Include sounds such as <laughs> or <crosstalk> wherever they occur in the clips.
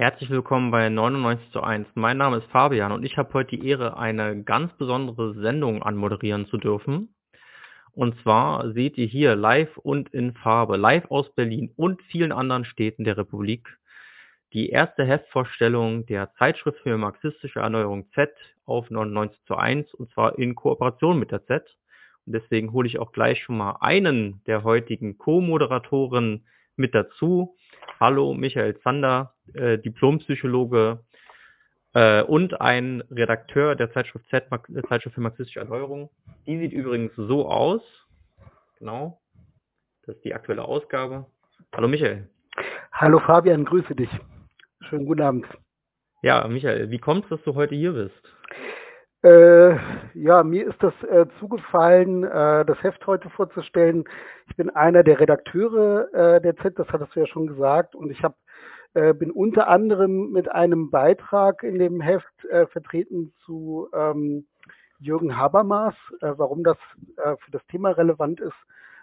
Herzlich willkommen bei 99 zu 1. Mein Name ist Fabian und ich habe heute die Ehre, eine ganz besondere Sendung anmoderieren zu dürfen. Und zwar seht ihr hier live und in Farbe, live aus Berlin und vielen anderen Städten der Republik, die erste Heftvorstellung der Zeitschrift für marxistische Erneuerung Z auf 99 zu 1 und zwar in Kooperation mit der Z. Und deswegen hole ich auch gleich schon mal einen der heutigen Co-Moderatoren mit dazu. Hallo, Michael Zander, äh, Diplompsychologe äh, und ein Redakteur der Zeitschrift Z, der Zeitschrift für marxistische Erneuerung. Die sieht übrigens so aus. Genau. Das ist die aktuelle Ausgabe. Hallo, Michael. Hallo, Fabian, grüße dich. Schönen guten Abend. Ja, Michael, wie kommt es, dass du heute hier bist? Äh, ja, mir ist das äh, zugefallen, äh, das Heft heute vorzustellen. Ich bin einer der Redakteure äh, der Z, das hattest du ja schon gesagt, und ich hab, äh, bin unter anderem mit einem Beitrag in dem Heft äh, vertreten zu ähm, Jürgen Habermas. Warum das für das Thema relevant ist,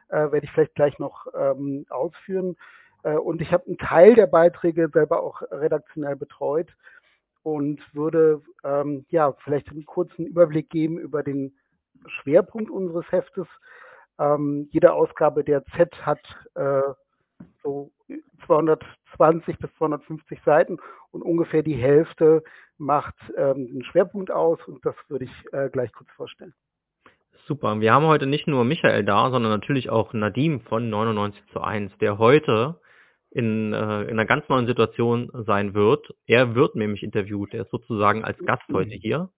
werde ich vielleicht gleich noch ähm, ausführen. Und ich habe einen Teil der Beiträge selber auch redaktionell betreut und würde ähm, ja vielleicht einen kurzen Überblick geben über den Schwerpunkt unseres Heftes. Ähm, jede Ausgabe der Z hat äh, so 220 bis 250 Seiten und ungefähr die Hälfte macht ähm, einen Schwerpunkt aus und das würde ich äh, gleich kurz vorstellen. Super. Wir haben heute nicht nur Michael da, sondern natürlich auch Nadim von 99 zu 1, der heute in, äh, in einer ganz neuen Situation sein wird. Er wird nämlich interviewt, er ist sozusagen als Gast heute hier.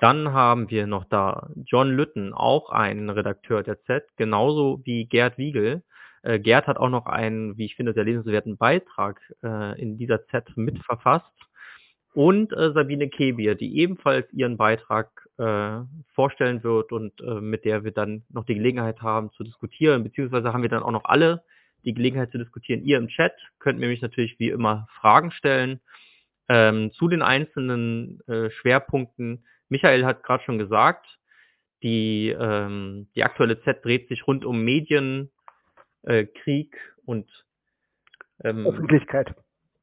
Dann haben wir noch da John Lütten, auch ein Redakteur der Z, genauso wie Gerd Wiegel. Äh, Gerd hat auch noch einen, wie ich finde, sehr lesenswerten Beitrag äh, in dieser Z mitverfasst. Und äh, Sabine Kebier, die ebenfalls ihren Beitrag äh, vorstellen wird und äh, mit der wir dann noch die Gelegenheit haben zu diskutieren, beziehungsweise haben wir dann auch noch alle die Gelegenheit zu diskutieren. Ihr im Chat könnt mir mich natürlich wie immer Fragen stellen ähm, zu den einzelnen äh, Schwerpunkten. Michael hat gerade schon gesagt, die, ähm, die aktuelle Z dreht sich rund um Medien, äh, Krieg und ähm, Öffentlichkeit.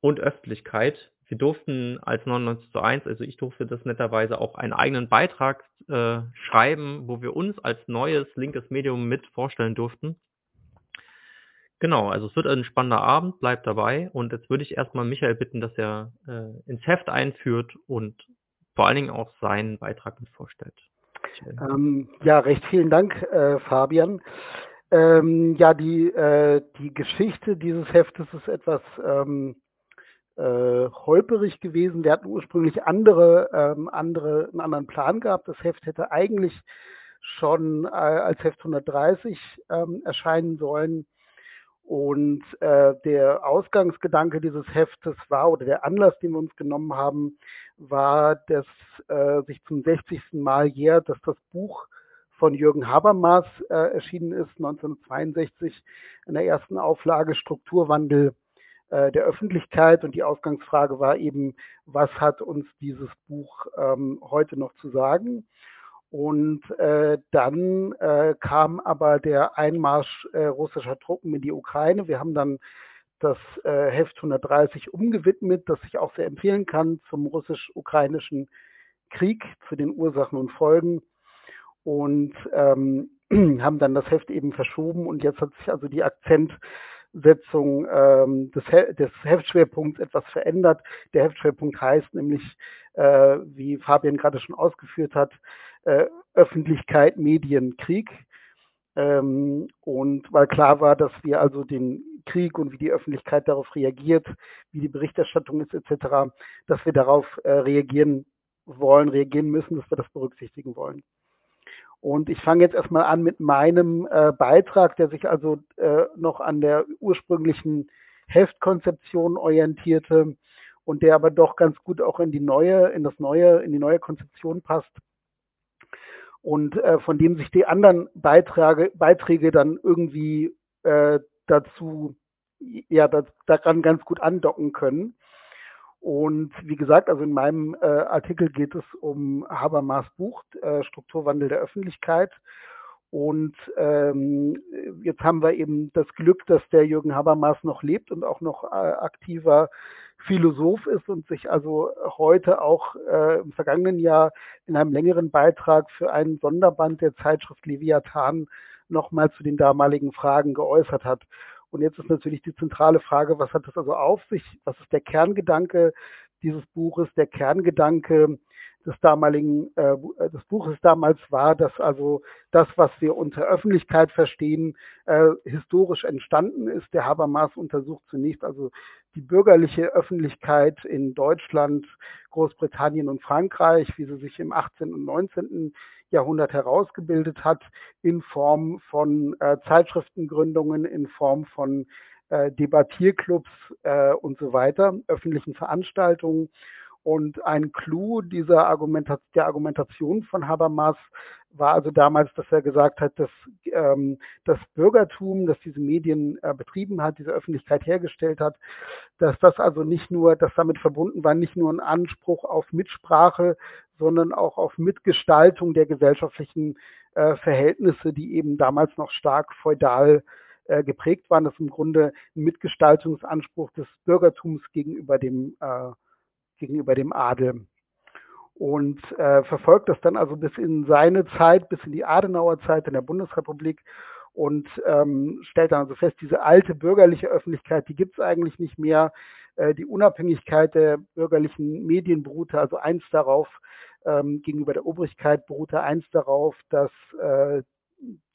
Und Öffentlichkeit. Wir durften als 99 zu 1, also ich durfte das netterweise auch einen eigenen Beitrag äh, schreiben, wo wir uns als neues linkes Medium mit vorstellen durften. Genau, also es wird ein spannender Abend, bleibt dabei. Und jetzt würde ich erstmal Michael bitten, dass er äh, ins Heft einführt und vor allen Dingen auch seinen Beitrag mit vorstellt. Ähm, ja, recht vielen Dank, äh, Fabian. Ähm, ja, die, äh, die Geschichte dieses Heftes ist etwas ähm, äh, holperig gewesen. Wir hatten ursprünglich andere, ähm, andere, einen anderen Plan gehabt. Das Heft hätte eigentlich schon äh, als Heft 130 ähm, erscheinen sollen. Und äh, der Ausgangsgedanke dieses Heftes war, oder der Anlass, den wir uns genommen haben, war, dass äh, sich zum 60. Mal jährt, dass das Buch von Jürgen Habermas äh, erschienen ist, 1962, in der ersten Auflage Strukturwandel äh, der Öffentlichkeit. Und die Ausgangsfrage war eben, was hat uns dieses Buch ähm, heute noch zu sagen? Und äh, dann äh, kam aber der Einmarsch äh, russischer Truppen in die Ukraine. Wir haben dann das äh, Heft 130 umgewidmet, das ich auch sehr empfehlen kann zum russisch-ukrainischen Krieg, zu den Ursachen und Folgen. Und ähm, <clears throat> haben dann das Heft eben verschoben und jetzt hat sich also die Akzentsetzung ähm, des, He des Heftschwerpunkts etwas verändert. Der Heftschwerpunkt heißt nämlich, äh, wie Fabian gerade schon ausgeführt hat, äh, Öffentlichkeit, Medien, Krieg. Ähm, und weil klar war, dass wir also den Krieg und wie die Öffentlichkeit darauf reagiert, wie die Berichterstattung ist etc., dass wir darauf äh, reagieren wollen, reagieren müssen, dass wir das berücksichtigen wollen. Und ich fange jetzt erstmal an mit meinem äh, Beitrag, der sich also äh, noch an der ursprünglichen Heftkonzeption orientierte und der aber doch ganz gut auch in die neue, in das neue, in die neue Konzeption passt und äh, von dem sich die anderen Beiträge, Beiträge dann irgendwie äh, dazu, ja, das, daran ganz gut andocken können. Und wie gesagt, also in meinem äh, Artikel geht es um Habermas Buch, äh, Strukturwandel der Öffentlichkeit. Und ähm, jetzt haben wir eben das Glück, dass der Jürgen Habermas noch lebt und auch noch äh, aktiver Philosoph ist und sich also heute auch äh, im vergangenen Jahr in einem längeren Beitrag für einen Sonderband der Zeitschrift Leviathan nochmal zu den damaligen Fragen geäußert hat. Und jetzt ist natürlich die zentrale Frage, was hat das also auf sich? Was ist der Kerngedanke dieses Buches? Der Kerngedanke des damaligen äh, äh, des Buches damals war, dass also das, was wir unter Öffentlichkeit verstehen, äh, historisch entstanden ist. Der Habermas untersucht zunächst also die bürgerliche Öffentlichkeit in Deutschland, Großbritannien und Frankreich, wie sie sich im 18. und 19. Jahrhundert herausgebildet hat, in Form von äh, Zeitschriftengründungen, in Form von äh, Debattierclubs äh, und so weiter, öffentlichen Veranstaltungen. Und ein Clou dieser Argumentation, der Argumentation von Habermas war also damals, dass er gesagt hat, dass ähm, das Bürgertum, das diese Medien äh, betrieben hat, diese Öffentlichkeit hergestellt hat, dass das also nicht nur, dass damit verbunden war, nicht nur ein Anspruch auf Mitsprache, sondern auch auf Mitgestaltung der gesellschaftlichen äh, Verhältnisse, die eben damals noch stark feudal äh, geprägt waren. Das ist im Grunde ein Mitgestaltungsanspruch des Bürgertums gegenüber dem äh, gegenüber dem Adel. Und äh, verfolgt das dann also bis in seine Zeit, bis in die Adenauer Zeit in der Bundesrepublik und ähm, stellt dann also fest, diese alte bürgerliche Öffentlichkeit, die gibt es eigentlich nicht mehr. Äh, die Unabhängigkeit der bürgerlichen Medien beruhte also eins darauf, ähm, gegenüber der Obrigkeit beruhte eins darauf, dass äh,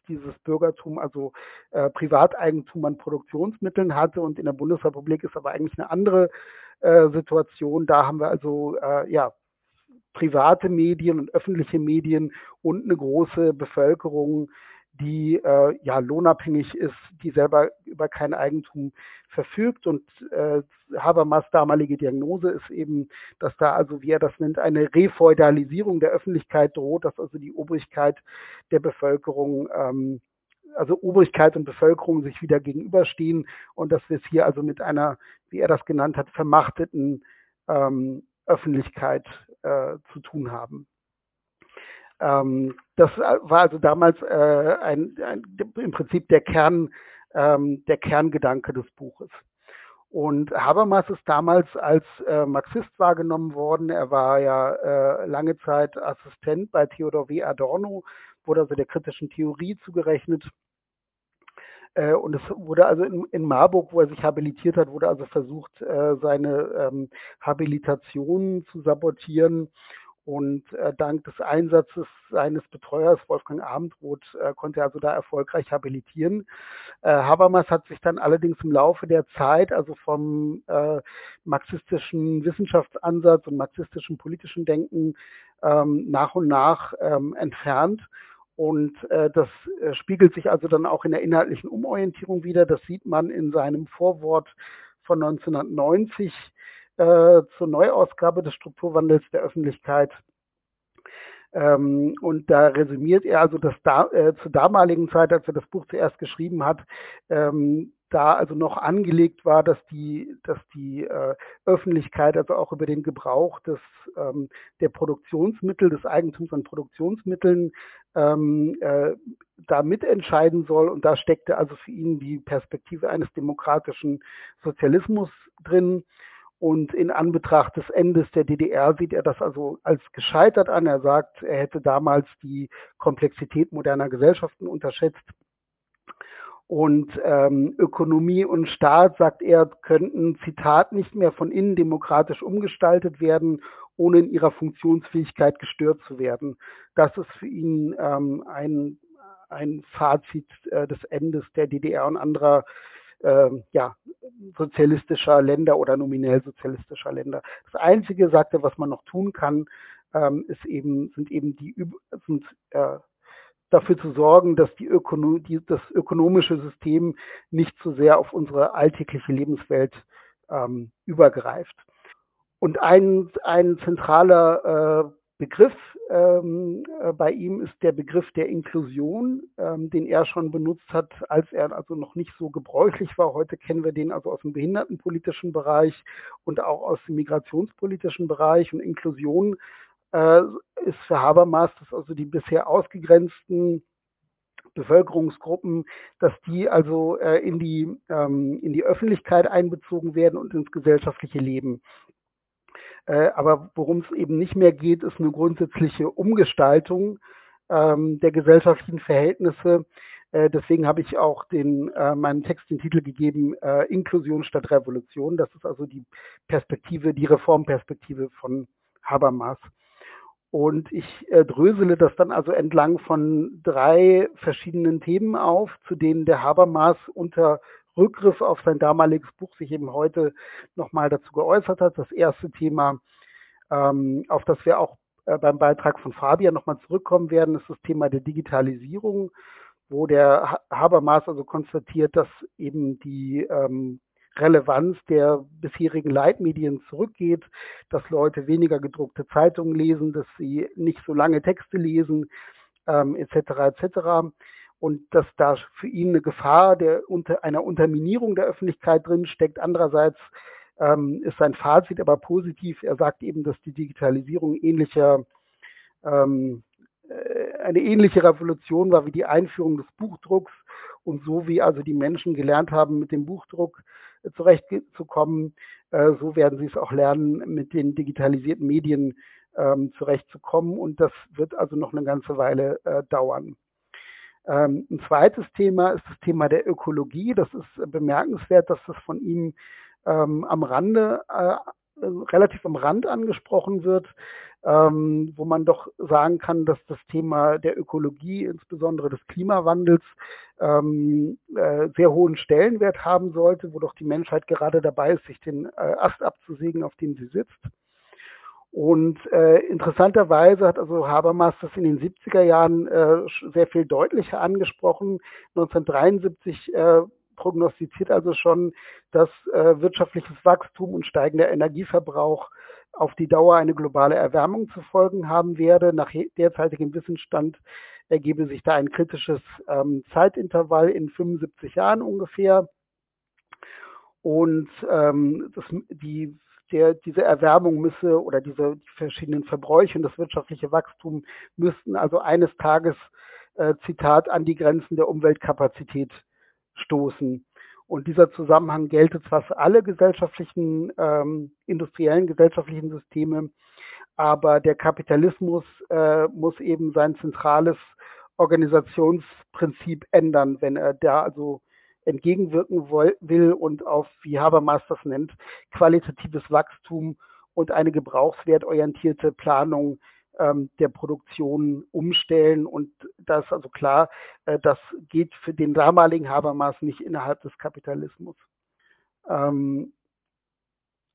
dieses Bürgertum, also äh, Privateigentum an Produktionsmitteln hatte und in der Bundesrepublik ist aber eigentlich eine andere äh, Situation. Da haben wir also äh, ja private Medien und öffentliche Medien und eine große Bevölkerung, die äh, ja lohnabhängig ist, die selber über kein Eigentum verfügt. Und äh, Habermas damalige Diagnose ist eben, dass da also, wie er das nennt, eine Refeudalisierung der Öffentlichkeit droht, dass also die Obrigkeit der Bevölkerung ähm, also Obrigkeit und Bevölkerung sich wieder gegenüberstehen und dass wir es hier also mit einer, wie er das genannt hat, vermachteten ähm, Öffentlichkeit äh, zu tun haben. Ähm, das war also damals äh, ein, ein, im Prinzip der Kern, ähm, der Kerngedanke des Buches. Und Habermas ist damals als äh, Marxist wahrgenommen worden. Er war ja äh, lange Zeit Assistent bei Theodor W. Adorno, wurde also der kritischen Theorie zugerechnet. Äh, und es wurde also in, in, Marburg, wo er sich habilitiert hat, wurde also versucht, äh, seine ähm, Habilitation zu sabotieren. Und äh, dank des Einsatzes seines Betreuers Wolfgang Abendroth äh, konnte er also da erfolgreich habilitieren. Äh, Habermas hat sich dann allerdings im Laufe der Zeit, also vom äh, marxistischen Wissenschaftsansatz und marxistischen politischen Denken ähm, nach und nach ähm, entfernt und äh, das äh, spiegelt sich also dann auch in der inhaltlichen Umorientierung wieder. Das sieht man in seinem Vorwort von 1990 äh, zur Neuausgabe des Strukturwandels der Öffentlichkeit. Ähm, und da resümiert er also, dass da, äh, zur damaligen Zeit, als er das Buch zuerst geschrieben hat, ähm, da also noch angelegt war, dass die, dass die äh, Öffentlichkeit also auch über den Gebrauch des, ähm, der Produktionsmittel, des Eigentums an Produktionsmitteln ähm, äh, da mitentscheiden soll. Und da steckte also für ihn die Perspektive eines demokratischen Sozialismus drin. Und in Anbetracht des Endes der DDR sieht er das also als gescheitert an. Er sagt, er hätte damals die Komplexität moderner Gesellschaften unterschätzt. Und ähm, Ökonomie und Staat, sagt er, könnten, Zitat, nicht mehr von innen demokratisch umgestaltet werden, ohne in ihrer Funktionsfähigkeit gestört zu werden. Das ist für ihn ähm, ein, ein Fazit äh, des Endes der DDR und anderer ja, sozialistischer Länder oder nominell sozialistischer Länder. Das Einzige, sagt er, was man noch tun kann, ähm, ist eben, sind eben die sind, äh, dafür zu sorgen, dass die Ökono die, das ökonomische System nicht zu sehr auf unsere alltägliche Lebenswelt ähm, übergreift. Und ein, ein zentraler äh, Begriff ähm, äh, bei ihm ist der Begriff der Inklusion, ähm, den er schon benutzt hat, als er also noch nicht so gebräuchlich war. Heute kennen wir den also aus dem behindertenpolitischen Bereich und auch aus dem migrationspolitischen Bereich. Und Inklusion äh, ist für Habermas, dass also die bisher ausgegrenzten Bevölkerungsgruppen, dass die also äh, in, die, ähm, in die Öffentlichkeit einbezogen werden und ins gesellschaftliche Leben. Äh, aber worum es eben nicht mehr geht, ist eine grundsätzliche Umgestaltung ähm, der gesellschaftlichen Verhältnisse. Äh, deswegen habe ich auch den, äh, meinem Text den Titel gegeben, Inklusion statt Revolution. Das ist also die Perspektive, die Reformperspektive von Habermas. Und ich drösele das dann also entlang von drei verschiedenen Themen auf, zu denen der Habermas unter Rückgriff auf sein damaliges Buch sich eben heute nochmal dazu geäußert hat. Das erste Thema, ähm, auf das wir auch äh, beim Beitrag von Fabian nochmal zurückkommen werden, ist das Thema der Digitalisierung, wo der Habermas also konstatiert, dass eben die ähm, Relevanz der bisherigen Leitmedien zurückgeht, dass Leute weniger gedruckte Zeitungen lesen, dass sie nicht so lange Texte lesen, ähm, etc. etc. Und dass da für ihn eine Gefahr der unter einer Unterminierung der Öffentlichkeit drin steckt. Andererseits ähm, ist sein Fazit aber positiv. Er sagt eben, dass die Digitalisierung ähnlicher ähm, äh, eine ähnliche Revolution war wie die Einführung des Buchdrucks und so wie also die Menschen gelernt haben, mit dem Buchdruck äh, zurechtzukommen, äh, so werden sie es auch lernen, mit den digitalisierten Medien ähm, zurechtzukommen und das wird also noch eine ganze Weile dauern. Ähm, ein zweites Thema ist das Thema der Ökologie. Das ist bemerkenswert, dass das von ihm ähm, am Rande, äh, relativ am Rand angesprochen wird, ähm, wo man doch sagen kann, dass das Thema der Ökologie, insbesondere des Klimawandels, ähm, äh, sehr hohen Stellenwert haben sollte, wo doch die Menschheit gerade dabei ist, sich den äh, Ast abzusägen, auf dem sie sitzt. Und äh, interessanterweise hat also Habermas das in den 70er Jahren äh, sehr viel deutlicher angesprochen. 1973 äh, prognostiziert also schon, dass äh, wirtschaftliches Wachstum und steigender Energieverbrauch auf die Dauer eine globale Erwärmung zu folgen haben werde. Nach derzeitigem Wissensstand ergebe sich da ein kritisches ähm, Zeitintervall in 75 Jahren ungefähr. Und ähm, das, die, der, diese Erwärmung müsse oder diese die verschiedenen Verbräuche und das wirtschaftliche Wachstum müssten also eines Tages, äh, Zitat, an die Grenzen der Umweltkapazität stoßen. Und dieser Zusammenhang gelte zwar für alle gesellschaftlichen, ähm, industriellen gesellschaftlichen Systeme, aber der Kapitalismus äh, muss eben sein zentrales Organisationsprinzip ändern, wenn er da also entgegenwirken will und auf, wie Habermas das nennt, qualitatives Wachstum und eine gebrauchswertorientierte Planung ähm, der Produktion umstellen. Und das ist also klar, äh, das geht für den damaligen Habermas nicht innerhalb des Kapitalismus. Ähm,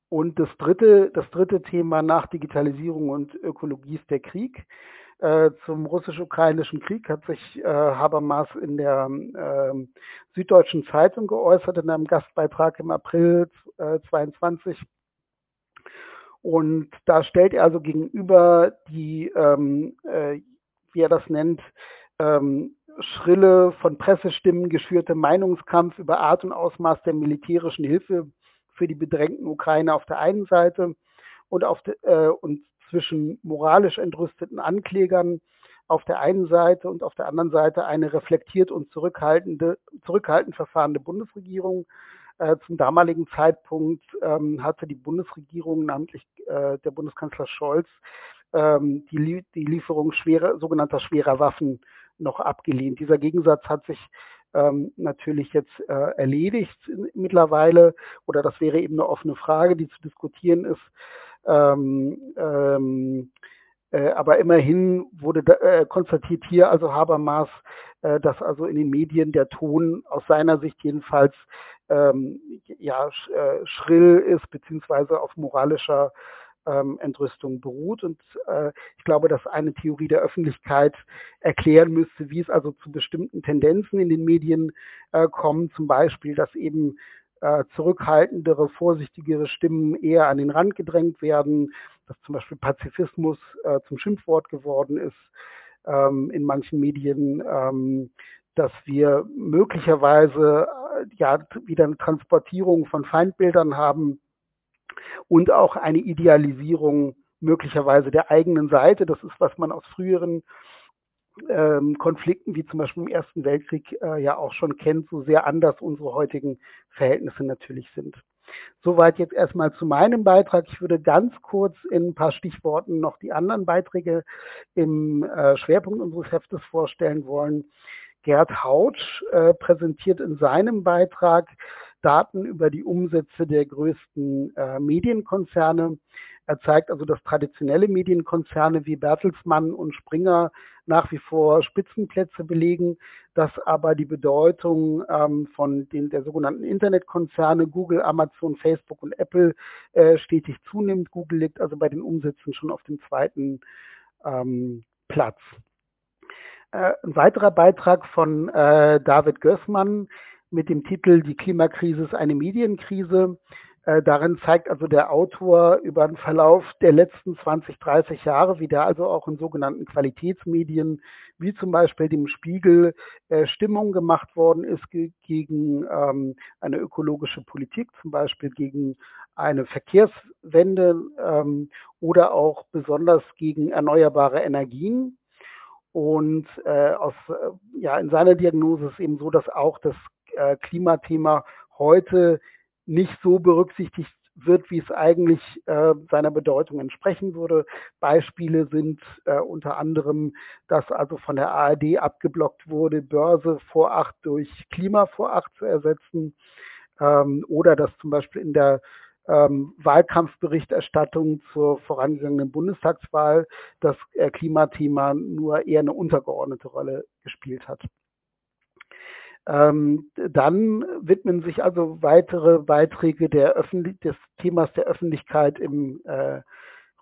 und das dritte, das dritte Thema nach Digitalisierung und Ökologie ist der Krieg. Äh, zum russisch-ukrainischen Krieg hat sich äh, Habermas in der äh, Süddeutschen Zeitung geäußert, in einem Gastbeitrag im April äh, 22 und da stellt er also gegenüber die, ähm, äh, wie er das nennt, ähm, schrille, von Pressestimmen geschürte Meinungskampf über Art und Ausmaß der militärischen Hilfe für die bedrängten Ukraine auf der einen Seite und, auf de, äh, und zwischen moralisch entrüsteten Anklägern auf der einen Seite und auf der anderen Seite eine reflektiert und zurückhaltende, zurückhaltend verfahrende Bundesregierung, äh, zum damaligen Zeitpunkt ähm, hatte die Bundesregierung, namentlich äh, der Bundeskanzler Scholz, ähm, die, die Lieferung schwerer, sogenannter schwerer Waffen noch abgelehnt. Dieser Gegensatz hat sich ähm, natürlich jetzt äh, erledigt mittlerweile, oder das wäre eben eine offene Frage, die zu diskutieren ist. Ähm, ähm, äh, aber immerhin wurde da, äh, konstatiert hier also Habermas, äh, dass also in den Medien der Ton aus seiner Sicht jedenfalls ähm, ja, sch, äh, schrill ist, beziehungsweise auf moralischer ähm, Entrüstung beruht. Und äh, ich glaube, dass eine Theorie der Öffentlichkeit erklären müsste, wie es also zu bestimmten Tendenzen in den Medien äh, kommt. Zum Beispiel, dass eben äh, zurückhaltendere, vorsichtigere Stimmen eher an den Rand gedrängt werden, dass zum Beispiel Pazifismus äh, zum Schimpfwort geworden ist ähm, in manchen Medien, ähm, dass wir möglicherweise äh, ja wieder eine Transportierung von Feindbildern haben und auch eine Idealisierung möglicherweise der eigenen Seite. Das ist, was man aus früheren ähm, Konflikten wie zum Beispiel im Ersten Weltkrieg äh, ja auch schon kennt, so sehr anders unsere heutigen Verhältnisse natürlich sind. Soweit jetzt erstmal zu meinem Beitrag. Ich würde ganz kurz in ein paar Stichworten noch die anderen Beiträge im äh, Schwerpunkt unseres Heftes vorstellen wollen. Gerd Hautsch äh, präsentiert in seinem Beitrag Daten über die Umsätze der größten äh, Medienkonzerne. Er zeigt also, dass traditionelle Medienkonzerne wie Bertelsmann und Springer nach wie vor Spitzenplätze belegen, dass aber die Bedeutung ähm, von den der sogenannten Internetkonzerne Google, Amazon, Facebook und Apple äh, stetig zunimmt. Google liegt also bei den Umsätzen schon auf dem zweiten ähm, Platz. Äh, ein weiterer Beitrag von äh, David Gößmann mit dem Titel Die Klimakrise ist eine Medienkrise. Äh, darin zeigt also der Autor über den Verlauf der letzten 20, 30 Jahre, wie der also auch in sogenannten Qualitätsmedien, wie zum Beispiel dem Spiegel, äh, Stimmung gemacht worden ist ge gegen ähm, eine ökologische Politik, zum Beispiel gegen eine Verkehrswende ähm, oder auch besonders gegen erneuerbare Energien. Und äh, aus, äh, ja, in seiner Diagnose ist eben so, dass auch das äh, Klimathema heute nicht so berücksichtigt wird, wie es eigentlich äh, seiner Bedeutung entsprechen würde. Beispiele sind äh, unter anderem, dass also von der ARD abgeblockt wurde, Börse vor acht durch Klima vor acht zu ersetzen ähm, oder dass zum Beispiel in der ähm, Wahlkampfberichterstattung zur vorangegangenen Bundestagswahl das äh, Klimathema nur eher eine untergeordnete Rolle gespielt hat. Ähm, dann widmen sich also weitere Beiträge des Themas der Öffentlichkeit im äh,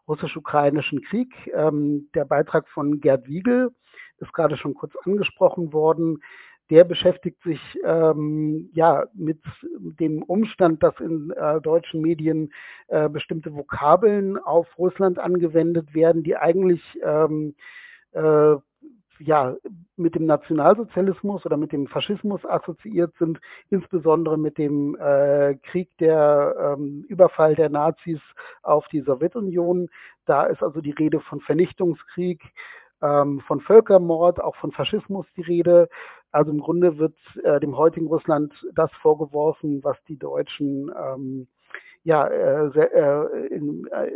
russisch-ukrainischen Krieg. Ähm, der Beitrag von Gerd Wiegel ist gerade schon kurz angesprochen worden. Der beschäftigt sich ähm, ja mit dem Umstand, dass in äh, deutschen Medien äh, bestimmte Vokabeln auf Russland angewendet werden, die eigentlich ähm, äh, ja, mit dem Nationalsozialismus oder mit dem Faschismus assoziiert sind, insbesondere mit dem äh, Krieg der ähm, Überfall der Nazis auf die Sowjetunion. Da ist also die Rede von Vernichtungskrieg, ähm, von Völkermord, auch von Faschismus die Rede. Also im Grunde wird äh, dem heutigen Russland das vorgeworfen, was die Deutschen ähm, ja, äh, sehr, äh, in, äh,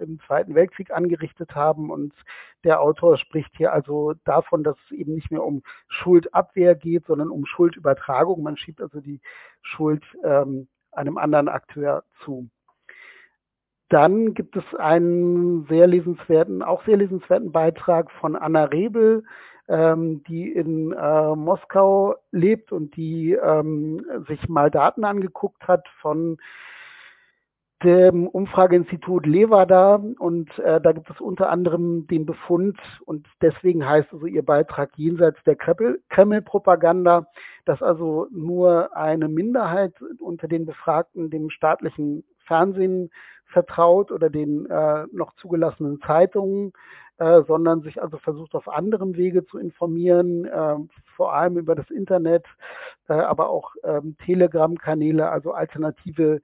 im Zweiten Weltkrieg angerichtet haben. Und der Autor spricht hier also davon, dass es eben nicht mehr um Schuldabwehr geht, sondern um Schuldübertragung. Man schiebt also die Schuld ähm, einem anderen Akteur zu. Dann gibt es einen sehr lesenswerten, auch sehr lesenswerten Beitrag von Anna Rebel, ähm, die in äh, Moskau lebt und die ähm, sich mal Daten angeguckt hat von dem Umfrageinstitut Levada und äh, da gibt es unter anderem den Befund und deswegen heißt also ihr Beitrag jenseits der Kreml-Propaganda, dass also nur eine Minderheit unter den Befragten dem staatlichen Fernsehen vertraut oder den äh, noch zugelassenen Zeitungen, äh, sondern sich also versucht auf anderem Wege zu informieren, äh, vor allem über das Internet, äh, aber auch ähm, Telegram-Kanäle, also alternative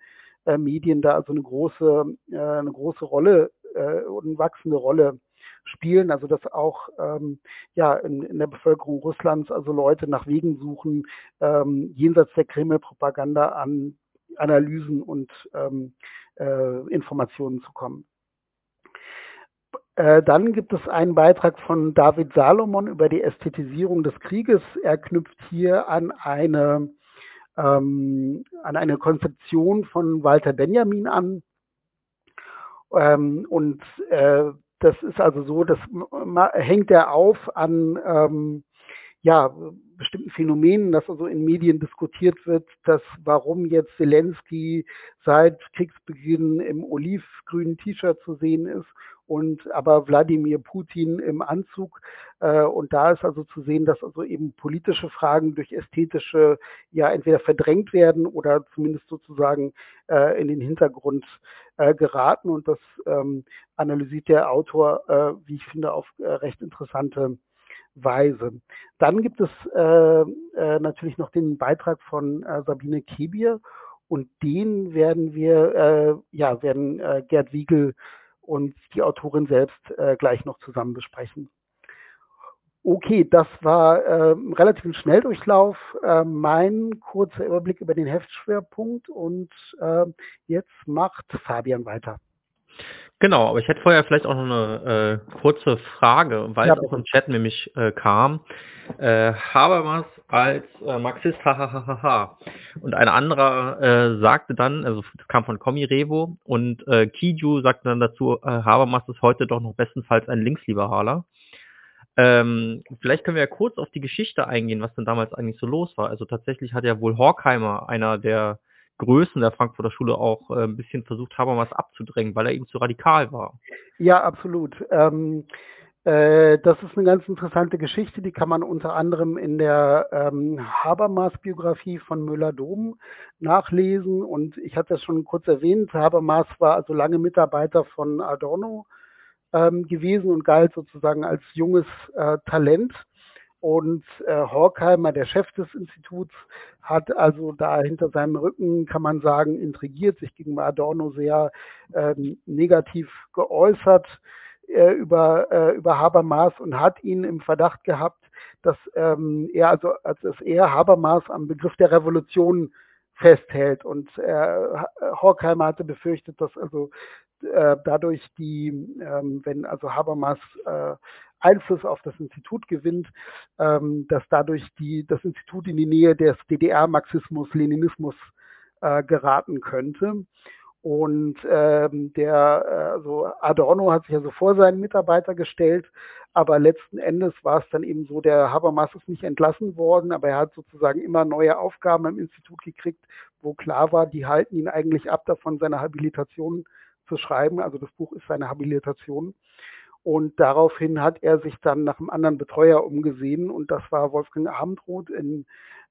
äh, Medien da also eine große, äh, eine große Rolle äh, und wachsende Rolle spielen, also dass auch ähm, ja in, in der Bevölkerung Russlands also Leute nach Wegen suchen, ähm, jenseits der Kreml-Propaganda an Analysen und ähm, äh, Informationen zu kommen. Äh, dann gibt es einen Beitrag von David Salomon über die Ästhetisierung des Krieges. Er knüpft hier an eine ähm, an eine Konzeption von Walter Benjamin an. Ähm, und äh, das ist also so, das hängt er auf an ähm, ja, bestimmten Phänomenen, dass also in Medien diskutiert wird, dass warum jetzt Zelensky seit Kriegsbeginn im olivgrünen T-Shirt zu sehen ist und aber Wladimir Putin im Anzug. Äh, und da ist also zu sehen, dass also eben politische Fragen durch ästhetische ja entweder verdrängt werden oder zumindest sozusagen äh, in den Hintergrund äh, geraten. Und das ähm, analysiert der Autor, äh, wie ich finde, auf äh, recht interessante Weise. Dann gibt es äh, äh, natürlich noch den Beitrag von äh, Sabine Kebier und den werden wir, äh, ja, werden äh, Gerd Wiegel und die Autorin selbst äh, gleich noch zusammen besprechen. Okay, das war relativ ein Schnelldurchlauf. Äh, mein kurzer Überblick über den Heftschwerpunkt und äh, jetzt macht Fabian weiter. Genau, aber ich hätte vorher vielleicht auch noch eine äh, kurze Frage, weil Ja, es auch im Chat nämlich äh, kam. Äh, Habermas als äh, Marxist, hahaha. Und ein anderer äh, sagte dann, also das kam von Komi Revo, und äh, Kiju sagte dann dazu, äh, Habermas ist heute doch noch bestenfalls ein Linksliberaler. Ähm, vielleicht können wir ja kurz auf die Geschichte eingehen, was denn damals eigentlich so los war. Also tatsächlich hat ja wohl Horkheimer, einer der Größen der Frankfurter Schule, auch äh, ein bisschen versucht, Habermas abzudrängen, weil er eben zu radikal war. Ja, absolut. Ähm, äh, das ist eine ganz interessante Geschichte, die kann man unter anderem in der ähm, Habermas-Biografie von Müller-Dom nachlesen. Und ich hatte das schon kurz erwähnt, Habermas war also lange Mitarbeiter von Adorno ähm, gewesen und galt sozusagen als junges äh, Talent. Und äh, Horkheimer, der Chef des Instituts, hat also da hinter seinem Rücken, kann man sagen, intrigiert, sich gegen Adorno sehr ähm, negativ geäußert äh, über, äh, über Habermas und hat ihn im Verdacht gehabt, dass ähm, er also als es er Habermas am Begriff der Revolution festhält. Und äh, Horkheimer hatte befürchtet, dass also äh, dadurch die, ähm, wenn also Habermas äh, Einfluss auf das Institut gewinnt, ähm, dass dadurch die, das Institut in die Nähe des DDR-Marxismus, Leninismus äh, geraten könnte. Und ähm, der, also Adorno hat sich also vor seinen Mitarbeiter gestellt, aber letzten Endes war es dann eben so, der Habermas ist nicht entlassen worden, aber er hat sozusagen immer neue Aufgaben im Institut gekriegt, wo klar war, die halten ihn eigentlich ab davon, seine Habilitation zu schreiben. Also das Buch ist seine Habilitation. Und daraufhin hat er sich dann nach einem anderen Betreuer umgesehen und das war Wolfgang Abendroth in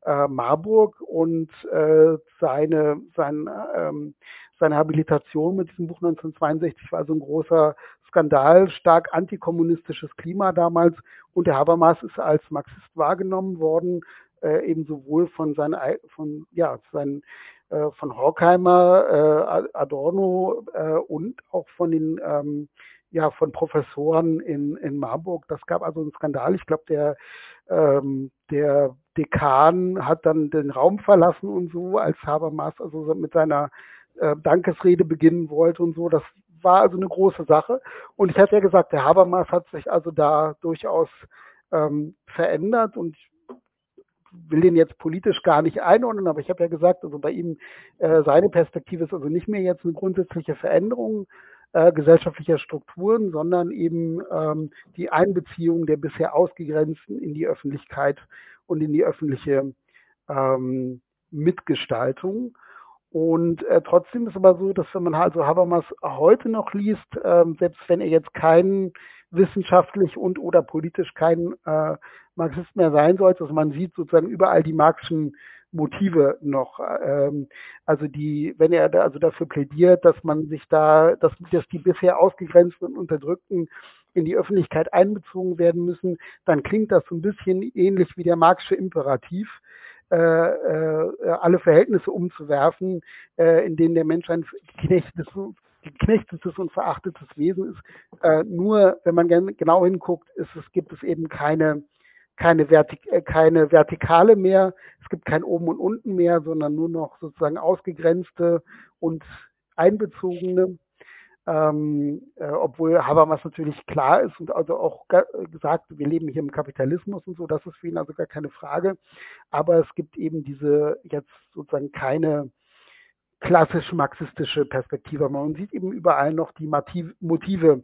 äh, Marburg und äh, seine, sein, ähm, seine Habilitation mit diesem Buch 1962 war so ein großer Skandal, stark antikommunistisches Klima damals und der Habermas ist als Marxist wahrgenommen worden, äh, eben sowohl von seinen, von, ja, seinen äh, von Horkheimer, äh, Adorno äh, und auch von den ähm, ja, von Professoren in, in Marburg. Das gab also einen Skandal. Ich glaube, der, ähm, der Dekan hat dann den Raum verlassen und so, als Habermas also mit seiner äh, Dankesrede beginnen wollte und so. Das war also eine große Sache. Und ich hatte ja gesagt, der Habermas hat sich also da durchaus ähm, verändert und will den jetzt politisch gar nicht einordnen, aber ich habe ja gesagt, also bei ihm, äh, seine Perspektive ist also nicht mehr jetzt eine grundsätzliche Veränderung äh, gesellschaftlicher Strukturen, sondern eben ähm, die Einbeziehung der bisher Ausgegrenzten in die Öffentlichkeit und in die öffentliche ähm, Mitgestaltung. Und äh, trotzdem ist aber so, dass wenn man also Habermas heute noch liest, äh, selbst wenn er jetzt kein wissenschaftlich und oder politisch kein äh, Marxist mehr sein sollte, also man sieht sozusagen überall die marxischen Motive noch. Ähm, also die, wenn er da, also dafür plädiert, dass man sich da, dass, dass die bisher ausgegrenzten und Unterdrückten in die Öffentlichkeit einbezogen werden müssen, dann klingt das so ein bisschen ähnlich wie der Marxische Imperativ. Äh, äh, alle Verhältnisse umzuwerfen, äh, in denen der Mensch ein geknechtetes, geknechtetes und verachtetes Wesen ist. Äh, nur, wenn man genau hinguckt, ist es, gibt es eben keine keine, Vertik äh, keine Vertikale mehr, es gibt kein Oben und Unten mehr, sondern nur noch sozusagen ausgegrenzte und einbezogene. Ähm, äh, obwohl Habermas natürlich klar ist und also auch gesagt, wir leben hier im Kapitalismus und so, das ist für ihn also gar keine Frage. Aber es gibt eben diese jetzt sozusagen keine klassisch marxistische Perspektive. Man sieht eben überall noch die Motive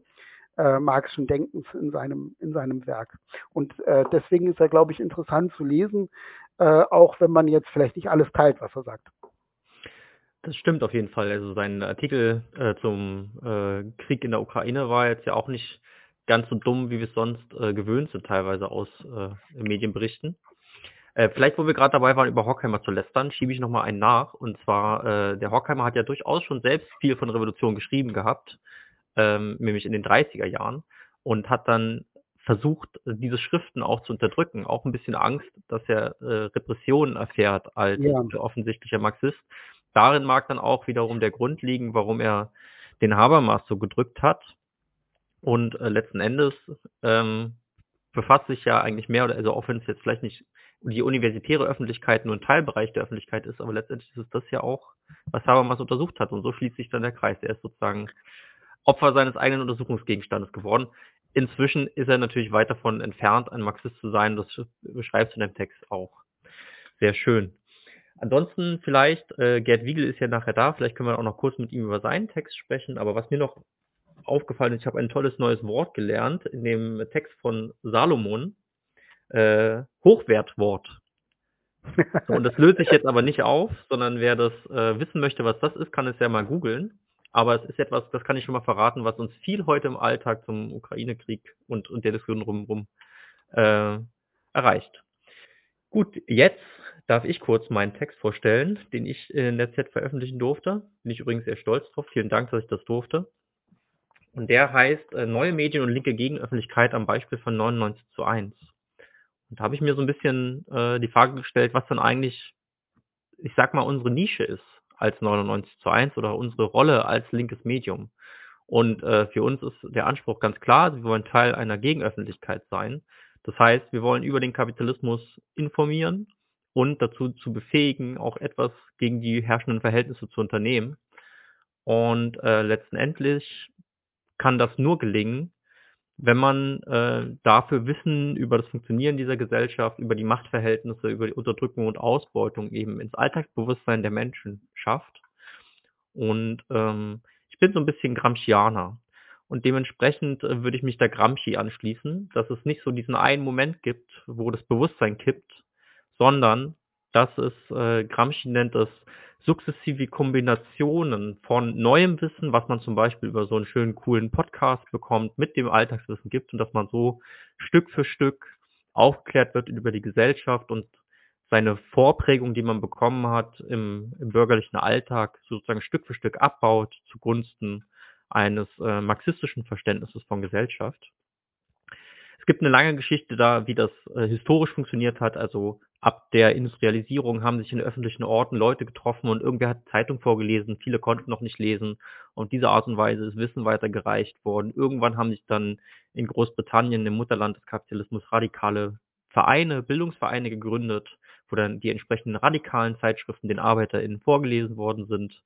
äh, marxischen Denkens in seinem, in seinem Werk. Und äh, deswegen ist er, glaube ich, interessant zu lesen, äh, auch wenn man jetzt vielleicht nicht alles teilt, was er sagt. Das stimmt auf jeden Fall. Also sein Artikel äh, zum äh, Krieg in der Ukraine war jetzt ja auch nicht ganz so dumm, wie wir es sonst äh, gewöhnt sind, teilweise aus äh, Medienberichten. Äh, vielleicht, wo wir gerade dabei waren, über Horkheimer zu lästern, schiebe ich nochmal einen nach. Und zwar, äh, der Horkheimer hat ja durchaus schon selbst viel von Revolution geschrieben gehabt ähm, nämlich in den 30er Jahren, und hat dann versucht, diese Schriften auch zu unterdrücken, auch ein bisschen Angst, dass er äh, Repressionen erfährt als Ja. offensichtlicher Marxist. Darin mag dann auch wiederum der Grund liegen, warum er den Habermas so gedrückt hat. Und äh, letzten Endes ähm, befasst sich ja eigentlich mehr oder also auch wenn es jetzt vielleicht nicht die universitäre Öffentlichkeit nur ein Teilbereich der Öffentlichkeit ist, aber letztendlich ist es das ja auch, was Habermas untersucht hat. Und so schließt sich dann der Kreis. Er ist sozusagen Opfer seines eigenen Untersuchungsgegenstandes geworden. Inzwischen ist er natürlich weit davon entfernt, ein Marxist zu sein. Das beschreibst du in dem Text auch. Sehr schön. Ansonsten vielleicht, äh, Gerd Wiegel ist ja nachher da, vielleicht können wir auch noch kurz mit ihm über seinen Text sprechen, aber was mir noch aufgefallen ist, ich habe ein tolles neues Wort gelernt in dem Text von Salomon, äh, Hochwertwort. So, und das löst sich jetzt aber nicht auf, sondern wer das äh, wissen möchte, was das ist, kann es ja mal googeln. Aber es ist etwas, das kann ich schon mal verraten, was uns viel heute im Alltag zum Ukraine-Krieg und, und der Diskussion drumherum äh, erreicht. Gut, jetzt darf ich kurz meinen Text vorstellen, den ich in der Z veröffentlichen durfte. Bin ich übrigens sehr stolz drauf. Vielen Dank, dass ich das durfte. Und der heißt äh, Neue Medien und linke Gegenöffentlichkeit am Beispiel von 99 zu 1. Und da habe ich mir so ein bisschen äh, die Frage gestellt, was dann eigentlich, ich sag mal, unsere Nische ist als 99 zu 1 oder unsere Rolle als linkes Medium. Und äh, für uns ist der Anspruch ganz klar, wir wollen Teil einer Gegenöffentlichkeit sein. Das heißt, wir wollen über den Kapitalismus informieren und dazu zu befähigen, auch etwas gegen die herrschenden Verhältnisse zu unternehmen. Und äh, letztendlich kann das nur gelingen, wenn man äh, dafür Wissen über das Funktionieren dieser Gesellschaft, über die Machtverhältnisse, über die Unterdrückung und Ausbeutung eben ins Alltagsbewusstsein der Menschen schafft. Und ähm, ich bin so ein bisschen Gramscianer. Und dementsprechend äh, würde ich mich der Gramsci anschließen, dass es nicht so diesen einen Moment gibt, wo das Bewusstsein kippt, sondern dass es, äh, Gramsci nennt es sukzessive Kombinationen von neuem Wissen, was man zum Beispiel über so einen schönen, coolen Podcast bekommt, mit dem Alltagswissen gibt und dass man so Stück für Stück aufgeklärt wird über die Gesellschaft und seine Vorprägung, die man bekommen hat im, im bürgerlichen Alltag, sozusagen Stück für Stück abbaut zugunsten eines äh, marxistischen Verständnisses von Gesellschaft. Es gibt eine lange Geschichte da, wie das äh, historisch funktioniert hat. Also ab der Industrialisierung haben sich in öffentlichen Orten Leute getroffen und irgendwer hat Zeitung vorgelesen. Viele konnten noch nicht lesen. Und diese Art und Weise ist Wissen weitergereicht worden. Irgendwann haben sich dann in Großbritannien, im Mutterland des Kapitalismus, radikale Vereine, Bildungsvereine gegründet, wo dann die entsprechenden radikalen Zeitschriften den ArbeiterInnen vorgelesen worden sind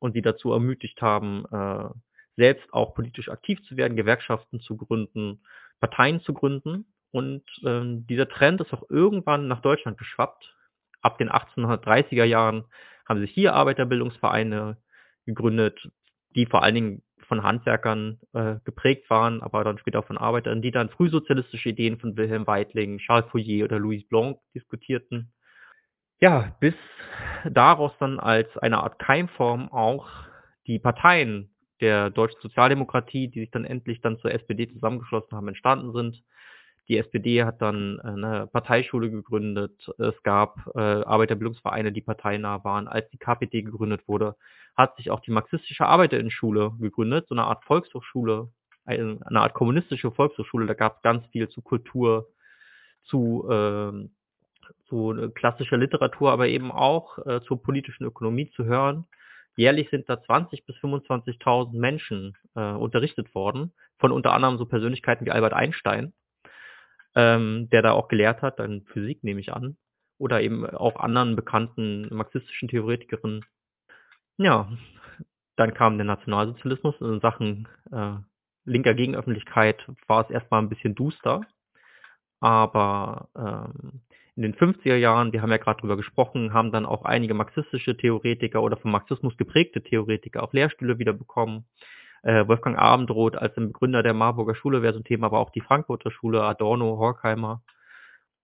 und sie dazu ermutigt haben, äh, selbst auch politisch aktiv zu werden, Gewerkschaften zu gründen, Parteien zu gründen. Und ähm, dieser Trend ist auch irgendwann nach Deutschland geschwappt. Ab den 1830er Jahren haben sich hier Arbeiterbildungsvereine gegründet, die vor allen Dingen von Handwerkern äh, geprägt waren, aber dann später auch von Arbeitern, die dann frühsozialistische Ideen von Wilhelm Weitling, Charles Fourier oder Louis Blanc diskutierten. Ja, bis daraus dann als eine Art Keimform auch die Parteien der deutschen Sozialdemokratie, die sich dann endlich dann zur SPD zusammengeschlossen haben, entstanden sind. Die SPD hat dann eine Parteischule gegründet. Es gab äh, Arbeiterbildungsvereine, die parteinah waren. Als die KPD gegründet wurde, hat sich auch die marxistische Arbeiterinnenschule gegründet, so eine Art Volkshochschule, eine, eine Art kommunistische Volkshochschule. Da gab es ganz viel zu Kultur, zu, äh, zu klassischer Literatur, aber eben auch äh, zur politischen Ökonomie zu hören. Jährlich sind da 20 bis 25.000 Menschen äh, unterrichtet worden, von unter anderem so Persönlichkeiten wie Albert Einstein, ähm, der da auch gelehrt hat, dann Physik nehme ich an, oder eben auch anderen bekannten marxistischen Theoretikerinnen. Ja, dann kam der Nationalsozialismus in Sachen äh, linker Gegenöffentlichkeit war es erstmal ein bisschen duster, aber ähm, in den 50er Jahren, wir haben ja gerade drüber gesprochen, haben dann auch einige marxistische Theoretiker oder vom Marxismus geprägte Theoretiker auch Lehrstühle wieder bekommen. Äh, Wolfgang Abendroth als Begründer der Marburger Schule wäre so ein Thema, aber auch die Frankfurter Schule, Adorno, Horkheimer.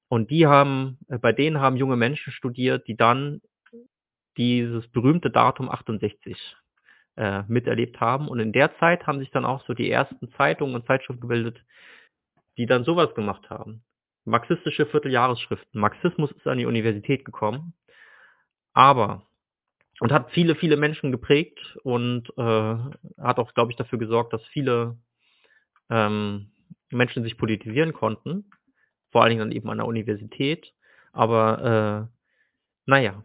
Und die haben, äh, bei denen haben junge Menschen studiert, die dann dieses berühmte Datum 68 äh, miterlebt haben. Und in der Zeit haben sich dann auch so die ersten Zeitungen und Zeitschriften gebildet, die dann sowas gemacht haben marxistische Vierteljahresschriften. Marxismus ist an die Universität gekommen, aber und hat viele, viele Menschen geprägt und äh, hat auch, glaube ich, dafür gesorgt, dass viele ähm, Menschen sich politisieren konnten, vor allen Dingen dann eben an der Universität. Aber äh, naja,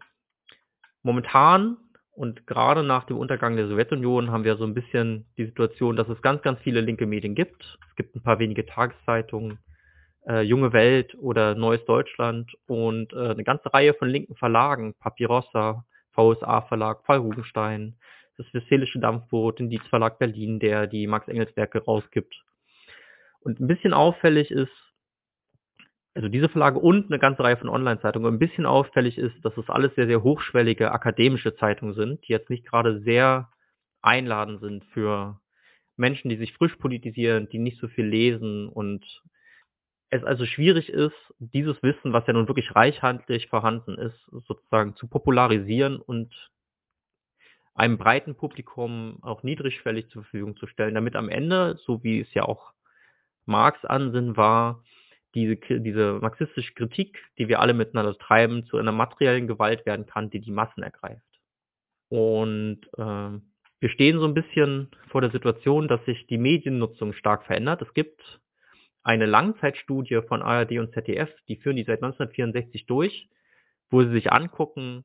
momentan und gerade nach dem Untergang der Sowjetunion haben wir so ein bisschen die Situation, dass es ganz, ganz viele linke Medien gibt. Es gibt ein paar wenige Tageszeitungen, äh, Junge Welt oder Neues Deutschland und äh, eine ganze Reihe von linken Verlagen, Papirossa, VSA Verlag, Fall Rugenstein, das Westfälische Dampfboot, den Dietz Verlag Berlin, der die Max Engels Werke rausgibt. Und ein bisschen auffällig ist, also diese Verlage und eine ganze Reihe von Online-Zeitungen. Ein bisschen auffällig ist, dass es alles sehr, sehr hochschwellige akademische Zeitungen sind, die jetzt nicht gerade sehr einladend sind für Menschen, die sich frisch politisieren, die nicht so viel lesen und es also schwierig ist, dieses Wissen, was ja nun wirklich reichhaltig vorhanden ist, sozusagen zu popularisieren und einem breiten Publikum auch niedrigschwellig zur Verfügung zu stellen, damit am Ende, so wie es ja auch Marx Ansinn war, diese, diese marxistische Kritik, die wir alle miteinander treiben, zu einer materiellen Gewalt werden kann, die die Massen ergreift. Und äh, wir stehen so ein bisschen vor der Situation, dass sich die Mediennutzung stark verändert. Es gibt eine Langzeitstudie von ARD und ZDF, die führen die seit 1964 durch, wo sie sich angucken,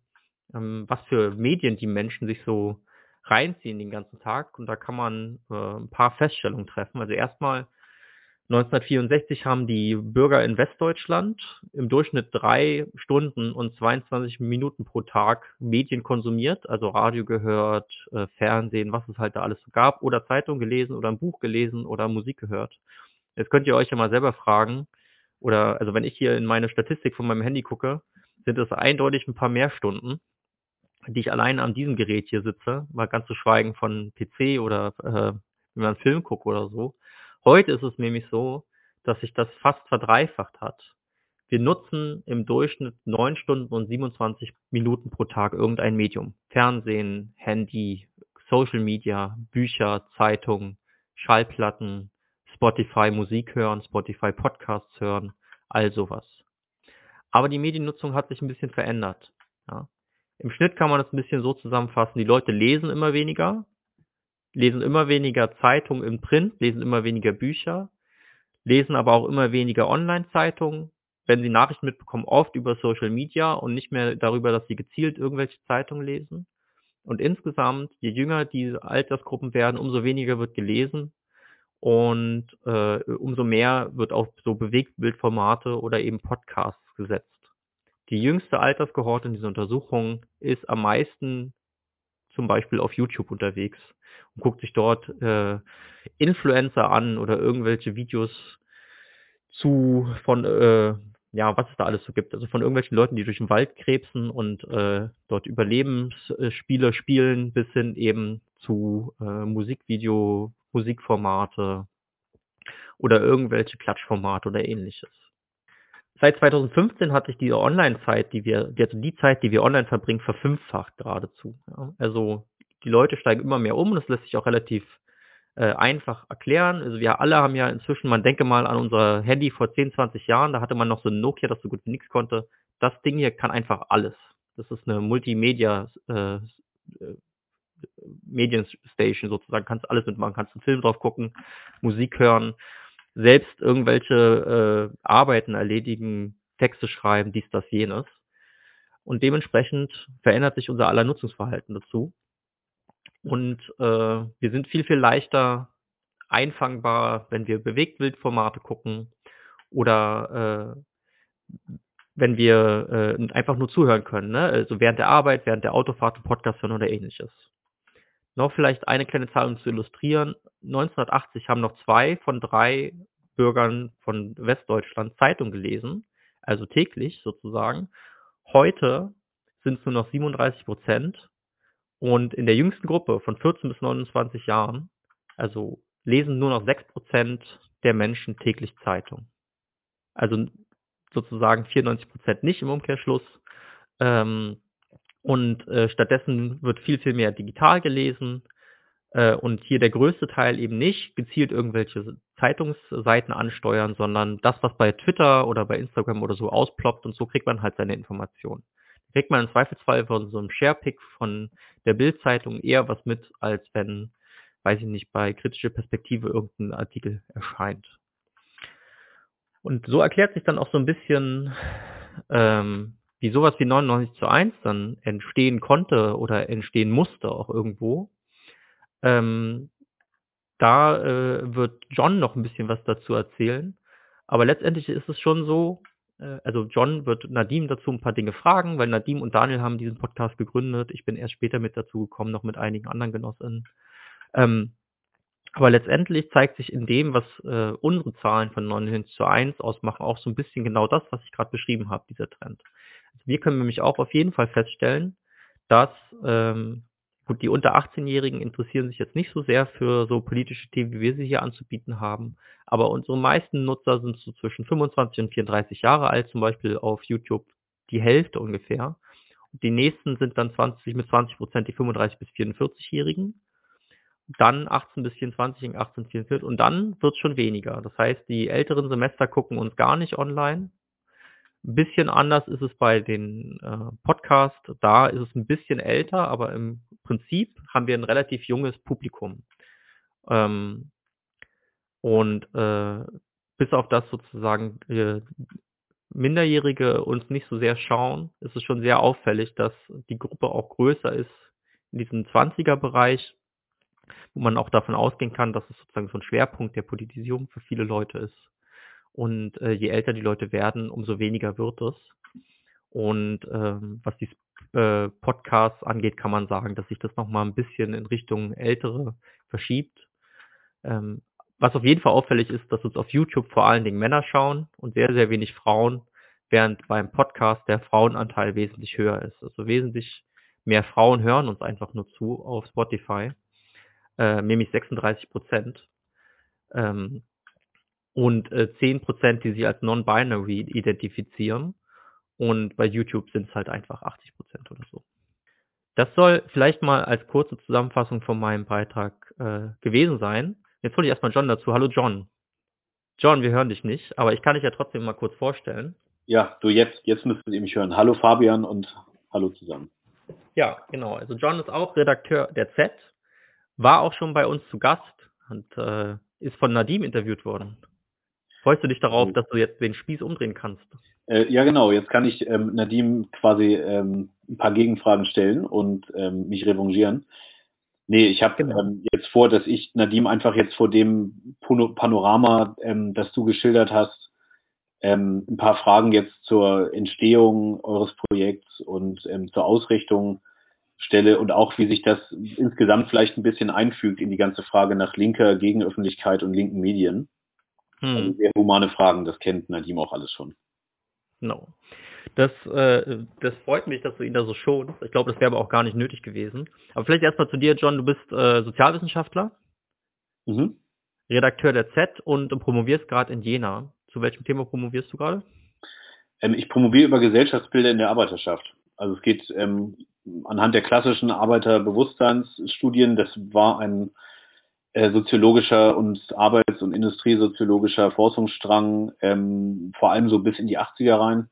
ähm, was für Medien die Menschen sich so reinziehen den ganzen Tag. Und da kann man äh, ein paar Feststellungen treffen. Also erstmal 1964 haben die Bürger in Westdeutschland im Durchschnitt drei Stunden und 22 Minuten pro Tag Medien konsumiert, also Radio gehört, äh, Fernsehen, was es halt da alles so gab, oder Zeitung gelesen oder ein Buch gelesen oder Musik gehört. Jetzt könnt ihr euch ja mal selber fragen, oder also wenn ich hier in meine Statistik von meinem Handy gucke, sind es eindeutig ein paar mehr Stunden, die ich allein an diesem Gerät hier sitze, mal ganz zu schweigen von PC oder äh, wenn man einen Film guckt oder so. Heute ist es nämlich so, dass sich das fast verdreifacht hat. Wir nutzen im Durchschnitt neun Stunden und 27 Minuten pro Tag irgendein Medium. Fernsehen, Handy, Social Media, Bücher, Zeitung, Schallplatten, Spotify Musik hören, Spotify Podcasts hören, all sowas. Aber die Mediennutzung hat sich ein bisschen verändert. Ja. Im Schnitt kann man das ein bisschen so zusammenfassen, die Leute lesen immer weniger, lesen immer weniger Zeitungen im Print, lesen immer weniger Bücher, lesen aber auch immer weniger Online-Zeitungen, wenn sie Nachrichten mitbekommen, oft über Social Media und nicht mehr darüber, dass sie gezielt irgendwelche Zeitungen lesen. Und insgesamt, je jünger die Altersgruppen werden, umso weniger wird gelesen und äh, umso mehr wird auf so Bewegtbildformate oder eben Podcasts gesetzt. Die jüngste Alterskohorte in dieser Untersuchung ist am meisten zum Beispiel auf YouTube unterwegs und guckt sich dort äh, Influencer an oder irgendwelche Videos zu von äh, ja, was es da alles so gibt. Also von irgendwelchen Leuten, die durch den Wald krebsen und äh, dort Überlebensspiele spielen, bis hin eben zu äh, Musikvideo, Musikformate oder irgendwelche Klatschformate oder ähnliches. Seit 2015 hat sich diese Online-Zeit, die wir, also die Zeit, die wir online verbringen, verfünffacht geradezu. Ja. Also die Leute steigen immer mehr um und das lässt sich auch relativ äh, einfach erklären. Also wir alle haben ja inzwischen, man denke mal an unser Handy vor 10, 20 Jahren, da hatte man noch so ein Nokia, das so gut wie nichts konnte. Das Ding hier kann einfach alles. Das ist eine Multimedia äh, äh Medienstation sozusagen, kannst alles mitmachen, kannst einen Film drauf gucken, Musik hören, selbst irgendwelche äh, Arbeiten erledigen, Texte schreiben, dies, das, jenes. Und dementsprechend verändert sich unser aller Nutzungsverhalten dazu. Und äh, wir sind viel, viel leichter einfangbar, wenn wir Bewegtbildformate gucken oder äh, wenn wir äh, einfach nur zuhören können, ne? also während der Arbeit, während der Autofahrt, Podcast hören oder ähnliches. Noch vielleicht eine kleine Zahl, um zu illustrieren. 1980 haben noch zwei von drei Bürgern von Westdeutschland Zeitung gelesen, also täglich sozusagen. Heute sind es nur noch 37 Prozent. Und in der jüngsten Gruppe von 14 bis 29 Jahren, also lesen nur noch 6 Prozent der Menschen täglich Zeitung. Also sozusagen 94 Prozent nicht im Umkehrschluss. Ähm, und äh, stattdessen wird viel, viel mehr digital gelesen. Äh, und hier der größte Teil eben nicht gezielt irgendwelche Zeitungsseiten ansteuern, sondern das, was bei Twitter oder bei Instagram oder so ausploppt und so kriegt man halt seine Informationen. Kriegt man im Zweifelsfall von so einem Sharepick von der Bildzeitung eher was mit, als wenn, weiß ich nicht, bei kritische Perspektive irgendein Artikel erscheint. Und so erklärt sich dann auch so ein bisschen, ähm, wie sowas wie 99 zu 1 dann entstehen konnte oder entstehen musste auch irgendwo. Ähm, da äh, wird John noch ein bisschen was dazu erzählen. Aber letztendlich ist es schon so, äh, also John wird Nadim dazu ein paar Dinge fragen, weil Nadim und Daniel haben diesen Podcast gegründet. Ich bin erst später mit dazu gekommen, noch mit einigen anderen Genossinnen. Ähm, aber letztendlich zeigt sich in dem, was äh, unsere Zahlen von 9 zu 1 ausmachen, auch so ein bisschen genau das, was ich gerade beschrieben habe, dieser Trend. Also wir können nämlich auch auf jeden Fall feststellen, dass ähm, gut, die unter 18-Jährigen interessieren sich jetzt nicht so sehr für so politische Themen, wie wir sie hier anzubieten haben. Aber unsere meisten Nutzer sind so zwischen 25 und 34 Jahre alt, zum Beispiel auf YouTube die Hälfte ungefähr. Und die nächsten sind dann 20 mit 20 Prozent die 35 bis 44-Jährigen. Dann 18 bis 24 und 18 bis 44 und dann wird es schon weniger. Das heißt, die älteren Semester gucken uns gar nicht online, ein bisschen anders ist es bei den äh, Podcasts. Da ist es ein bisschen älter, aber im Prinzip haben wir ein relativ junges Publikum. Ähm, und äh, bis auf das sozusagen äh, Minderjährige uns nicht so sehr schauen, ist es schon sehr auffällig, dass die Gruppe auch größer ist in diesem 20er-Bereich, wo man auch davon ausgehen kann, dass es sozusagen so ein Schwerpunkt der Politisierung für viele Leute ist. Und äh, je älter die Leute werden, umso weniger wird es. Und ähm, was die äh, Podcasts angeht, kann man sagen, dass sich das nochmal ein bisschen in Richtung Ältere verschiebt. Ähm, was auf jeden Fall auffällig ist, dass uns auf YouTube vor allen Dingen Männer schauen und sehr, sehr wenig Frauen, während beim Podcast der Frauenanteil wesentlich höher ist. Also wesentlich mehr Frauen hören uns einfach nur zu auf Spotify, äh, nämlich 36 Prozent. Ähm, und äh, 10%, die sich als non-binary identifizieren. Und bei YouTube sind es halt einfach 80% oder so. Das soll vielleicht mal als kurze Zusammenfassung von meinem Beitrag äh, gewesen sein. Jetzt hole ich erstmal John dazu. Hallo John. John, wir hören dich nicht, aber ich kann dich ja trotzdem mal kurz vorstellen. Ja, du jetzt, jetzt müsstet ihr mich hören. Hallo Fabian und hallo zusammen. Ja, genau. Also John ist auch Redakteur der Z, war auch schon bei uns zu Gast und äh, ist von Nadim interviewt worden. Freust du dich darauf, dass du jetzt den Spieß umdrehen kannst? Äh, ja, genau. Jetzt kann ich ähm, Nadim quasi ähm, ein paar Gegenfragen stellen und ähm, mich revanchieren. Nee, ich habe genau. ähm, jetzt vor, dass ich Nadim einfach jetzt vor dem Panorama, ähm, das du geschildert hast, ähm, ein paar Fragen jetzt zur Entstehung eures Projekts und ähm, zur Ausrichtung stelle und auch wie sich das insgesamt vielleicht ein bisschen einfügt in die ganze Frage nach linker Gegenöffentlichkeit und linken Medien. Also hm. Also sehr humane Fragen, das kennt Nadim auch alles schon. Genau. Das, äh, das freut mich, dass du ihn da so schonst. Ich glaube, das wäre aber auch gar nicht nötig gewesen. Aber vielleicht erstmal zu dir, John. Du bist äh, Sozialwissenschaftler, mhm. Redakteur der Z und promovierst gerade in Jena. Zu welchem Thema promovierst du gerade? Ähm, ich promoviere über Gesellschaftsbilder in der Arbeiterschaft. Also es geht ähm, anhand der klassischen Arbeiterbewusstseinsstudien. Das war ein soziologischer und arbeits- und industriesoziologischer Forschungsstrang, ähm, vor allem so bis in die 80er rein.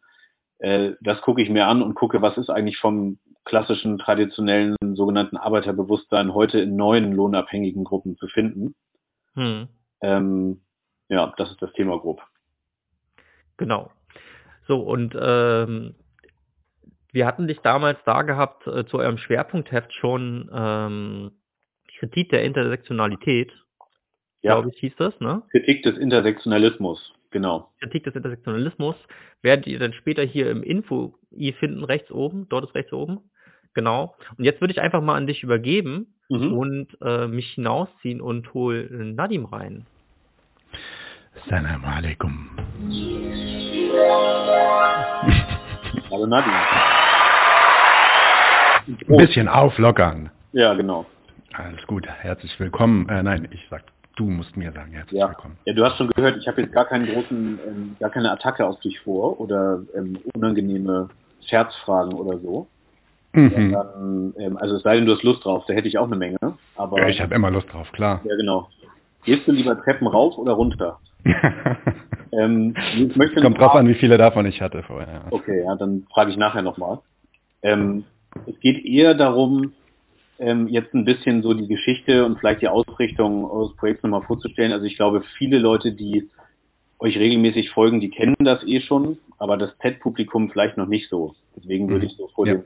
Äh, das gucke ich mir an und gucke, was ist eigentlich vom klassischen, traditionellen sogenannten Arbeiterbewusstsein heute in neuen lohnabhängigen Gruppen zu finden. Hm. Ähm, ja, das ist das Thema grob. Genau. So, und ähm, wir hatten dich damals da gehabt äh, zu eurem Schwerpunktheft schon ähm, Kritik der Intersektionalität, ja. glaube ich, hieß das, ne? Kritik des Intersektionalismus, genau. Kritik des Intersektionalismus werdet ihr dann später hier im Info i finden, rechts oben, dort ist rechts oben. Genau. Und jetzt würde ich einfach mal an dich übergeben mhm. und äh, mich hinausziehen und hol Nadim rein. Salam alaikum. Hallo Nadim. Ein bisschen auflockern. Ja, genau. Alles gut, herzlich willkommen. Äh, nein, ich sag, du musst mir sagen, herzlich ja. willkommen. Ja, du hast schon gehört, ich habe jetzt gar keinen großen, ähm, gar keine Attacke auf dich vor oder ähm, unangenehme Scherzfragen oder so. Mhm. Dann, ähm, also es sei denn, du hast Lust drauf, da hätte ich auch eine Menge. Aber, ja, ich habe immer Lust drauf, klar. Ja, genau. Gehst du lieber Treppen rauf oder runter? <laughs> ähm, Kommt drauf an, wie viele davon ich hatte vorher. Okay, ja, dann frage ich nachher nochmal. Ähm, es geht eher darum, ähm, jetzt ein bisschen so die Geschichte und vielleicht die Ausrichtung eures Projekts nochmal vorzustellen. Also ich glaube, viele Leute, die euch regelmäßig folgen, die kennen das eh schon, aber das TED-Publikum vielleicht noch nicht so. Deswegen würde ich so vor, ja. dem,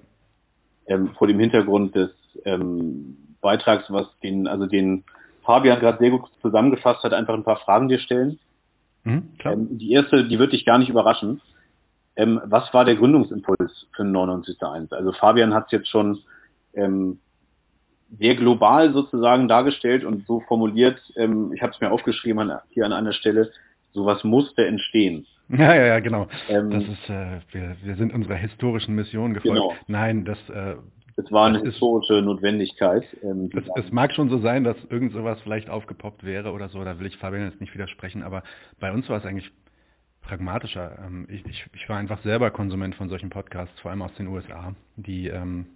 ähm, vor dem Hintergrund des ähm, Beitrags, was den, also den Fabian gerade sehr gut zusammengefasst hat, einfach ein paar Fragen dir stellen. Mhm, ähm, die erste, die wird dich gar nicht überraschen. Ähm, was war der Gründungsimpuls für 99.1? Also Fabian hat es jetzt schon ähm, sehr global sozusagen dargestellt und so formuliert, ähm, ich habe es mir aufgeschrieben an, hier an einer Stelle, sowas musste entstehen. Ja, ja, ja, genau. Ähm, das ist, äh, wir, wir sind unserer historischen Mission gefolgt. Genau. Nein, das, äh, es war eine historische ist, Notwendigkeit. Ähm, es, es, mag schon so sein, dass irgend sowas vielleicht aufgepoppt wäre oder so, da will ich Fabian jetzt nicht widersprechen, aber bei uns war es eigentlich pragmatischer. Ähm, ich, ich, ich, war einfach selber Konsument von solchen Podcasts, vor allem aus den USA. Die ähm,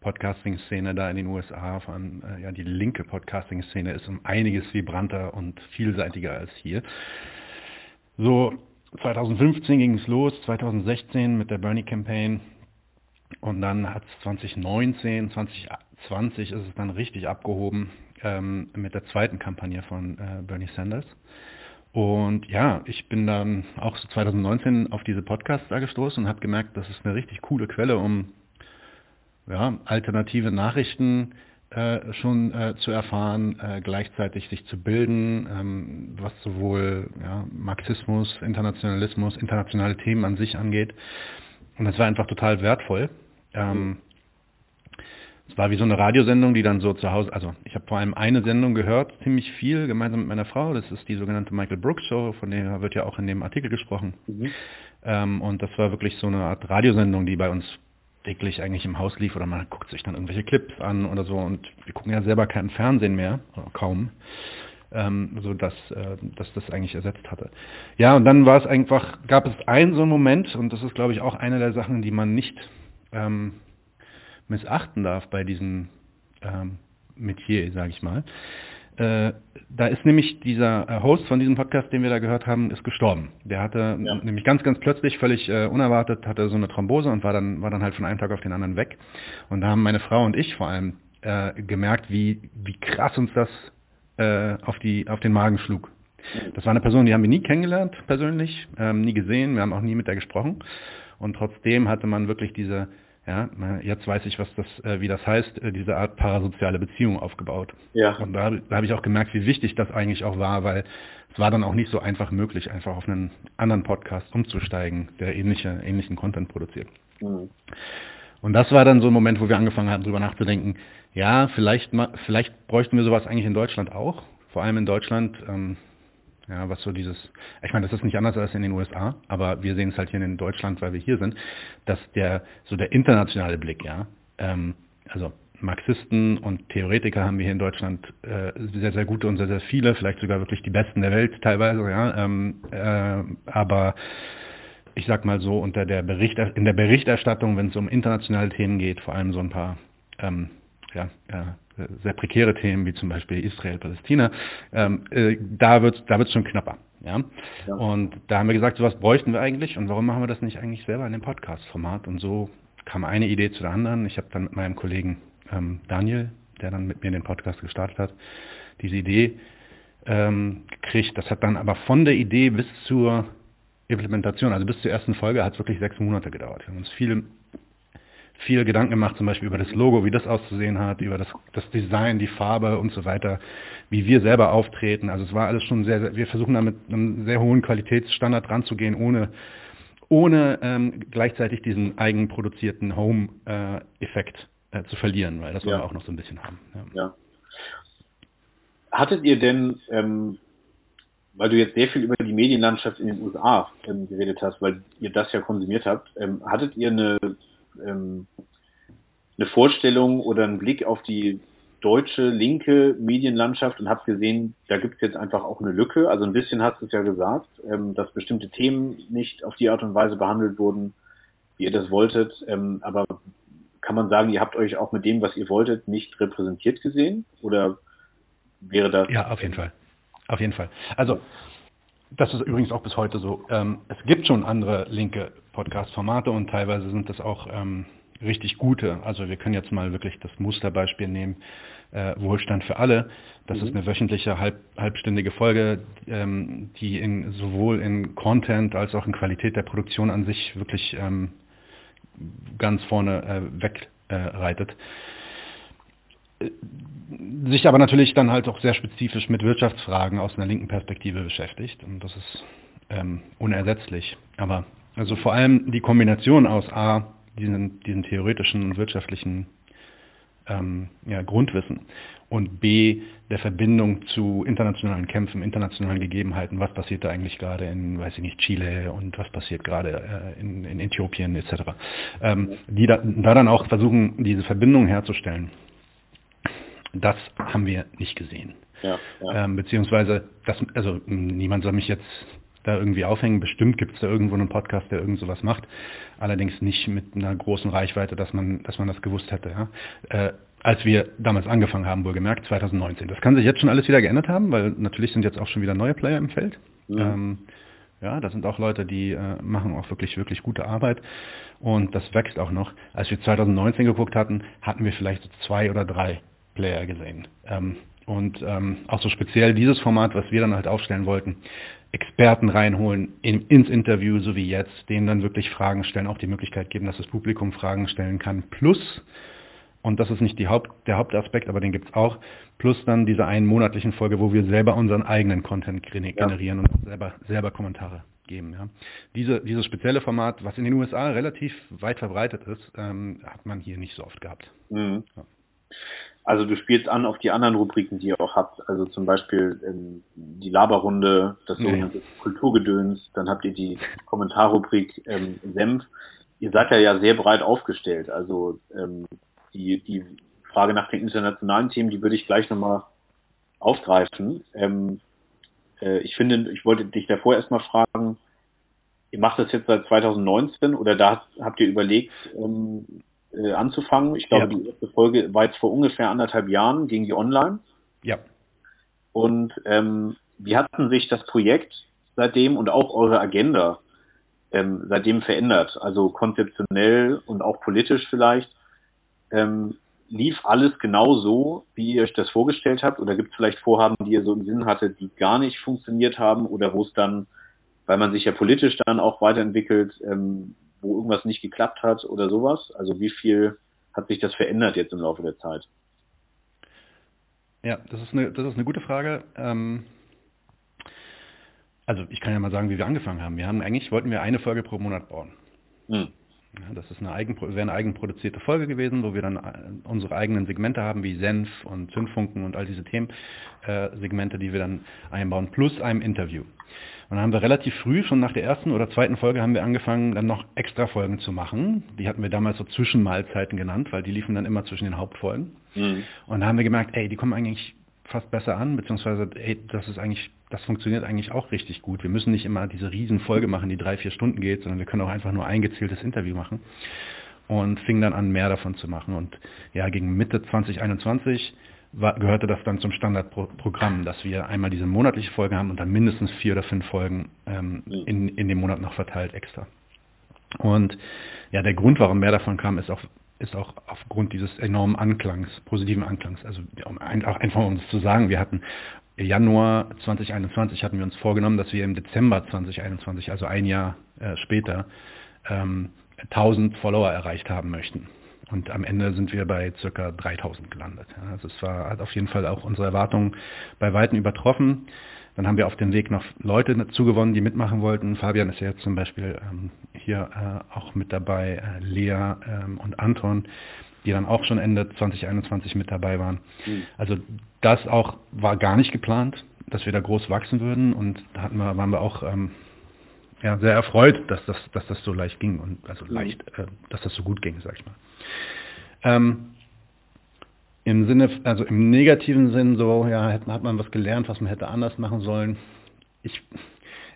Podcasting-Szene da in den USA, vor allem äh, ja, die linke Podcasting-Szene ist um einiges vibranter und vielseitiger als hier. So 2015 ging es los, 2016 mit der Bernie Campaign und dann hat es 2019, 2020 ist es dann richtig abgehoben ähm, mit der zweiten Kampagne von äh, Bernie Sanders. Und ja, ich bin dann auch so 2019 auf diese Podcasts da gestoßen und habe gemerkt, das ist eine richtig coole Quelle, um ja, alternative Nachrichten äh, schon äh, zu erfahren, äh, gleichzeitig sich zu bilden, ähm, was sowohl ja, Marxismus, Internationalismus, internationale Themen an sich angeht. Und das war einfach total wertvoll. Ähm, es war wie so eine Radiosendung, die dann so zu Hause, also ich habe vor allem eine Sendung gehört, ziemlich viel, gemeinsam mit meiner Frau. Das ist die sogenannte Michael Brooks Show, von der wird ja auch in dem Artikel gesprochen. Mhm. Ähm, und das war wirklich so eine Art Radiosendung, die bei uns täglich eigentlich im Haus lief oder man guckt sich dann irgendwelche Clips an oder so und wir gucken ja selber keinen Fernsehen mehr, kaum, ähm, so dass, äh, dass das eigentlich ersetzt hatte. Ja, und dann war es einfach, gab es einen so einen Moment und das ist glaube ich auch eine der Sachen, die man nicht ähm, missachten darf bei diesem ähm, Metier, sage ich mal. Äh, da ist nämlich dieser äh, Host von diesem Podcast, den wir da gehört haben, ist gestorben. Der hatte ja. nämlich ganz, ganz plötzlich, völlig äh, unerwartet, hatte so eine Thrombose und war dann, war dann halt von einem Tag auf den anderen weg. Und da haben meine Frau und ich vor allem äh, gemerkt, wie, wie krass uns das äh, auf, die, auf den Magen schlug. Das war eine Person, die haben wir nie kennengelernt persönlich, ähm, nie gesehen, wir haben auch nie mit der gesprochen. Und trotzdem hatte man wirklich diese ja, jetzt weiß ich, was das, äh, wie das heißt, äh, diese Art parasoziale Beziehung aufgebaut. Ja. Und da, da habe ich auch gemerkt, wie wichtig das eigentlich auch war, weil es war dann auch nicht so einfach möglich, einfach auf einen anderen Podcast umzusteigen, der ähnliche, ähnlichen Content produziert. Mhm. Und das war dann so ein Moment, wo wir angefangen haben, darüber nachzudenken, ja, vielleicht, vielleicht bräuchten wir sowas eigentlich in Deutschland auch. Vor allem in Deutschland, ähm, ja, was so dieses, ich meine, das ist nicht anders als in den USA, aber wir sehen es halt hier in Deutschland, weil wir hier sind, dass der, so der internationale Blick, ja, ähm, also Marxisten und Theoretiker haben wir hier in Deutschland äh, sehr, sehr gute und sehr, sehr viele, vielleicht sogar wirklich die besten der Welt teilweise, ja, ähm, äh, aber ich sag mal so, unter der Bericht, in der Berichterstattung, wenn es um internationale Themen geht, vor allem so ein paar ähm, ja, äh, sehr prekäre Themen wie zum Beispiel Israel, Palästina, ähm, äh, da wird da wird's schon knapper. Ja? ja? Und da haben wir gesagt, sowas bräuchten wir eigentlich und warum machen wir das nicht eigentlich selber in dem Podcast-Format? Und so kam eine Idee zu der anderen. Ich habe dann mit meinem Kollegen ähm, Daniel, der dann mit mir den Podcast gestartet hat, diese Idee ähm, gekriegt. Das hat dann aber von der Idee bis zur Implementation, also bis zur ersten Folge, hat es wirklich sechs Monate gedauert. Wir haben uns viel viel Gedanken gemacht, zum Beispiel über das Logo, wie das auszusehen hat, über das, das Design, die Farbe und so weiter, wie wir selber auftreten. Also es war alles schon sehr, sehr wir versuchen da mit einem sehr hohen Qualitätsstandard ranzugehen, ohne, ohne ähm, gleichzeitig diesen eigenproduzierten Home-Effekt äh, äh, zu verlieren, weil das ja. wollen wir auch noch so ein bisschen haben. Ja. ja. Hattet ihr denn, ähm, weil du jetzt sehr viel über die Medienlandschaft in den USA ähm, geredet hast, weil ihr das ja konsumiert habt, ähm, hattet ihr eine ähm, eine Vorstellung oder einen Blick auf die deutsche linke Medienlandschaft und habe gesehen, da gibt es jetzt einfach auch eine Lücke. Also ein bisschen hast du es ja gesagt, ähm, dass bestimmte Themen nicht auf die Art und Weise behandelt wurden, wie ihr das wolltet. Ähm, aber kann man sagen, ihr habt euch auch mit dem, was ihr wolltet, nicht repräsentiert gesehen? Oder wäre das? Ja, auf jeden Fall. Auf jeden Fall. Also das ist übrigens auch bis heute so. Ähm, es gibt schon andere linke Podcast-Formate und teilweise sind das auch ähm, richtig gute. Also wir können jetzt mal wirklich das Musterbeispiel nehmen, äh, Wohlstand für alle. Das mhm. ist eine wöchentliche halb, halbstündige Folge, ähm, die in, sowohl in Content als auch in Qualität der Produktion an sich wirklich ähm, ganz vorne äh, wegreitet. Äh, sich aber natürlich dann halt auch sehr spezifisch mit Wirtschaftsfragen aus einer linken Perspektive beschäftigt. Und das ist ähm, unersetzlich. Aber also vor allem die Kombination aus A, diesen, diesen theoretischen und wirtschaftlichen ähm, ja, Grundwissen und B, der Verbindung zu internationalen Kämpfen, internationalen Gegebenheiten, was passiert da eigentlich gerade in, weiß ich nicht, Chile und was passiert gerade äh, in, in, Äthiopien etc. Ähm, die da, da dann auch versuchen, diese Verbindung herzustellen. Das haben wir nicht gesehen. Ja, ja. Ähm, beziehungsweise, das, also niemand soll mich jetzt da irgendwie aufhängen. Bestimmt gibt es da irgendwo einen Podcast, der irgend sowas macht. Allerdings nicht mit einer großen Reichweite, dass man, dass man das gewusst hätte. Ja? Äh, als wir damals angefangen haben, wohlgemerkt, 2019. Das kann sich jetzt schon alles wieder geändert haben, weil natürlich sind jetzt auch schon wieder neue Player im Feld. Mhm. Ähm, ja, das sind auch Leute, die äh, machen auch wirklich, wirklich gute Arbeit und das wächst auch noch. Als wir 2019 geguckt hatten, hatten wir vielleicht so zwei oder drei Player gesehen. Ähm, und ähm, auch so speziell dieses Format, was wir dann halt aufstellen wollten, Experten reinholen in, ins Interview, so wie jetzt, denen dann wirklich Fragen stellen, auch die Möglichkeit geben, dass das Publikum Fragen stellen kann. Plus, und das ist nicht Haupt, der Hauptaspekt, aber den gibt es auch, plus dann diese einen monatlichen Folge, wo wir selber unseren eigenen Content generieren ja. und selber, selber Kommentare geben. Ja. Diese, dieses spezielle Format, was in den USA relativ weit verbreitet ist, ähm, hat man hier nicht so oft gehabt. Mhm. Ja. Also du spielst an auf die anderen Rubriken, die ihr auch habt. Also zum Beispiel ähm, die Laberrunde, das sogenannte ja. Kulturgedöns, dann habt ihr die Kommentarrubrik ähm, Senf. Ihr seid ja ja sehr breit aufgestellt. Also ähm, die, die Frage nach den internationalen Themen, die würde ich gleich nochmal aufgreifen. Ähm, äh, ich finde, ich wollte dich davor erstmal fragen, ihr macht das jetzt seit 2019 oder da habt ihr überlegt, ähm, äh, anzufangen. Ich glaube, ja. die erste Folge war jetzt vor ungefähr anderthalb Jahren, ging die online. Ja. Und ähm, wie hat denn sich das Projekt seitdem und auch eure Agenda ähm, seitdem verändert? Also konzeptionell und auch politisch vielleicht. Ähm, lief alles genau so, wie ihr euch das vorgestellt habt? Oder gibt es vielleicht Vorhaben, die ihr so im Sinn hattet, die gar nicht funktioniert haben oder wo es dann, weil man sich ja politisch dann auch weiterentwickelt, ähm, wo irgendwas nicht geklappt hat oder sowas? Also wie viel hat sich das verändert jetzt im Laufe der Zeit? Ja, das ist eine, das ist eine gute Frage. Ähm, also ich kann ja mal sagen, wie wir angefangen haben. Wir haben eigentlich, wollten wir eine Folge pro Monat bauen. Hm. Ja, das ist eine eigen, wäre eine eigenproduzierte Folge gewesen, wo wir dann äh, unsere eigenen Segmente haben, wie Senf und Zündfunken und all diese Themensegmente, äh, die wir dann einbauen, plus einem Interview. Und dann haben wir relativ früh, schon nach der ersten oder zweiten Folge, haben wir angefangen, dann noch extra Folgen zu machen. Die hatten wir damals so Zwischenmahlzeiten genannt, weil die liefen dann immer zwischen den Hauptfolgen. Mhm. Und da haben wir gemerkt, ey, die kommen eigentlich fast besser an, beziehungsweise, ey, das ist eigentlich, das funktioniert eigentlich auch richtig gut. Wir müssen nicht immer diese riesen Folge machen, die drei, vier Stunden geht, sondern wir können auch einfach nur ein gezieltes Interview machen. Und fingen dann an, mehr davon zu machen. Und ja, gegen Mitte 2021 war, gehörte das dann zum Standardprogramm, dass wir einmal diese monatliche Folge haben und dann mindestens vier oder fünf Folgen ähm, mhm. in, in dem Monat noch verteilt extra. Und ja, der Grund, warum mehr davon kam, ist auch, ist auch aufgrund dieses enormen Anklangs, positiven Anklangs. Also um einfach, einfach um es zu sagen, wir hatten Januar 2021 hatten wir uns vorgenommen, dass wir im Dezember 2021, also ein Jahr äh, später, ähm, 1000 Follower erreicht haben möchten. Und am Ende sind wir bei circa 3000 gelandet. Also es war, hat auf jeden Fall auch unsere Erwartungen bei Weitem übertroffen. Dann haben wir auf dem Weg noch Leute zugewonnen, die mitmachen wollten. Fabian ist ja jetzt zum Beispiel ähm, hier äh, auch mit dabei, äh, Lea ähm, und Anton, die dann auch schon Ende 2021 mit dabei waren. Mhm. Also das auch war gar nicht geplant, dass wir da groß wachsen würden. Und da hatten wir, waren wir auch ähm, ja, sehr erfreut, dass das, dass das so leicht ging und also mhm. leicht, äh, dass das so gut ging, sag ich mal. Ähm, Im Sinne, also im negativen Sinn, so, ja, hat, hat man was gelernt, was man hätte anders machen sollen. Ich,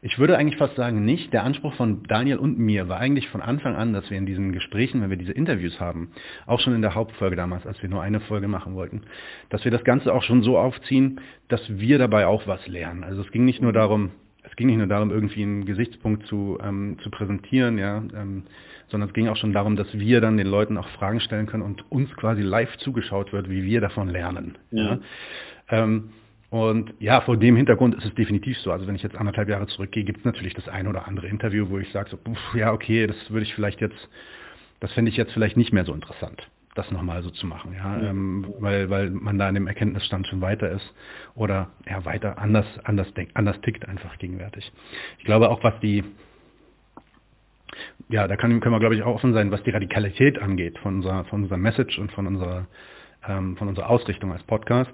ich würde eigentlich fast sagen, nicht. Der Anspruch von Daniel und mir war eigentlich von Anfang an, dass wir in diesen Gesprächen, wenn wir diese Interviews haben, auch schon in der Hauptfolge damals, als wir nur eine Folge machen wollten, dass wir das Ganze auch schon so aufziehen, dass wir dabei auch was lernen. Also es ging nicht nur darum, es ging nicht nur darum, irgendwie einen Gesichtspunkt zu, ähm, zu präsentieren, ja, ähm, sondern es ging auch schon darum, dass wir dann den Leuten auch Fragen stellen können und uns quasi live zugeschaut wird, wie wir davon lernen. Ja. ja. Ähm, und ja, vor dem Hintergrund ist es definitiv so. Also wenn ich jetzt anderthalb Jahre zurückgehe, gibt es natürlich das ein oder andere Interview, wo ich sage, so, ja, okay, das würde ich vielleicht jetzt, das fände ich jetzt vielleicht nicht mehr so interessant. das nochmal so zu machen, ja, ja. Ähm, weil, weil man da an dem Erkenntnisstand schon weiter ist oder ja weiter anders, anders denkt, anders tickt einfach gegenwärtig. Ich glaube auch, was die ja, da kann, können wir glaube ich auch offen sein, was die Radikalität angeht von unserer, von unserer Message und von unserer, ähm, von unserer Ausrichtung als Podcast.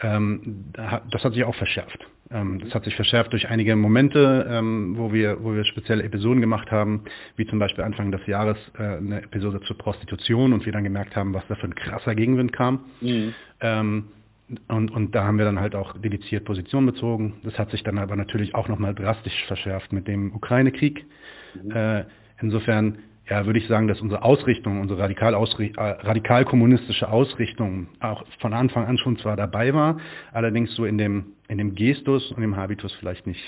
Ähm, das hat sich auch verschärft. Ähm, das hat sich verschärft durch einige Momente, ähm, wo, wir, wo wir spezielle Episoden gemacht haben, wie zum Beispiel Anfang des Jahres äh, eine Episode zur Prostitution und wir dann gemerkt haben, was da für ein krasser Gegenwind kam. Mhm. Ähm, und, und da haben wir dann halt auch dediziert Position bezogen. Das hat sich dann aber natürlich auch nochmal drastisch verschärft mit dem Ukraine-Krieg. Mhm. Äh, insofern ja, würde ich sagen, dass unsere Ausrichtung, unsere radikal, ausri äh, radikal kommunistische Ausrichtung auch von Anfang an schon zwar dabei war, allerdings so in dem, in dem Gestus und dem Habitus vielleicht nicht,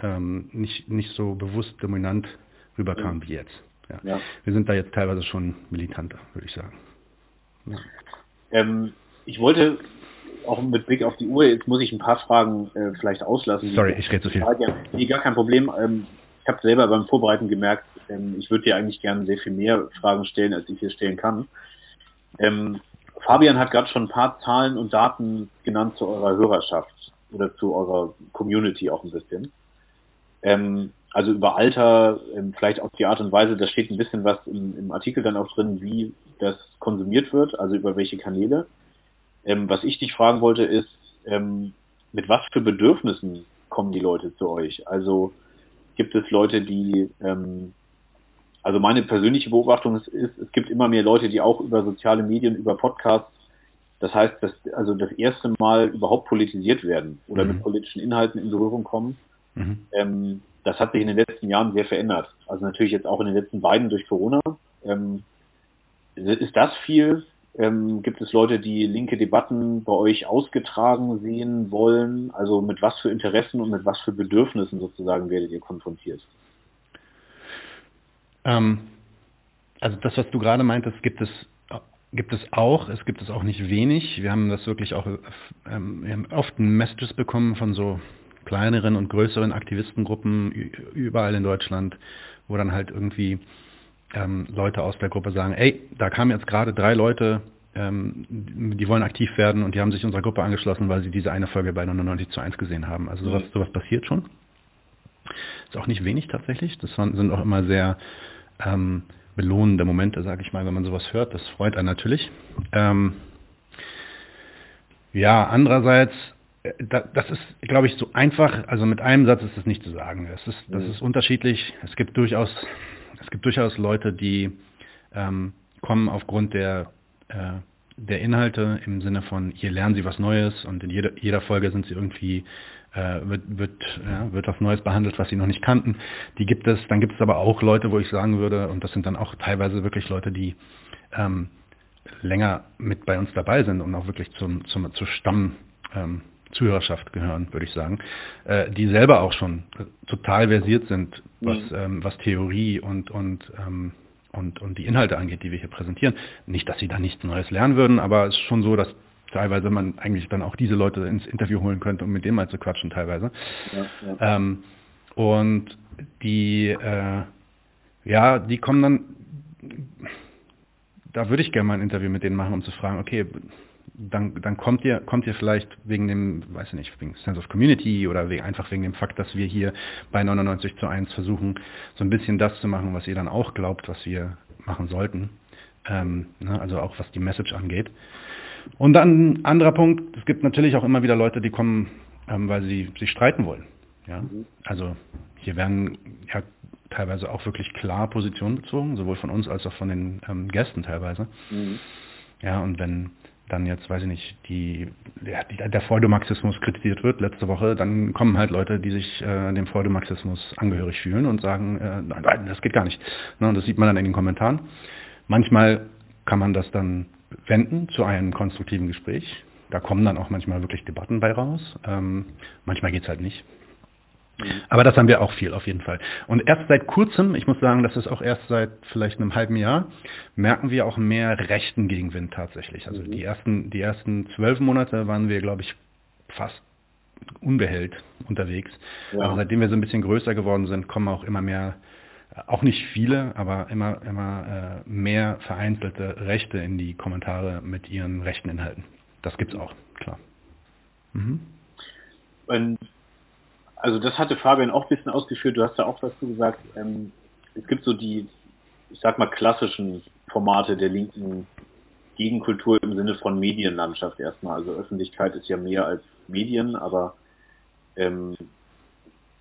ähm, nicht, nicht so bewusst dominant rüberkam wie jetzt. Ja. ja. Wir sind da jetzt teilweise schon militanter, würde ich sagen. Ja. Ähm, ich wollte auch mit Blick auf die Uhr, jetzt muss ich ein paar Fragen äh, vielleicht auslassen. Sorry, ich rede zu viel. Nee, gar kein Problem. Ähm, ich habe selber beim Vorbereiten gemerkt, ähm, ich würde dir eigentlich gerne sehr viel mehr Fragen stellen, als ich hier stellen kann. Ähm, Fabian hat gerade schon ein paar Zahlen und Daten genannt zu eurer Hörerschaft oder zu eurer Community auch ein bisschen. Ähm, also über Alter, ähm, vielleicht auch die Art und Weise, da steht ein bisschen was im, im, Artikel dann auch drin, wie das konsumiert wird, also über welche Kanäle. Ähm, was ich dich fragen wollte ist, ähm, mit was für Bedürfnissen kommen die Leute zu euch? Also gibt es Leute, die ähm, also meine persönliche Beobachtung ist, ist, es gibt immer mehr Leute, die auch über soziale Medien, über Podcasts, das heißt, dass also das erste Mal überhaupt politisiert werden oder mhm. mit politischen Inhalten in Berührung kommen. Mhm. Ähm, das hat sich in den letzten Jahren sehr verändert. Also natürlich jetzt auch in den letzten beiden durch Corona. Ähm, ist das viel? Ähm, gibt es Leute, die linke Debatten bei euch ausgetragen sehen wollen? Also mit was für Interessen und mit was für Bedürfnissen sozusagen werdet ihr konfrontiert? Ähm, also das, was du gerade meintest, gibt es gibt es auch. Es gibt es auch nicht wenig. Wir haben das wirklich auch, ähm, wir haben oft Messages bekommen von so kleineren und größeren Aktivistengruppen überall in Deutschland, wo dann halt irgendwie ähm, Leute aus der Gruppe sagen, ey, da kamen jetzt gerade drei Leute, ähm, die wollen aktiv werden und die haben sich unserer Gruppe angeschlossen, weil sie diese eine Folge bei 99 zu 1 gesehen haben. Also sowas, mhm. sowas passiert schon. Ist auch nicht wenig tatsächlich. Das sind auch immer sehr ähm, belohnende Momente, sage ich mal, wenn man sowas hört. Das freut einen natürlich. Ähm, ja, andererseits, äh, das ist, glaube ich, so einfach, also mit einem Satz ist das nicht zu sagen. Es ist, das mhm. ist unterschiedlich. Es gibt durchaus, es gibt durchaus Leute, die ähm, kommen aufgrund der, äh, der Inhalte im Sinne von, hier lernen sie was Neues und in jeder, jeder Folge sind sie irgendwie äh, wird, wird, ja, wird was Neues behandelt, was sie noch nicht kannten. Die gibt es. Dann gibt es aber auch Leute, wo ich sagen würde, und das sind dann auch teilweise wirklich Leute, die ähm, länger mit bei uns dabei sind und auch wirklich zum, zum, zur Stamm ähm, Zuhörerschaft gehören, würde ich sagen, äh, die selber auch schon total versiert sind, was, mhm. ähm, was Theorie und, und, ähm, und, und die Inhalte angeht, die wir hier präsentieren. Nicht, dass sie da nichts Neues lernen würden, aber es ist schon so, dass teilweise man eigentlich dann auch diese Leute ins Interview holen könnte, um mit denen mal zu quatschen teilweise. Ja, ja. Ähm, und die, äh, ja, die kommen dann, da würde ich gerne mal ein Interview mit denen machen, um zu fragen, okay, dann, dann kommt ihr, kommt ihr vielleicht wegen dem, weiß ich nicht, wegen Sense of Community oder wegen, einfach wegen dem Fakt, dass wir hier bei 99 zu 1 versuchen, so ein bisschen das zu machen, was ihr dann auch glaubt, was wir machen sollten. Ähm, ne, also auch was die Message angeht. Und dann ein anderer Punkt, es gibt natürlich auch immer wieder Leute, die kommen, ähm, weil sie sich streiten wollen. Ja? Mhm. Also hier werden ja teilweise auch wirklich klar Positionen bezogen, sowohl von uns als auch von den ähm, Gästen teilweise. Mhm. Ja, und wenn dann jetzt, weiß ich nicht, die, der, der Freudomarxismus kritisiert wird letzte Woche, dann kommen halt Leute, die sich äh, dem Freudomarxismus angehörig fühlen und sagen, äh, nein, das geht gar nicht. Ne, und das sieht man dann in den Kommentaren. Manchmal kann man das dann wenden zu einem konstruktiven Gespräch. Da kommen dann auch manchmal wirklich Debatten bei raus. Ähm, manchmal geht es halt nicht. Mhm. Aber das haben wir auch viel auf jeden Fall. Und erst seit kurzem, ich muss sagen, das ist auch erst seit vielleicht einem halben Jahr, merken wir auch mehr rechten Gegenwind tatsächlich. Also mhm. die ersten, die ersten zwölf Monate waren wir, glaube ich, fast unbehellt unterwegs. Ja. Aber seitdem wir so ein bisschen größer geworden sind, kommen auch immer mehr auch nicht viele, aber immer, immer äh, mehr vereinzelte Rechte in die Kommentare mit ihren rechten Inhalten. Das gibt's auch, klar. Mhm. Und also das hatte Fabian auch ein bisschen ausgeführt, du hast da auch was zu gesagt. Ähm, es gibt so die, ich sag mal, klassischen Formate der linken Gegenkultur im Sinne von Medienlandschaft erstmal. Also Öffentlichkeit ist ja mehr als Medien, aber ähm,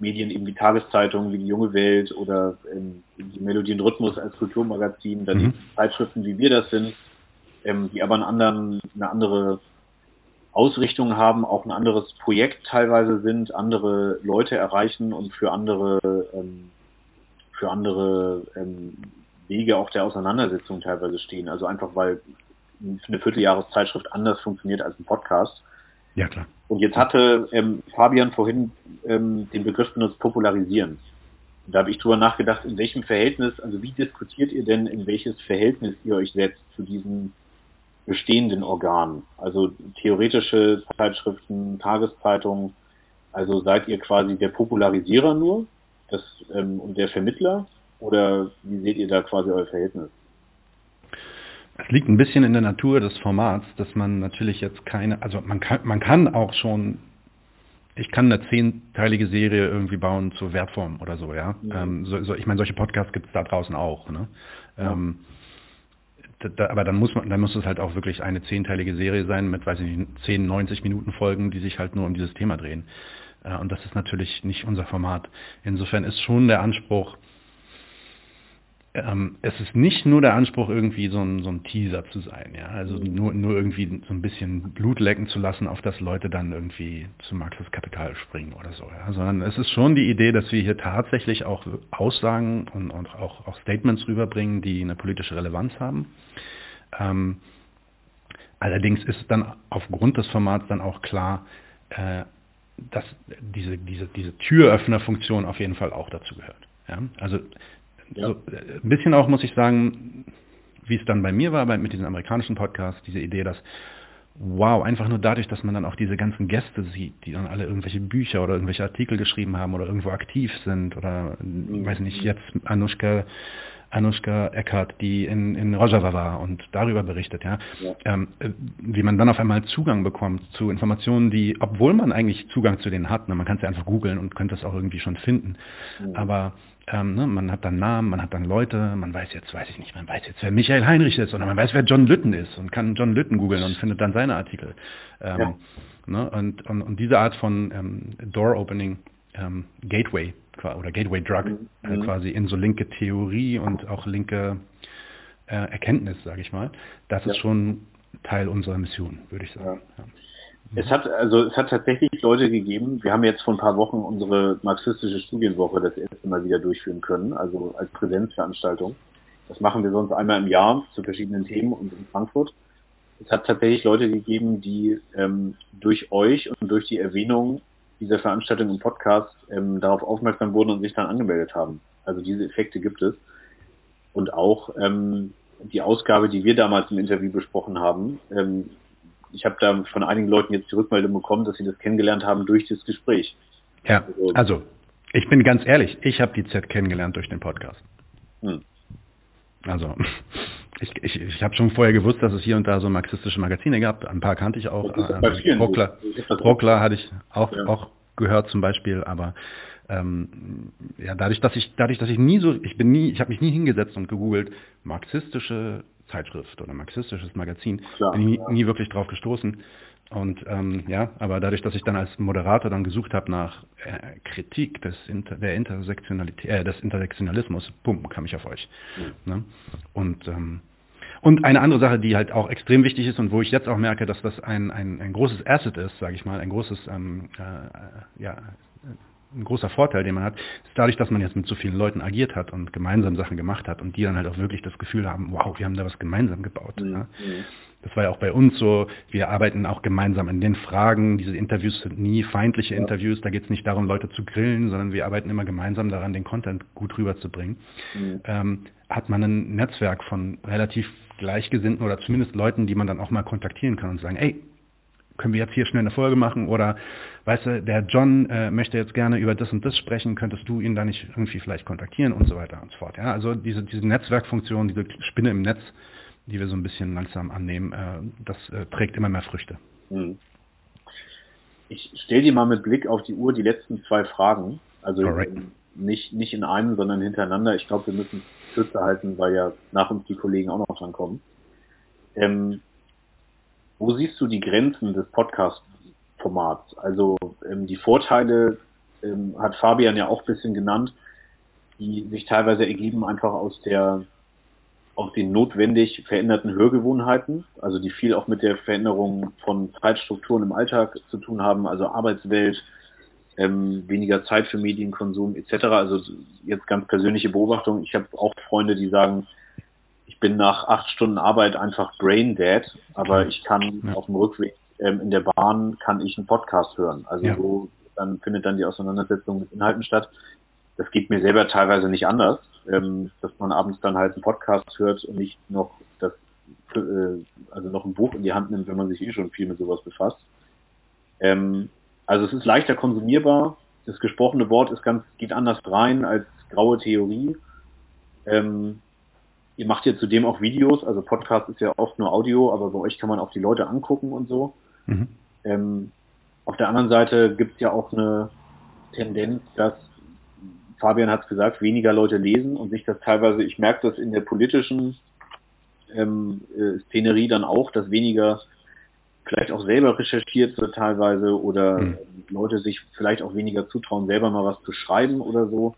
Medien eben wie Tageszeitungen, wie die Junge Welt oder ähm, die Melodie und Rhythmus als Kulturmagazin, dann mhm. Zeitschriften, wie wir das sind, ähm, die aber einen anderen, eine andere Ausrichtung haben, auch ein anderes Projekt teilweise sind, andere Leute erreichen und für andere, ähm, für andere ähm, Wege auch der Auseinandersetzung teilweise stehen. Also einfach weil eine Vierteljahreszeitschrift anders funktioniert als ein Podcast. Ja, klar. Und jetzt hatte ähm, Fabian vorhin ähm, den Begriff benutzt, popularisieren. Da habe ich drüber nachgedacht, in welchem Verhältnis, also wie diskutiert ihr denn, in welches Verhältnis ihr euch setzt zu diesen bestehenden Organen? Also theoretische Zeitschriften, Tageszeitungen, also seid ihr quasi der Popularisierer nur das, ähm, und der Vermittler? Oder wie seht ihr da quasi euer Verhältnis? Es liegt ein bisschen in der Natur des Formats, dass man natürlich jetzt keine, also man kann, man kann auch schon, ich kann eine zehnteilige Serie irgendwie bauen zur Wertform oder so, ja. ja. Ähm, so, so, ich meine, solche Podcasts gibt es da draußen auch, ne? Ja. Ähm, da, aber dann muss man, dann muss es halt auch wirklich eine zehnteilige Serie sein mit, weiß ich nicht, 10, 90 Minuten Folgen, die sich halt nur um dieses Thema drehen. Äh, und das ist natürlich nicht unser Format. Insofern ist schon der Anspruch, ähm, es ist nicht nur der Anspruch, irgendwie so ein, so ein Teaser zu sein, ja. Also nur, nur irgendwie so ein bisschen Blut lecken zu lassen, auf das Leute dann irgendwie zu Marxes Kapital springen oder so, ja. Sondern es ist schon die Idee, dass wir hier tatsächlich auch Aussagen und, und auch, auch Statements rüberbringen, die eine politische Relevanz haben. Ähm, allerdings ist dann aufgrund des Formats dann auch klar, äh, dass diese, diese, diese Türöffnerfunktion auf jeden Fall auch dazu gehört. Ja? Also ja. So, äh, ein bisschen auch, muss ich sagen, wie es dann bei mir war, bei, mit diesem amerikanischen Podcast, diese Idee, dass wow, einfach nur dadurch, dass man dann auch diese ganzen Gäste sieht, die dann alle irgendwelche Bücher oder irgendwelche Artikel geschrieben haben oder irgendwo aktiv sind oder, mhm. weiß nicht, jetzt Anushka Anushka Eckert, die in, in Rojava war und darüber berichtet, ja, ja. Ähm, äh, wie man dann auf einmal Zugang bekommt zu Informationen, die, obwohl man eigentlich Zugang zu denen hat, ne, man kann es ja einfach googeln und könnte es auch irgendwie schon finden, mhm. aber ähm, ne, man hat dann Namen, man hat dann Leute, man weiß jetzt, weiß ich nicht, man weiß jetzt, wer Michael Heinrich ist oder man weiß, wer John Lütten ist und kann John Lütten googeln und findet dann seine Artikel. Ähm, ja. ne, und, und, und diese Art von ähm, Door-Opening, ähm, Gateway oder Gateway Drug mhm. äh, quasi in so linke Theorie und auch linke äh, Erkenntnis, sage ich mal, das ja. ist schon Teil unserer Mission, würde ich sagen. Ja. Es hat also es hat tatsächlich Leute gegeben. Wir haben jetzt vor ein paar Wochen unsere marxistische Studienwoche das erste Mal wieder durchführen können, also als Präsenzveranstaltung. Das machen wir sonst einmal im Jahr zu verschiedenen Themen und in Frankfurt. Es hat tatsächlich Leute gegeben, die ähm, durch euch und durch die Erwähnung dieser Veranstaltung im Podcast ähm, darauf aufmerksam wurden und sich dann angemeldet haben. Also diese Effekte gibt es. Und auch ähm, die Ausgabe, die wir damals im Interview besprochen haben, ähm, ich habe da von einigen Leuten jetzt die Rückmeldung bekommen, dass sie das kennengelernt haben durch das Gespräch. Ja, also, also ich bin ganz ehrlich, ich habe die Z kennengelernt durch den Podcast. Hm. Also <laughs> ich, ich, ich habe schon vorher gewusst, dass es hier und da so marxistische Magazine gab. Ein paar kannte ich auch. Äh, Brockler, Brockler hatte ich auch, ja. auch gehört zum Beispiel, aber ähm, ja, dadurch, dass ich, dadurch, dass ich nie so, ich bin nie, ich habe mich nie hingesetzt und gegoogelt, marxistische Zeitschrift oder marxistisches Magazin. Klar, Bin ich nie, nie, wirklich drauf gestoßen. Und ähm, ja, aber dadurch, dass ich dann als Moderator dann gesucht habe nach äh, Kritik des Inter der Intersektionalität, äh, des Intersektionalismus, bumm, kam ich auf euch. Mhm. Ne? Und ähm, und eine andere Sache, die halt auch extrem wichtig ist und wo ich jetzt auch merke, dass das ein, ein, ein großes Asset ist, sage ich mal, ein großes ähm, äh, ja, ein großer Vorteil, den man hat, ist dadurch, dass man jetzt mit so vielen Leuten agiert hat und gemeinsam Sachen gemacht hat und die dann halt auch wirklich das Gefühl haben, wow, wir haben da was gemeinsam gebaut. Mhm. Ja. Das war ja auch bei uns so, wir arbeiten auch gemeinsam an den Fragen. Diese Interviews sind nie feindliche ja. Interviews, da geht es nicht darum, Leute zu grillen, sondern wir arbeiten immer gemeinsam daran, den Content gut rüberzubringen. Mhm. Ähm, hat man ein Netzwerk von relativ Gleichgesinnten oder zumindest Leuten, die man dann auch mal kontaktieren kann und sagen, ey, können wir jetzt hier schnell eine Folge machen oder weißt du, der John äh, möchte jetzt gerne über das und das sprechen, könntest du ihn da nicht irgendwie vielleicht kontaktieren und so weiter und so fort. Ja, also diese, diese Netzwerkfunktion, diese Spinne im Netz, die wir so ein bisschen langsam annehmen, äh, das äh, trägt immer mehr Früchte. Hm. Ich stelle dir mal mit Blick auf die Uhr die letzten zwei Fragen. Also nicht, nicht in einem, sondern hintereinander. Ich glaube, wir müssen kürzer halten, weil ja nach uns die Kollegen auch noch dran kommen. Ähm, wo siehst du die Grenzen des Podcast-Formats? Also ähm, die Vorteile ähm, hat Fabian ja auch ein bisschen genannt, die sich teilweise ergeben einfach aus der aus den notwendig veränderten Hörgewohnheiten, also die viel auch mit der Veränderung von Zeitstrukturen im Alltag zu tun haben, also Arbeitswelt, ähm, weniger Zeit für Medienkonsum etc. Also jetzt ganz persönliche Beobachtung. Ich habe auch Freunde, die sagen, bin nach acht Stunden Arbeit einfach brain dead, aber ich kann ja. auf dem Rückweg ähm, in der Bahn kann ich einen Podcast hören. Also ja. so dann findet dann die Auseinandersetzung mit Inhalten statt. Das geht mir selber teilweise nicht anders ähm, dass man abends dann halt einen Podcast hört und nicht noch das, äh, also noch ein Buch in die Hand nimmt, wenn man sich eh schon viel mit sowas befasst. Ähm, also es ist leichter konsumierbar. Das gesprochene Wort ist ganz, geht anders rein als graue Theorie. Ähm, ihr macht ja zudem auch Videos, also Podcast ist ja oft nur Audio, aber bei euch kann man auch die Leute angucken und so. Mhm. Ähm, auf der anderen Seite gibt es ja auch eine Tendenz, dass Fabian hat es gesagt, weniger Leute lesen und sich das teilweise, ich merke das in der politischen ähm, äh, Szenerie dann auch, dass weniger vielleicht auch selber recherchiert wird teilweise oder mhm. Leute sich vielleicht auch weniger zutrauen, selber mal was zu schreiben oder so.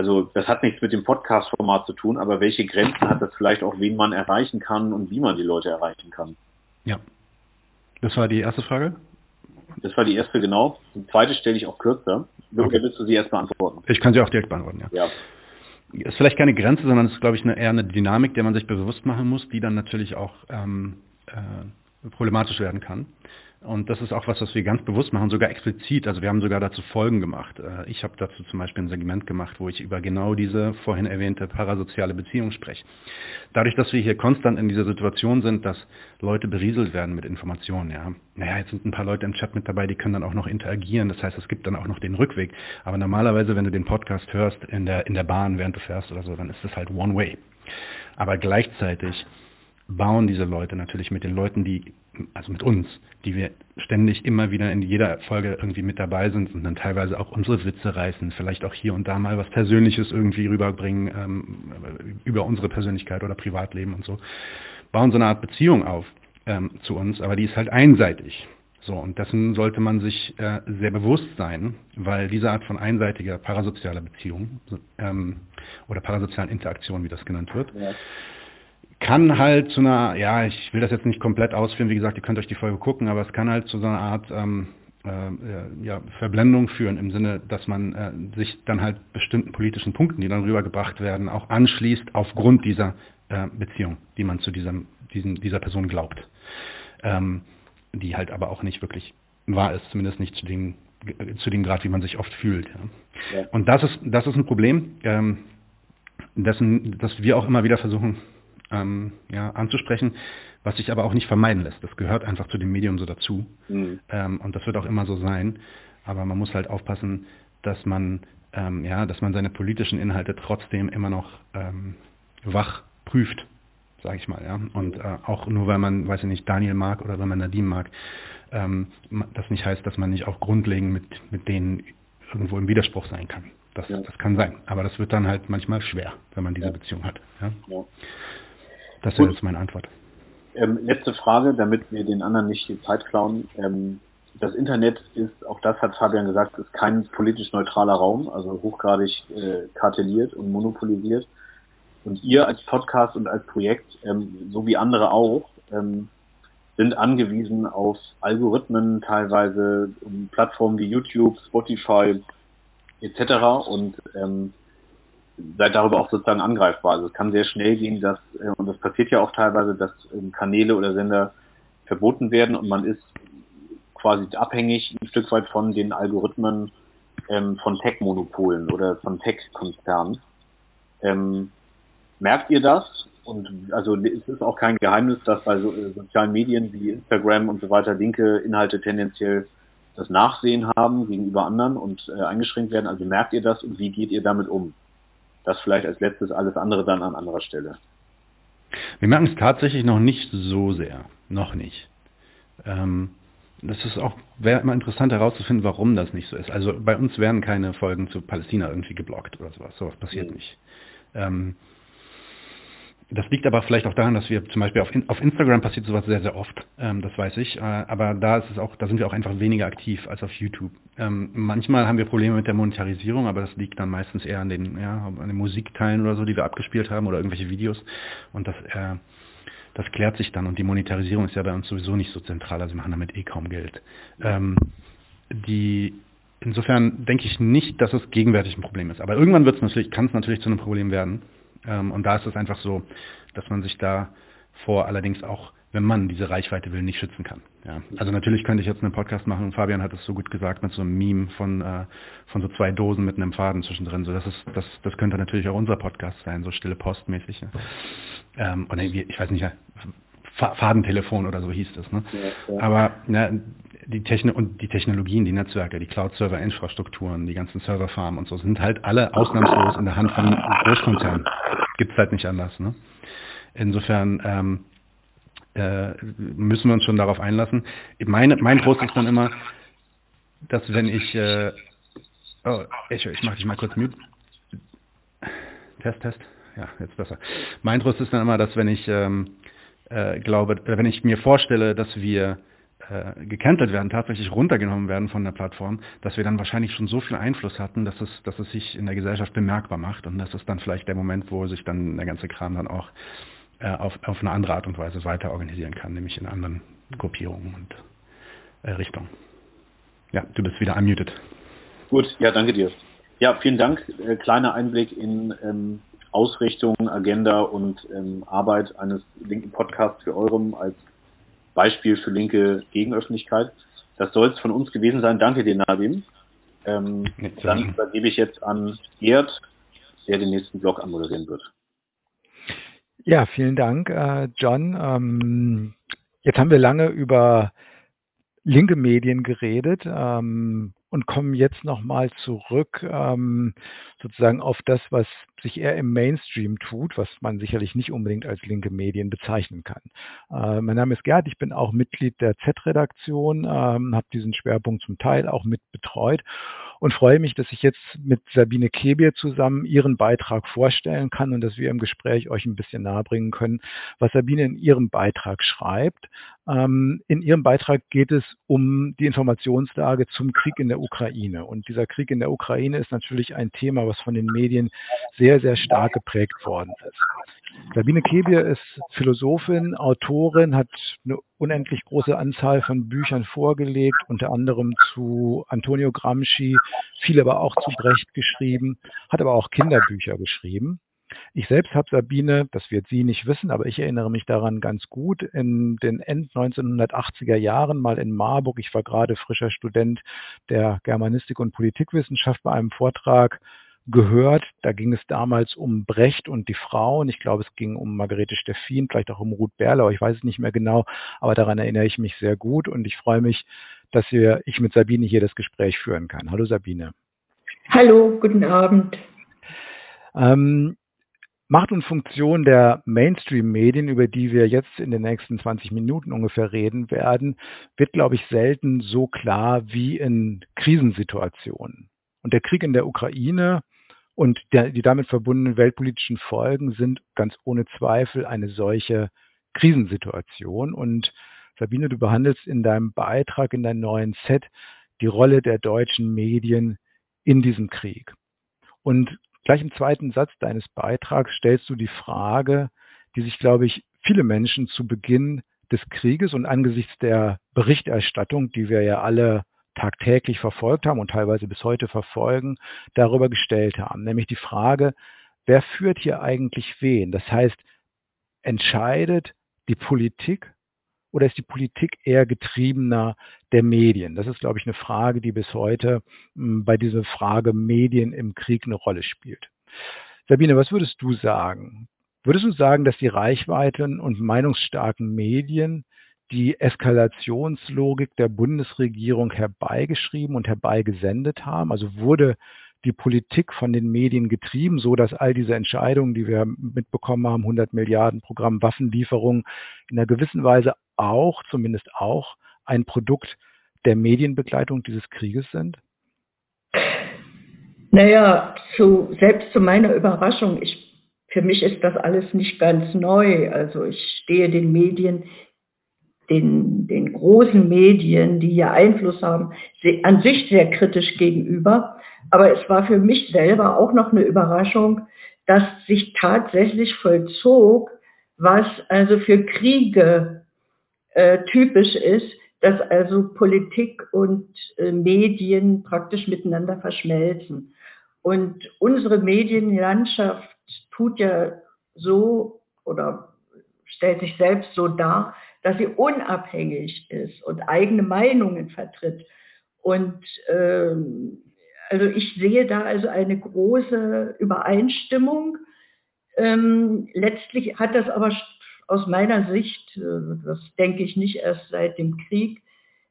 Also das hat nichts mit dem Podcast-Format zu tun, aber welche Grenzen hat das vielleicht auch, wen man erreichen kann und wie man die Leute erreichen kann? Ja. Das war die erste Frage? Das war die erste, genau. Die zweite stelle ich auch kürzer. Okay. willst du sie erst beantworten? Ich kann sie auch direkt beantworten, ja. ja. Ist vielleicht keine Grenze, sondern es ist, glaube ich, eine, eher eine Dynamik, der man sich bewusst machen muss, die dann natürlich auch ähm, äh, problematisch werden kann. Und das ist auch was, was wir ganz bewusst machen, sogar explizit. Also wir haben sogar dazu Folgen gemacht. Äh, ich habe dazu zum Beispiel ein Segment gemacht, wo ich über genau diese vorhin erwähnte parasoziale Beziehung spreche. Dadurch, dass wir hier konstant in dieser Situation sind, dass Leute berieselt werden mit Informationen, ja. Naja, jetzt sind ein paar Leute im Chat mit dabei, die können dann auch noch interagieren. Das heißt, es gibt dann auch noch den Rückweg. Aber normalerweise, wenn du den Podcast hörst in der, in der Bahn, während du fährst oder so, dann ist das halt one way. Aber gleichzeitig bauen diese Leute natürlich mit den Leuten, die, also mit uns, die wir ständig immer wieder in jeder Folge irgendwie mit dabei sind und dann teilweise auch unsere Witze reißen, vielleicht auch hier und da mal was Persönliches irgendwie rüberbringen ähm, über unsere Persönlichkeit oder Privatleben und so, bauen so eine Art Beziehung auf ähm, zu uns, aber die ist halt einseitig. So, und dessen sollte man sich äh, sehr bewusst sein, weil diese Art von einseitiger parasozialer Beziehung ähm, oder parasozialen Interaktion, wie das genannt wird, ja kann halt zu einer, ja, ich will das jetzt nicht komplett ausführen, wie gesagt, ihr könnt euch die Folge gucken, aber es kann halt zu so einer Art ähm, äh, ja, Verblendung führen im Sinne, dass man äh, sich dann halt bestimmten politischen Punkten, die dann rübergebracht werden, auch anschließt aufgrund dieser äh, Beziehung, die man zu diesem, diesem, dieser Person glaubt. Ähm, die halt aber auch nicht wirklich wahr ist, zumindest nicht zu dem, zu dem Grad, wie man sich oft fühlt. Ja. Ja. Und das ist, das ist ein Problem, ähm, dessen, das wir auch immer wieder versuchen ähm, ja, anzusprechen, was sich aber auch nicht vermeiden lässt. Das gehört einfach zu dem Medium so dazu. Mhm. Ähm, und das wird auch immer so sein. Aber man muss halt aufpassen, dass man, ähm, ja, dass man seine politischen Inhalte trotzdem immer noch ähm, wach prüft, sage ich mal. Ja? Und äh, auch nur weil man, weiß ich nicht, Daniel mag oder weil man Nadim mag, ähm, das nicht heißt, dass man nicht auch grundlegend mit, mit denen irgendwo im Widerspruch sein kann. Das, ja. das kann sein. Aber das wird dann halt manchmal schwer, wenn man diese ja. Beziehung hat. Ja? Das wäre jetzt meine Antwort. Ähm, letzte Frage, damit wir den anderen nicht die Zeit klauen. Ähm, das Internet ist, auch das hat Fabian gesagt, ist kein politisch neutraler Raum, also hochgradig äh, kartelliert und monopolisiert. Und ihr als Podcast und als Projekt, ähm, so wie andere auch, ähm, sind angewiesen auf Algorithmen, teilweise um Plattformen wie YouTube, Spotify etc. Und ähm, seid darüber auch sozusagen angreifbar. Also es kann sehr schnell gehen, dass, äh, und das passiert ja auch teilweise, dass ähm, Kanäle oder Sender verboten werden und man ist quasi abhängig ein Stück weit von den Algorithmen ähm, von Tech-Monopolen oder von Tech-Konzernen. Ähm, merkt ihr das und also es ist auch kein Geheimnis, dass bei so, äh, sozialen Medien wie Instagram und so weiter linke Inhalte tendenziell das Nachsehen haben gegenüber anderen und äh, eingeschränkt werden. Also merkt ihr das und wie geht ihr damit um? Das vielleicht als letztes, alles andere dann an anderer Stelle. Wir merken es tatsächlich noch nicht so sehr. Noch nicht. Ähm, das ist auch, wäre immer interessant herauszufinden, warum das nicht so ist. Also bei uns werden keine Folgen zu Palästina irgendwie geblockt oder sowas. Sowas passiert mhm. nicht. Ähm, das liegt aber vielleicht auch daran, dass wir zum Beispiel auf, auf Instagram passiert sowas sehr, sehr oft, ähm, das weiß ich. Äh, aber da ist es auch, da sind wir auch einfach weniger aktiv als auf YouTube. Ähm, manchmal haben wir Probleme mit der Monetarisierung, aber das liegt dann meistens eher an den, ja, an den Musikteilen oder so, die wir abgespielt haben oder irgendwelche Videos. Und das, äh, das klärt sich dann und die Monetarisierung ist ja bei uns sowieso nicht so zentral, also wir machen damit eh kaum Geld. Ähm, die Insofern denke ich nicht, dass es gegenwärtig ein Problem ist. Aber irgendwann wird es natürlich, kann es natürlich zu einem Problem werden. Ähm, und da ist es einfach so, dass man sich da vor allerdings auch, wenn man diese Reichweite will, nicht schützen kann. Ja. Also natürlich könnte ich jetzt einen Podcast machen und Fabian hat es so gut gesagt mit so einem Meme von, äh, von so zwei Dosen mit einem Faden zwischendrin. So, das, ist, das, das könnte natürlich auch unser Podcast sein, so stille Postmäßig. Ja. Ähm, oder ich weiß nicht, Fadentelefon oder so hieß das. Ne? Ja, ja. Aber ja, die Techno und die Technologien, die Netzwerke, die Cloud-Server-Infrastrukturen, die ganzen Serverfarmen und so sind halt alle ausnahmslos in der Hand von Großkonzernen. Gibt's halt nicht anders. Ne? Insofern ähm, äh, müssen wir uns schon darauf einlassen. Meine, mein Trost ist dann immer, dass wenn ich äh, oh, ich, ich mache dich mal kurz mute. Test, Test. Ja, jetzt besser. Mein Trost ist dann immer, dass wenn ich ähm, äh, glaube, wenn ich mir vorstelle, dass wir äh, gecancelt werden, tatsächlich runtergenommen werden von der Plattform, dass wir dann wahrscheinlich schon so viel Einfluss hatten, dass es, dass es sich in der Gesellschaft bemerkbar macht und das ist dann vielleicht der Moment, wo sich dann der ganze Kram dann auch äh, auf, auf eine andere Art und Weise weiter organisieren kann, nämlich in anderen Gruppierungen und äh, Richtungen. Ja, du bist wieder unmuted. Gut, ja, danke dir. Ja, vielen Dank. Äh, kleiner Einblick in ähm, Ausrichtung, Agenda und ähm, Arbeit eines linken Podcasts für eurem als Beispiel für linke Gegenöffentlichkeit. Das soll es von uns gewesen sein. Danke dir, Nadim. Ähm, dann übergebe ich jetzt an Gerd, der den nächsten Blog anmoderieren wird. Ja, vielen Dank, äh, John. Ähm, jetzt haben wir lange über linke Medien geredet. Ähm, und kommen jetzt nochmal zurück ähm, sozusagen auf das, was sich eher im Mainstream tut, was man sicherlich nicht unbedingt als linke Medien bezeichnen kann. Äh, mein Name ist Gerd, ich bin auch Mitglied der Z-Redaktion, ähm, habe diesen Schwerpunkt zum Teil auch mit betreut und freue mich, dass ich jetzt mit Sabine Kebier zusammen ihren Beitrag vorstellen kann und dass wir im Gespräch euch ein bisschen nahebringen können, was Sabine in ihrem Beitrag schreibt. Ähm, in ihrem Beitrag geht es um die Informationslage zum Krieg in der Ukraine. Und dieser Krieg in der Ukraine ist natürlich ein Thema, was von den Medien sehr, sehr stark geprägt worden ist. Sabine Kebier ist Philosophin, Autorin, hat eine unendlich große Anzahl von Büchern vorgelegt, unter anderem zu Antonio Gramsci, viel aber auch zu Brecht geschrieben, hat aber auch Kinderbücher geschrieben. Ich selbst habe Sabine, das wird sie nicht wissen, aber ich erinnere mich daran ganz gut, in den End 1980er Jahren mal in Marburg, ich war gerade frischer Student der Germanistik und Politikwissenschaft bei einem Vortrag gehört. Da ging es damals um Brecht und die Frauen. Ich glaube, es ging um Margarete Steffin, vielleicht auch um Ruth Berlau. Ich weiß es nicht mehr genau, aber daran erinnere ich mich sehr gut und ich freue mich, dass wir, ich mit Sabine hier das Gespräch führen kann. Hallo Sabine. Hallo, guten Abend. Ähm, Macht und Funktion der Mainstream-Medien, über die wir jetzt in den nächsten 20 Minuten ungefähr reden werden, wird, glaube ich, selten so klar wie in Krisensituationen. Und der Krieg in der Ukraine und der, die damit verbundenen weltpolitischen Folgen sind ganz ohne Zweifel eine solche Krisensituation. Und Sabine, du behandelst in deinem Beitrag, in deinem neuen Set, die Rolle der deutschen Medien in diesem Krieg. Und gleich im zweiten Satz deines Beitrags stellst du die Frage, die sich, glaube ich, viele Menschen zu Beginn des Krieges und angesichts der Berichterstattung, die wir ja alle tagtäglich verfolgt haben und teilweise bis heute verfolgen, darüber gestellt haben. Nämlich die Frage, wer führt hier eigentlich wen? Das heißt, entscheidet die Politik oder ist die Politik eher getriebener der Medien? Das ist, glaube ich, eine Frage, die bis heute hm, bei dieser Frage Medien im Krieg eine Rolle spielt. Sabine, was würdest du sagen? Würdest du sagen, dass die Reichweiten und meinungsstarken Medien die Eskalationslogik der Bundesregierung herbeigeschrieben und herbeigesendet haben? Also wurde die Politik von den Medien getrieben, so dass all diese Entscheidungen, die wir mitbekommen haben, 100 Milliarden Programm Waffenlieferung, in einer gewissen Weise auch, zumindest auch, ein Produkt der Medienbegleitung dieses Krieges sind? Naja, zu, selbst zu meiner Überraschung, ich, für mich ist das alles nicht ganz neu. Also ich stehe den Medien, den, den großen Medien, die hier Einfluss haben, an sich sehr kritisch gegenüber. Aber es war für mich selber auch noch eine Überraschung, dass sich tatsächlich vollzog, was also für Kriege äh, typisch ist, dass also Politik und äh, Medien praktisch miteinander verschmelzen. Und unsere Medienlandschaft tut ja so oder stellt sich selbst so dar, dass sie unabhängig ist und eigene Meinungen vertritt. Und ähm, also ich sehe da also eine große Übereinstimmung. Ähm, letztlich hat das aber aus meiner Sicht, äh, das denke ich nicht erst seit dem Krieg,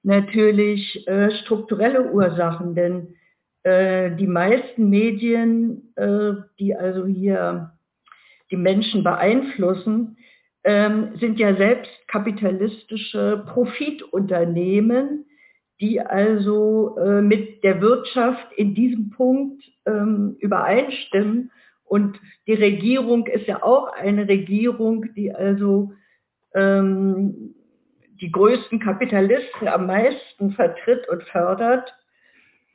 natürlich äh, strukturelle Ursachen, denn äh, die meisten Medien, äh, die also hier die Menschen beeinflussen, ähm, sind ja selbst kapitalistische Profitunternehmen, die also äh, mit der Wirtschaft in diesem Punkt ähm, übereinstimmen. Und die Regierung ist ja auch eine Regierung, die also ähm, die größten Kapitalisten am meisten vertritt und fördert.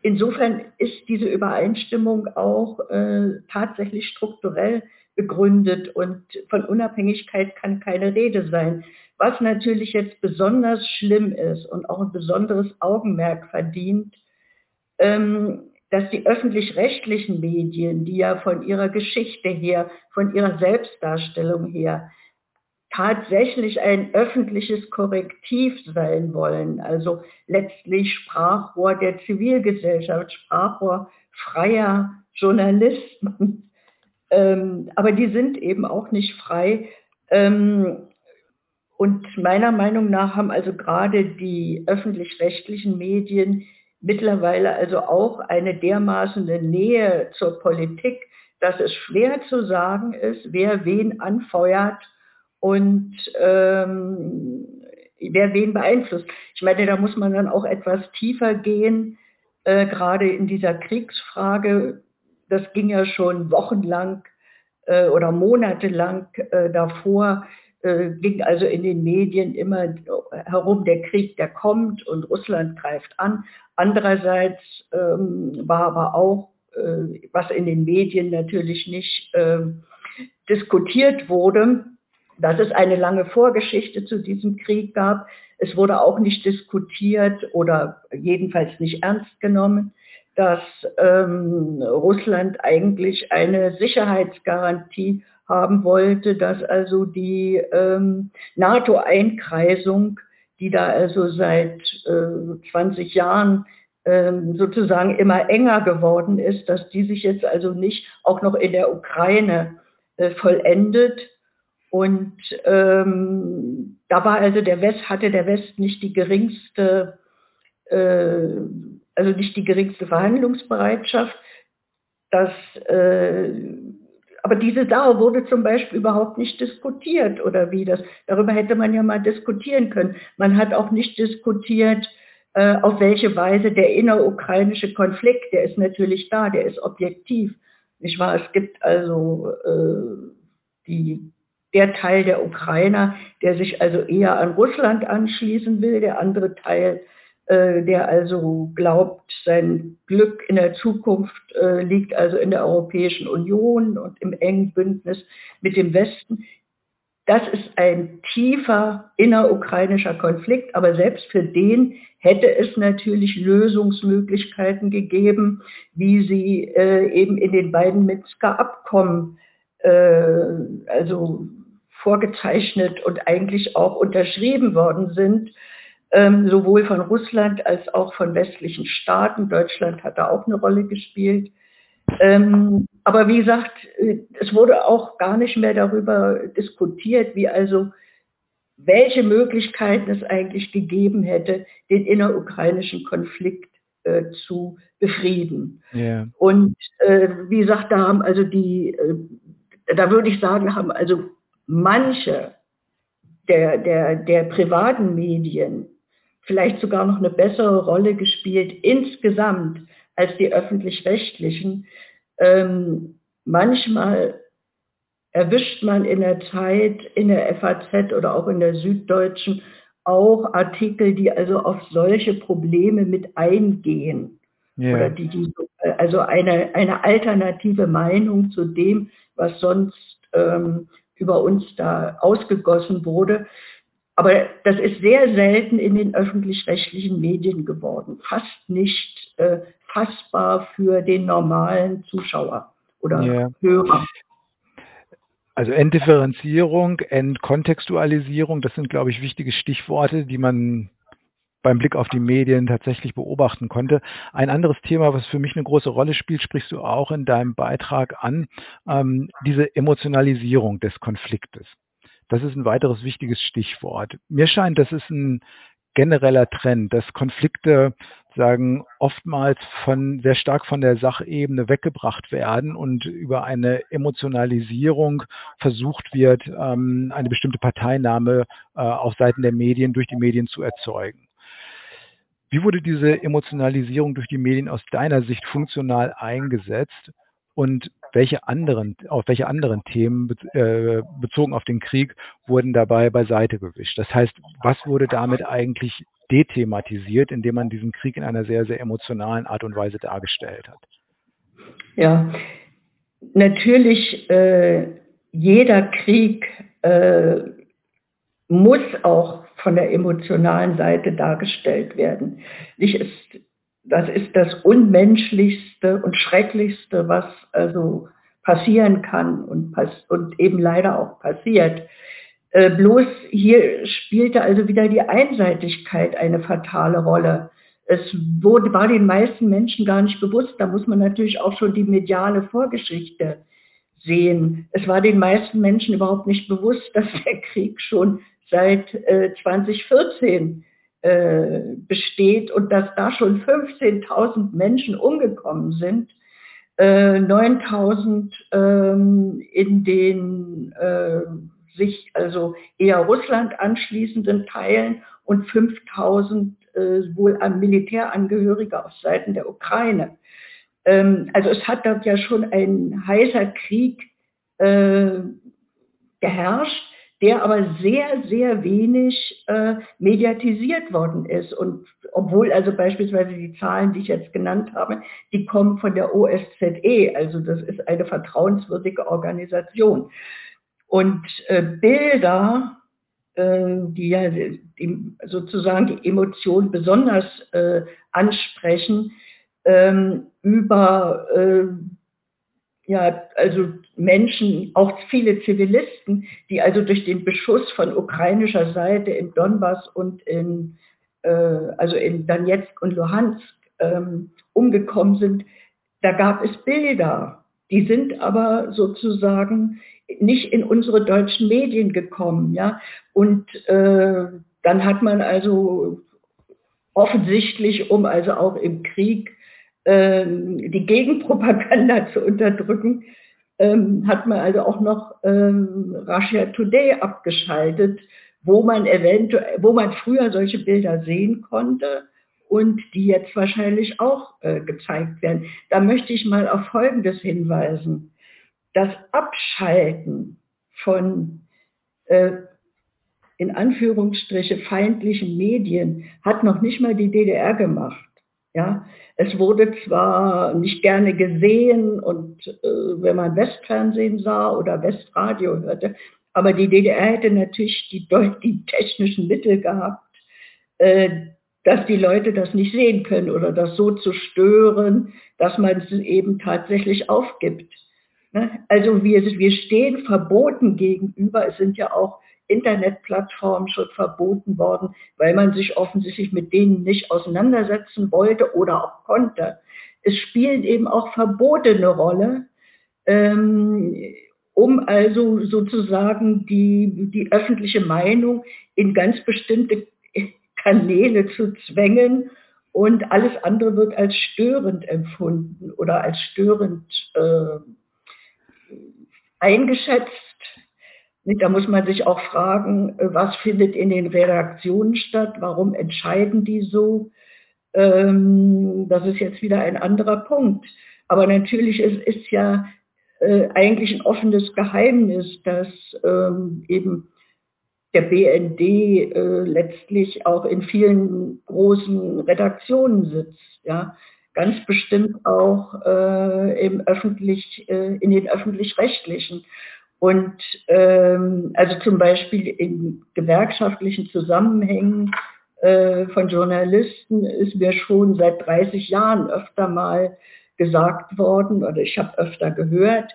Insofern ist diese Übereinstimmung auch äh, tatsächlich strukturell begründet und von Unabhängigkeit kann keine Rede sein. Was natürlich jetzt besonders schlimm ist und auch ein besonderes Augenmerk verdient, ähm, dass die öffentlich-rechtlichen Medien, die ja von ihrer Geschichte her, von ihrer Selbstdarstellung her tatsächlich ein öffentliches Korrektiv sein wollen, also letztlich Sprachrohr der Zivilgesellschaft, Sprachrohr freier Journalisten. Ähm, aber die sind eben auch nicht frei. Ähm, und meiner Meinung nach haben also gerade die öffentlich-rechtlichen Medien mittlerweile also auch eine dermaßene Nähe zur Politik, dass es schwer zu sagen ist, wer wen anfeuert und ähm, wer wen beeinflusst. Ich meine, da muss man dann auch etwas tiefer gehen, äh, gerade in dieser Kriegsfrage. Das ging ja schon wochenlang äh, oder monatelang äh, davor, äh, ging also in den Medien immer herum, der Krieg, der kommt und Russland greift an. Andererseits ähm, war aber auch, äh, was in den Medien natürlich nicht äh, diskutiert wurde, dass es eine lange Vorgeschichte zu diesem Krieg gab. Es wurde auch nicht diskutiert oder jedenfalls nicht ernst genommen, dass ähm, Russland eigentlich eine Sicherheitsgarantie haben wollte, dass also die ähm, NATO-Einkreisung, die da also seit äh, 20 Jahren ähm, sozusagen immer enger geworden ist, dass die sich jetzt also nicht auch noch in der Ukraine äh, vollendet. Und ähm, da war also der West, hatte der West nicht die geringste, äh, also nicht die geringste Verhandlungsbereitschaft. Das äh, aber diese Dauer wurde zum Beispiel überhaupt nicht diskutiert oder wie das. Darüber hätte man ja mal diskutieren können. Man hat auch nicht diskutiert, äh, auf welche Weise der innerukrainische Konflikt, der ist natürlich da, der ist objektiv. Nicht wahr? Es gibt also äh, die, der Teil der Ukrainer, der sich also eher an Russland anschließen will, der andere Teil äh, der also glaubt, sein Glück in der Zukunft äh, liegt also in der Europäischen Union und im engen Bündnis mit dem Westen. Das ist ein tiefer innerukrainischer Konflikt, aber selbst für den hätte es natürlich Lösungsmöglichkeiten gegeben, wie sie äh, eben in den beiden Minsker Abkommen äh, also vorgezeichnet und eigentlich auch unterschrieben worden sind ähm, sowohl von Russland als auch von westlichen Staaten. Deutschland hat da auch eine Rolle gespielt. Ähm, aber wie gesagt, äh, es wurde auch gar nicht mehr darüber diskutiert, wie also welche Möglichkeiten es eigentlich gegeben hätte, den innerukrainischen Konflikt äh, zu befrieden. Yeah. Und äh, wie gesagt, da haben also die, äh, da würde ich sagen, haben also manche der, der, der privaten Medien vielleicht sogar noch eine bessere Rolle gespielt insgesamt als die öffentlich-rechtlichen. Ähm, manchmal erwischt man in der Zeit, in der FAZ oder auch in der Süddeutschen auch Artikel, die also auf solche Probleme mit eingehen. Yeah. Oder die, die, also eine, eine alternative Meinung zu dem, was sonst ähm, über uns da ausgegossen wurde. Aber das ist sehr selten in den öffentlich-rechtlichen Medien geworden. Fast nicht äh, fassbar für den normalen Zuschauer oder yeah. Hörer. Also Entdifferenzierung, Entkontextualisierung, das sind, glaube ich, wichtige Stichworte, die man beim Blick auf die Medien tatsächlich beobachten konnte. Ein anderes Thema, was für mich eine große Rolle spielt, sprichst du auch in deinem Beitrag an, ähm, diese Emotionalisierung des Konfliktes. Das ist ein weiteres wichtiges Stichwort. Mir scheint, das ist ein genereller Trend, dass Konflikte sagen oftmals von sehr stark von der Sachebene weggebracht werden und über eine Emotionalisierung versucht wird, ähm, eine bestimmte Parteinahme äh, auf Seiten der Medien durch die Medien zu erzeugen. Wie wurde diese Emotionalisierung durch die Medien aus deiner Sicht funktional eingesetzt und welche anderen, auf welche anderen Themen äh, bezogen auf den Krieg wurden dabei beiseite gewischt? Das heißt, was wurde damit eigentlich dethematisiert, indem man diesen Krieg in einer sehr, sehr emotionalen Art und Weise dargestellt hat? Ja, natürlich, äh, jeder Krieg äh, muss auch von der emotionalen Seite dargestellt werden. Ist das ist das Unmenschlichste und Schrecklichste, was also passieren kann und, pass und eben leider auch passiert. Äh, bloß hier spielte also wieder die Einseitigkeit eine fatale Rolle. Es wurde, war den meisten Menschen gar nicht bewusst. Da muss man natürlich auch schon die mediale Vorgeschichte sehen. Es war den meisten Menschen überhaupt nicht bewusst, <laughs> dass der Krieg schon seit äh, 2014 äh, besteht und dass da schon 15.000 Menschen umgekommen sind, äh, 9.000 ähm, in den äh, sich also eher Russland anschließenden Teilen und 5.000 äh, wohl an Militärangehörige auf Seiten der Ukraine. Ähm, also es hat dort ja schon ein heißer Krieg äh, geherrscht der aber sehr, sehr wenig äh, mediatisiert worden ist. Und obwohl also beispielsweise die Zahlen, die ich jetzt genannt habe, die kommen von der OSZE, also das ist eine vertrauenswürdige Organisation. Und äh, Bilder, äh, die ja die, sozusagen die Emotion besonders äh, ansprechen, ähm, über äh, ja, also Menschen, auch viele Zivilisten, die also durch den Beschuss von ukrainischer Seite im Donbass und in, äh, also in Donetsk und Luhansk ähm, umgekommen sind, da gab es Bilder. Die sind aber sozusagen nicht in unsere deutschen Medien gekommen, ja. Und äh, dann hat man also offensichtlich, um also auch im Krieg die Gegenpropaganda <laughs> zu unterdrücken, ähm, hat man also auch noch ähm, Russia Today abgeschaltet, wo man eventuell, wo man früher solche Bilder sehen konnte und die jetzt wahrscheinlich auch äh, gezeigt werden. Da möchte ich mal auf Folgendes hinweisen. Das Abschalten von äh, in Anführungsstriche feindlichen Medien hat noch nicht mal die DDR gemacht. Ja, es wurde zwar nicht gerne gesehen und äh, wenn man Westfernsehen sah oder Westradio hörte, aber die DDR hätte natürlich die, die technischen Mittel gehabt, äh, dass die Leute das nicht sehen können oder das so zu stören, dass man es eben tatsächlich aufgibt. Ne? Also wir, wir stehen verboten gegenüber. Es sind ja auch Internetplattformen schon verboten worden, weil man sich offensichtlich mit denen nicht auseinandersetzen wollte oder auch konnte. es spielen eben auch Verbote eine Rolle, ähm, um also sozusagen die, die öffentliche Meinung in ganz bestimmte Kanäle zu zwängen und alles andere wird als störend empfunden oder als störend äh, eingeschätzt. Da muss man sich auch fragen, was findet in den Redaktionen statt, warum entscheiden die so. Ähm, das ist jetzt wieder ein anderer Punkt. Aber natürlich ist, ist ja äh, eigentlich ein offenes Geheimnis, dass ähm, eben der BND äh, letztlich auch in vielen großen Redaktionen sitzt. Ja, ganz bestimmt auch äh, im öffentlich, äh, in den öffentlich-rechtlichen. Und ähm, also zum Beispiel in gewerkschaftlichen Zusammenhängen äh, von Journalisten ist mir schon seit 30 Jahren öfter mal gesagt worden oder ich habe öfter gehört,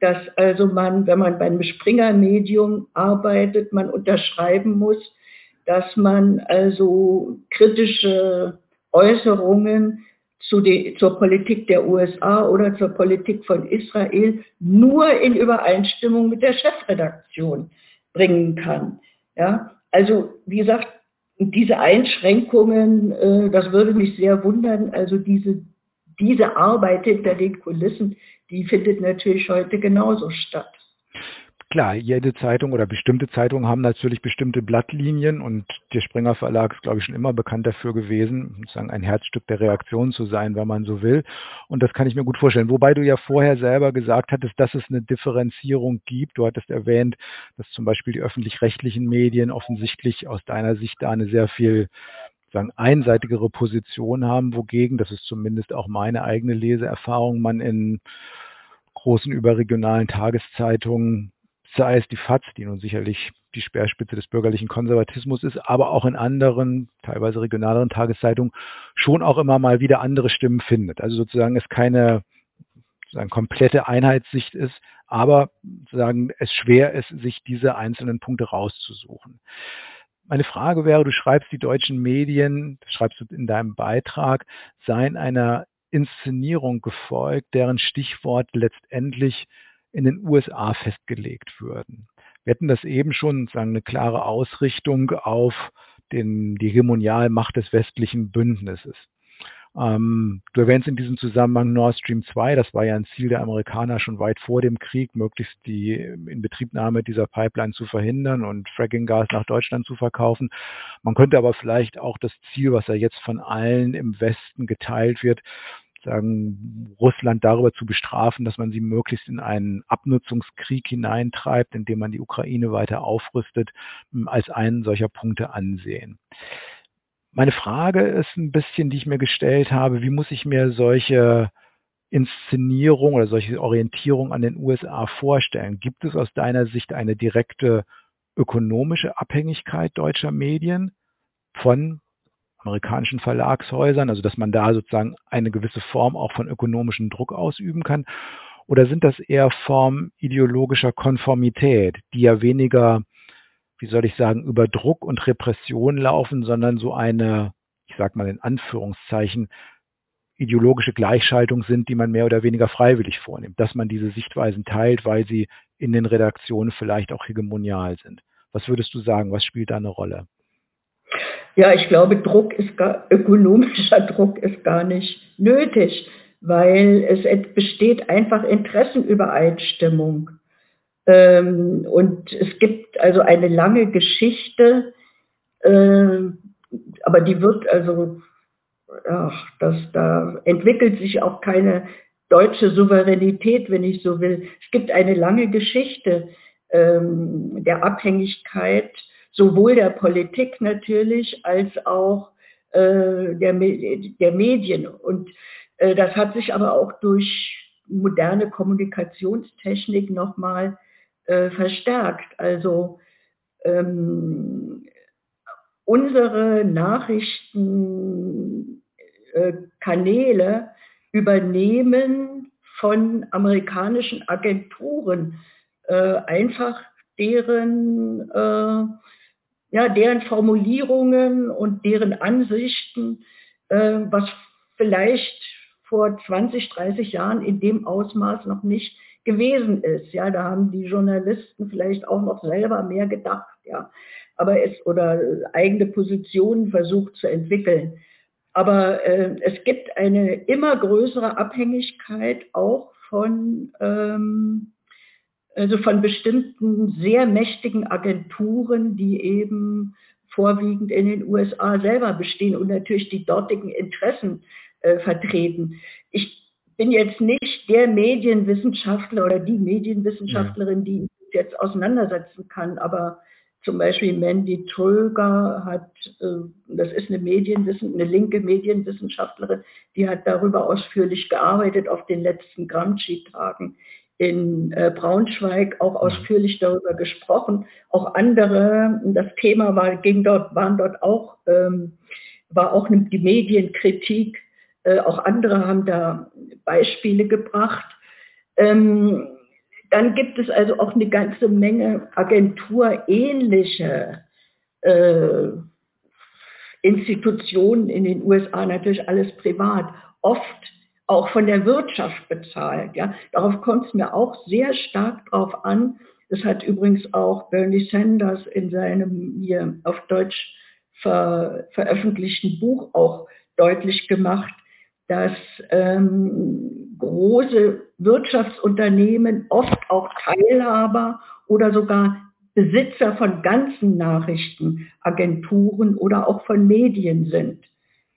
dass also man, wenn man beim Springer-Medium arbeitet, man unterschreiben muss, dass man also kritische Äußerungen zu die, zur Politik der USA oder zur Politik von Israel nur in Übereinstimmung mit der Chefredaktion bringen kann. Ja, also wie gesagt, diese Einschränkungen, äh, das würde mich sehr wundern. Also diese diese Arbeit hinter den Kulissen, die findet natürlich heute genauso statt. Klar, jede Zeitung oder bestimmte Zeitungen haben natürlich bestimmte Blattlinien und der Springer Verlag ist, glaube ich, schon immer bekannt dafür gewesen, sozusagen ein Herzstück der Reaktion zu sein, wenn man so will. Und das kann ich mir gut vorstellen. Wobei du ja vorher selber gesagt hattest, dass es eine Differenzierung gibt. Du hattest erwähnt, dass zum Beispiel die öffentlich-rechtlichen Medien offensichtlich aus deiner Sicht da eine sehr viel sagen, einseitigere Position haben, wogegen, das ist zumindest auch meine eigene Leseerfahrung, man in großen überregionalen Tageszeitungen, sei es die FAZ, die nun sicherlich die Speerspitze des bürgerlichen Konservatismus ist, aber auch in anderen, teilweise regionaleren Tageszeitungen schon auch immer mal wieder andere Stimmen findet. Also sozusagen es keine sozusagen komplette Einheitssicht ist, aber sozusagen es schwer ist, sich diese einzelnen Punkte rauszusuchen meine Frage wäre, du schreibst, die deutschen Medien, schreibst du in deinem Beitrag, seien einer Inszenierung gefolgt, deren Stichwort letztendlich in den USA festgelegt würden. Wir hätten das eben schon, sagen, eine klare Ausrichtung auf den, die Hegemonialmacht des westlichen Bündnisses. Ähm, du erwähnst in diesem Zusammenhang Nord Stream 2, das war ja ein Ziel der Amerikaner schon weit vor dem Krieg, möglichst die Inbetriebnahme dieser Pipeline zu verhindern und Frackinggas nach Deutschland zu verkaufen. Man könnte aber vielleicht auch das Ziel, was ja jetzt von allen im Westen geteilt wird, sagen, Russland darüber zu bestrafen, dass man sie möglichst in einen Abnutzungskrieg hineintreibt, indem man die Ukraine weiter aufrüstet, als einen solcher Punkte ansehen. Meine Frage ist ein bisschen, die ich mir gestellt habe, wie muss ich mir solche Inszenierung oder solche Orientierung an den USA vorstellen? Gibt es aus deiner Sicht eine direkte ökonomische Abhängigkeit deutscher Medien von amerikanischen Verlagshäusern, also dass man da sozusagen eine gewisse Form auch von ökonomischem Druck ausüben kann? Oder sind das eher Formen ideologischer Konformität, die ja weniger wie soll ich sagen, über Druck und Repression laufen, sondern so eine, ich sag mal in Anführungszeichen, ideologische Gleichschaltung sind, die man mehr oder weniger freiwillig vornimmt, dass man diese Sichtweisen teilt, weil sie in den Redaktionen vielleicht auch hegemonial sind. Was würdest du sagen, was spielt da eine Rolle? Ja, ich glaube, Druck ist gar, ökonomischer <laughs> Druck ist gar nicht nötig, weil es besteht einfach Interessenübereinstimmung. Ähm, und es gibt also eine lange Geschichte, äh, aber die wird also, ach, das, da entwickelt sich auch keine deutsche Souveränität, wenn ich so will. Es gibt eine lange Geschichte ähm, der Abhängigkeit, sowohl der Politik natürlich, als auch äh, der, der Medien. Und äh, das hat sich aber auch durch moderne Kommunikationstechnik nochmal äh, verstärkt. Also ähm, unsere Nachrichtenkanäle äh, übernehmen von amerikanischen Agenturen äh, einfach deren, äh, ja, deren Formulierungen und deren Ansichten, äh, was vielleicht vor 20, 30 Jahren in dem Ausmaß noch nicht gewesen ist. Ja, da haben die Journalisten vielleicht auch noch selber mehr gedacht, ja, aber es oder eigene Positionen versucht zu entwickeln. Aber äh, es gibt eine immer größere Abhängigkeit auch von ähm, also von bestimmten sehr mächtigen Agenturen, die eben vorwiegend in den USA selber bestehen und natürlich die dortigen Interessen äh, vertreten. Ich bin jetzt nicht der Medienwissenschaftler oder die Medienwissenschaftlerin, die jetzt auseinandersetzen kann, aber zum Beispiel Mandy Tröger hat, äh, das ist eine Medienwissen, eine linke Medienwissenschaftlerin, die hat darüber ausführlich gearbeitet auf den letzten Gramsci-Tagen in äh, Braunschweig auch mhm. ausführlich darüber gesprochen. Auch andere, das Thema war, ging dort, waren dort auch, ähm, war auch die Medienkritik. Äh, auch andere haben da Beispiele gebracht. Ähm, dann gibt es also auch eine ganze Menge agenturähnliche äh, Institutionen in den USA, natürlich alles privat. Oft auch von der Wirtschaft bezahlt. Ja. Darauf kommt es mir auch sehr stark drauf an. Das hat übrigens auch Bernie Sanders in seinem hier auf Deutsch ver, veröffentlichten Buch auch deutlich gemacht, dass ähm, große Wirtschaftsunternehmen oft auch Teilhaber oder sogar Besitzer von ganzen Nachrichtenagenturen oder auch von Medien sind.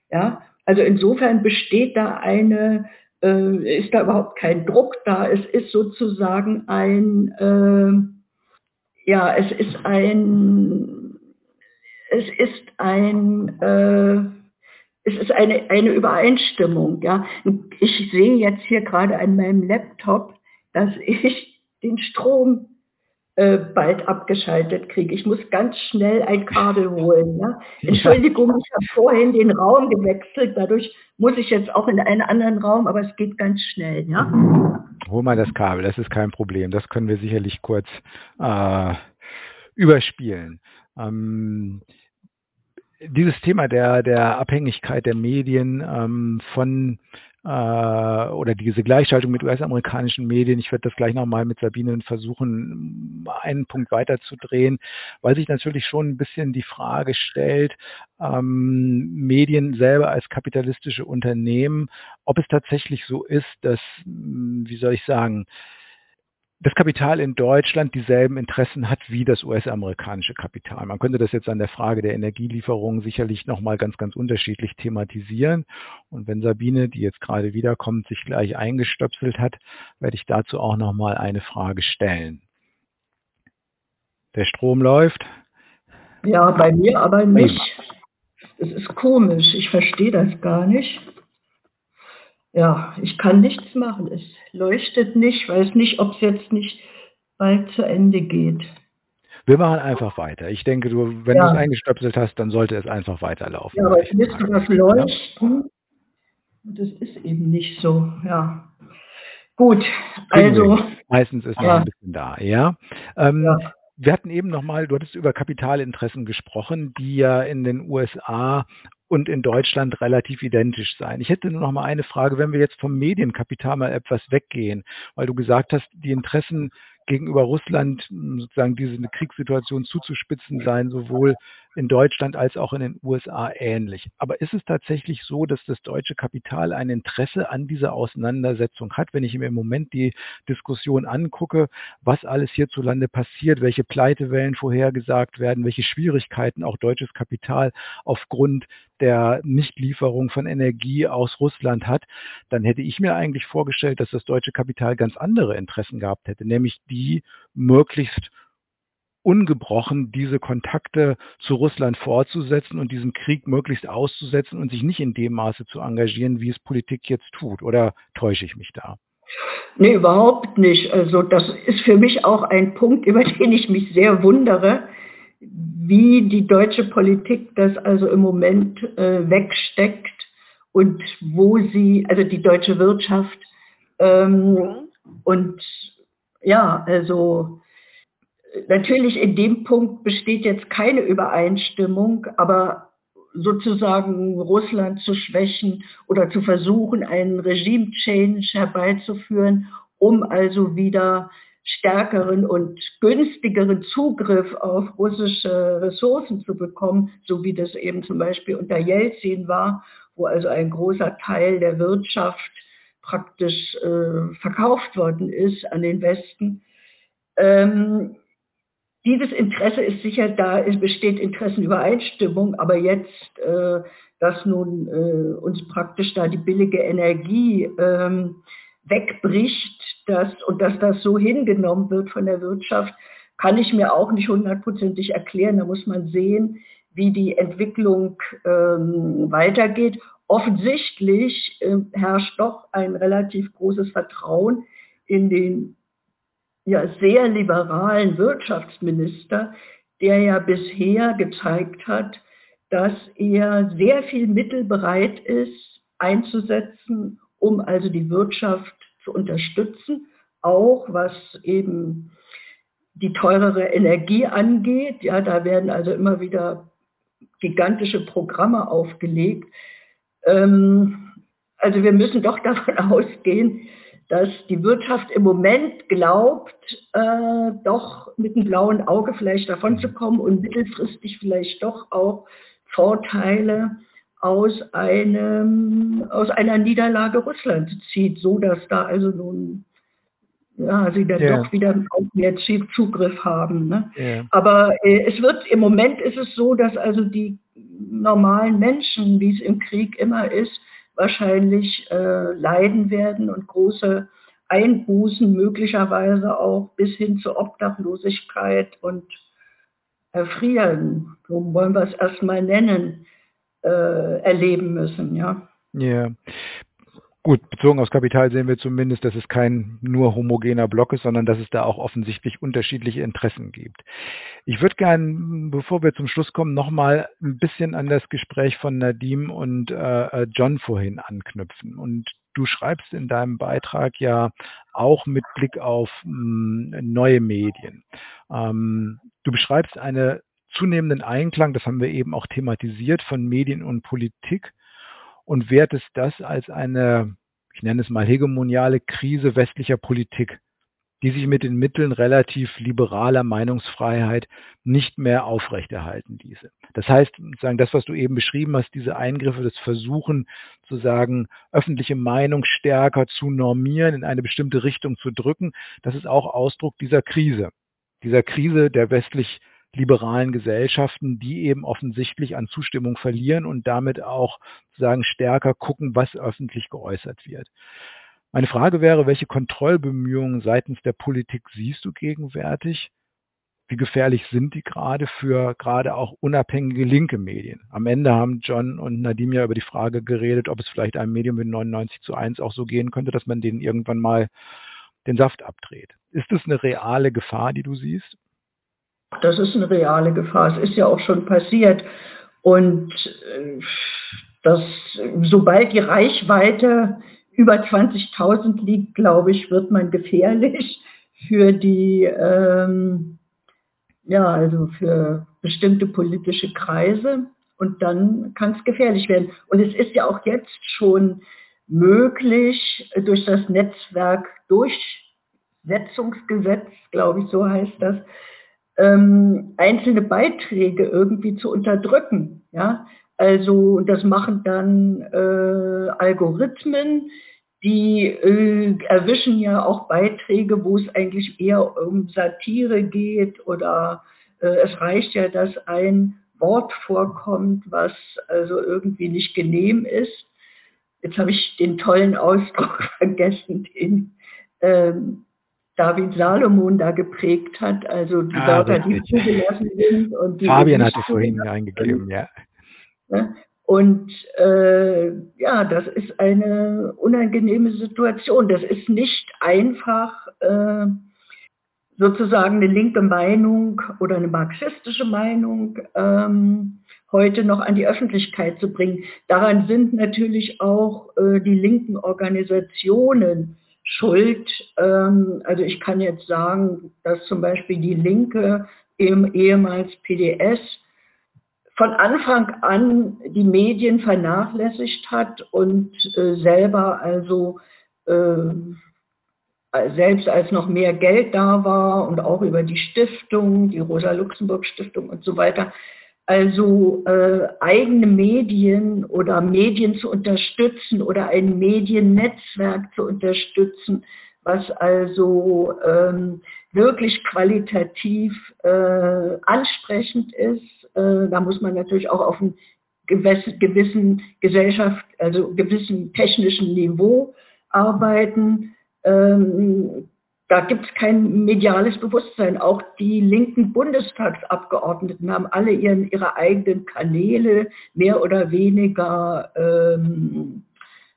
Ja, also insofern besteht da eine, äh, ist da überhaupt kein Druck da. Es ist sozusagen ein, äh, ja, es ist ein, es ist ein, äh, es ist eine, eine Übereinstimmung. Ja. Ich sehe jetzt hier gerade an meinem Laptop, dass ich den Strom äh, bald abgeschaltet kriege. Ich muss ganz schnell ein Kabel <laughs> holen. Ja? Entschuldigung, ich habe vorhin den Raum gewechselt, dadurch muss ich jetzt auch in einen anderen Raum, aber es geht ganz schnell. Ja? Hol mal das Kabel, das ist kein Problem. Das können wir sicherlich kurz äh, überspielen. Ähm, dieses Thema der, der Abhängigkeit der Medien ähm, von äh, oder diese Gleichschaltung mit US-amerikanischen Medien. Ich werde das gleich nochmal mit Sabine versuchen, einen Punkt weiterzudrehen, weil sich natürlich schon ein bisschen die Frage stellt, ähm, Medien selber als kapitalistische Unternehmen, ob es tatsächlich so ist, dass, wie soll ich sagen, das Kapital in Deutschland dieselben Interessen hat wie das US-amerikanische Kapital. Man könnte das jetzt an der Frage der Energielieferung sicherlich nochmal ganz, ganz unterschiedlich thematisieren. Und wenn Sabine, die jetzt gerade wiederkommt, sich gleich eingestöpselt hat, werde ich dazu auch nochmal eine Frage stellen. Der Strom läuft? Ja, bei mir aber nicht. Es ist komisch. Ich verstehe das gar nicht ja, ich kann nichts machen. Es leuchtet nicht, weiß nicht, ob es jetzt nicht bald zu Ende geht. Wir machen einfach weiter. Ich denke, du, wenn ja. du es eingestöpselt hast, dann sollte es einfach weiterlaufen. Ja, aber es müsste was leuchten. Und das ist eben nicht so, ja. Gut, also. Meistens ist ja. noch ein bisschen da, ja. Ähm, ja. Wir hatten eben nochmal, du hattest über Kapitalinteressen gesprochen, die ja in den USA und in Deutschland relativ identisch sein. Ich hätte nur noch mal eine Frage, wenn wir jetzt vom Medienkapital mal etwas weggehen, weil du gesagt hast, die Interessen gegenüber Russland sozusagen diese Kriegssituation zuzuspitzen seien sowohl in Deutschland als auch in den USA ähnlich. Aber ist es tatsächlich so, dass das deutsche Kapital ein Interesse an dieser Auseinandersetzung hat? Wenn ich mir im Moment die Diskussion angucke, was alles hierzulande passiert, welche Pleitewellen vorhergesagt werden, welche Schwierigkeiten auch deutsches Kapital aufgrund der Nichtlieferung von Energie aus Russland hat, dann hätte ich mir eigentlich vorgestellt, dass das deutsche Kapital ganz andere Interessen gehabt hätte, nämlich die möglichst ungebrochen diese Kontakte zu Russland fortzusetzen und diesen Krieg möglichst auszusetzen und sich nicht in dem Maße zu engagieren, wie es Politik jetzt tut. Oder täusche ich mich da? Nee, überhaupt nicht. Also das ist für mich auch ein Punkt, über den ich mich sehr wundere, wie die deutsche Politik das also im Moment äh, wegsteckt und wo sie, also die deutsche Wirtschaft ähm, und ja, also natürlich in dem Punkt besteht jetzt keine Übereinstimmung, aber sozusagen Russland zu schwächen oder zu versuchen, einen Regime-Change herbeizuführen, um also wieder stärkeren und günstigeren Zugriff auf russische Ressourcen zu bekommen, so wie das eben zum Beispiel unter Jelzin war, wo also ein großer Teil der Wirtschaft praktisch äh, verkauft worden ist an den Westen. Ähm, dieses Interesse ist sicher da, es besteht Interessenübereinstimmung, aber jetzt, äh, dass nun äh, uns praktisch da die billige Energie ähm, wegbricht dass, und dass das so hingenommen wird von der Wirtschaft, kann ich mir auch nicht hundertprozentig erklären. Da muss man sehen, wie die Entwicklung ähm, weitergeht. Offensichtlich äh, herrscht doch ein relativ großes Vertrauen in den ja, sehr liberalen Wirtschaftsminister, der ja bisher gezeigt hat, dass er sehr viel Mittel bereit ist einzusetzen, um also die Wirtschaft zu unterstützen, auch was eben die teurere Energie angeht. Ja, da werden also immer wieder gigantische Programme aufgelegt. Ähm, also wir müssen doch <laughs> davon ausgehen, dass die Wirtschaft im Moment glaubt, äh, doch mit einem blauen Auge vielleicht davon zu kommen und mittelfristig vielleicht doch auch Vorteile aus einem, aus einer Niederlage Russlands zieht, so dass da also nun ja, sie dann yeah. doch wieder auf mehr Zugriff haben. Ne? Yeah. Aber äh, es wird im Moment ist es so, dass also die normalen Menschen, wie es im Krieg immer ist, wahrscheinlich äh, leiden werden und große Einbußen möglicherweise auch bis hin zur Obdachlosigkeit und Erfrieren, so wollen wir es erstmal nennen, äh, erleben müssen. Ja. Ja. Gut, bezogen aufs Kapital sehen wir zumindest, dass es kein nur homogener Block ist, sondern dass es da auch offensichtlich unterschiedliche Interessen gibt. Ich würde gern, bevor wir zum Schluss kommen, nochmal ein bisschen an das Gespräch von Nadim und äh, John vorhin anknüpfen. Und du schreibst in deinem Beitrag ja auch mit Blick auf mh, hm, neue Medien. Ähm, du beschreibst einen zunehmenden Einklang, das haben wir eben auch thematisiert, von Medien und Politik und wertest das als eine, ich nenne es mal, hegemoniale Krise westlicher Politik, die sich mit den Mitteln relativ liberaler Meinungsfreiheit nicht mehr aufrechterhalten diese. Das heißt, sagen das, was du eben beschrieben hast, diese Eingriffe, das Versuchen zu sagen, öffentliche Meinung stärker zu normieren, in eine bestimmte Richtung zu drücken, das ist auch Ausdruck dieser Krise, dieser Krise der westlich liberalen Gesellschaften, die eben offensichtlich an Zustimmung verlieren und damit auch sagen stärker gucken, was öffentlich geäußert wird. Meine Frage wäre, welche Kontrollbemühungen seitens der Politik siehst du gegenwärtig? Wie gefährlich sind die gerade für gerade auch unabhängige linke Medien? Am Ende haben John und Nadim ja über die Frage geredet, ob es vielleicht einem Medium mit 99 zu 1 auch so gehen könnte, dass man denen irgendwann mal den Saft abdreht. Ist das eine reale Gefahr, die du siehst? Das ist eine reale Gefahr. Es ist ja auch schon passiert. Und äh, das, sobald die Reichweite über 20.000 liegt, glaube ich, wird man gefährlich für die, ähm, ja, also für bestimmte politische Kreise. Und dann kann es gefährlich werden. Und es ist ja auch jetzt schon möglich, durch das Netzwerk Durchsetzungsgesetz, glaube ich, so heißt das, ähm, einzelne Beiträge irgendwie zu unterdrücken. Ja? Also das machen dann äh, Algorithmen, die äh, erwischen ja auch Beiträge, wo es eigentlich eher um Satire geht oder äh, es reicht ja, dass ein Wort vorkommt, was also irgendwie nicht genehm ist. Jetzt habe ich den tollen Ausdruck <laughs> vergessen, den ähm, David Salomon da geprägt hat, also die ah, Wörter, die zugelassen sind. Und die Fabian hatte vorhin eingegeben, ja. Und äh, ja, das ist eine unangenehme Situation. Das ist nicht einfach, äh, sozusagen eine linke Meinung oder eine marxistische Meinung ähm, heute noch an die Öffentlichkeit zu bringen. Daran sind natürlich auch äh, die linken Organisationen schuld. Ähm, also ich kann jetzt sagen, dass zum Beispiel die Linke, eben ehemals PDS, von Anfang an die Medien vernachlässigt hat und äh, selber also äh, selbst als noch mehr Geld da war und auch über die Stiftung, die Rosa-Luxemburg-Stiftung und so weiter, also äh, eigene Medien oder Medien zu unterstützen oder ein Mediennetzwerk zu unterstützen, was also ähm, wirklich qualitativ äh, ansprechend ist. Äh, da muss man natürlich auch auf einem gewissen Gesellschaft, also gewissen technischen Niveau arbeiten. Ähm, da gibt es kein mediales Bewusstsein. Auch die linken Bundestagsabgeordneten haben alle ihren, ihre eigenen Kanäle, mehr oder weniger, ähm,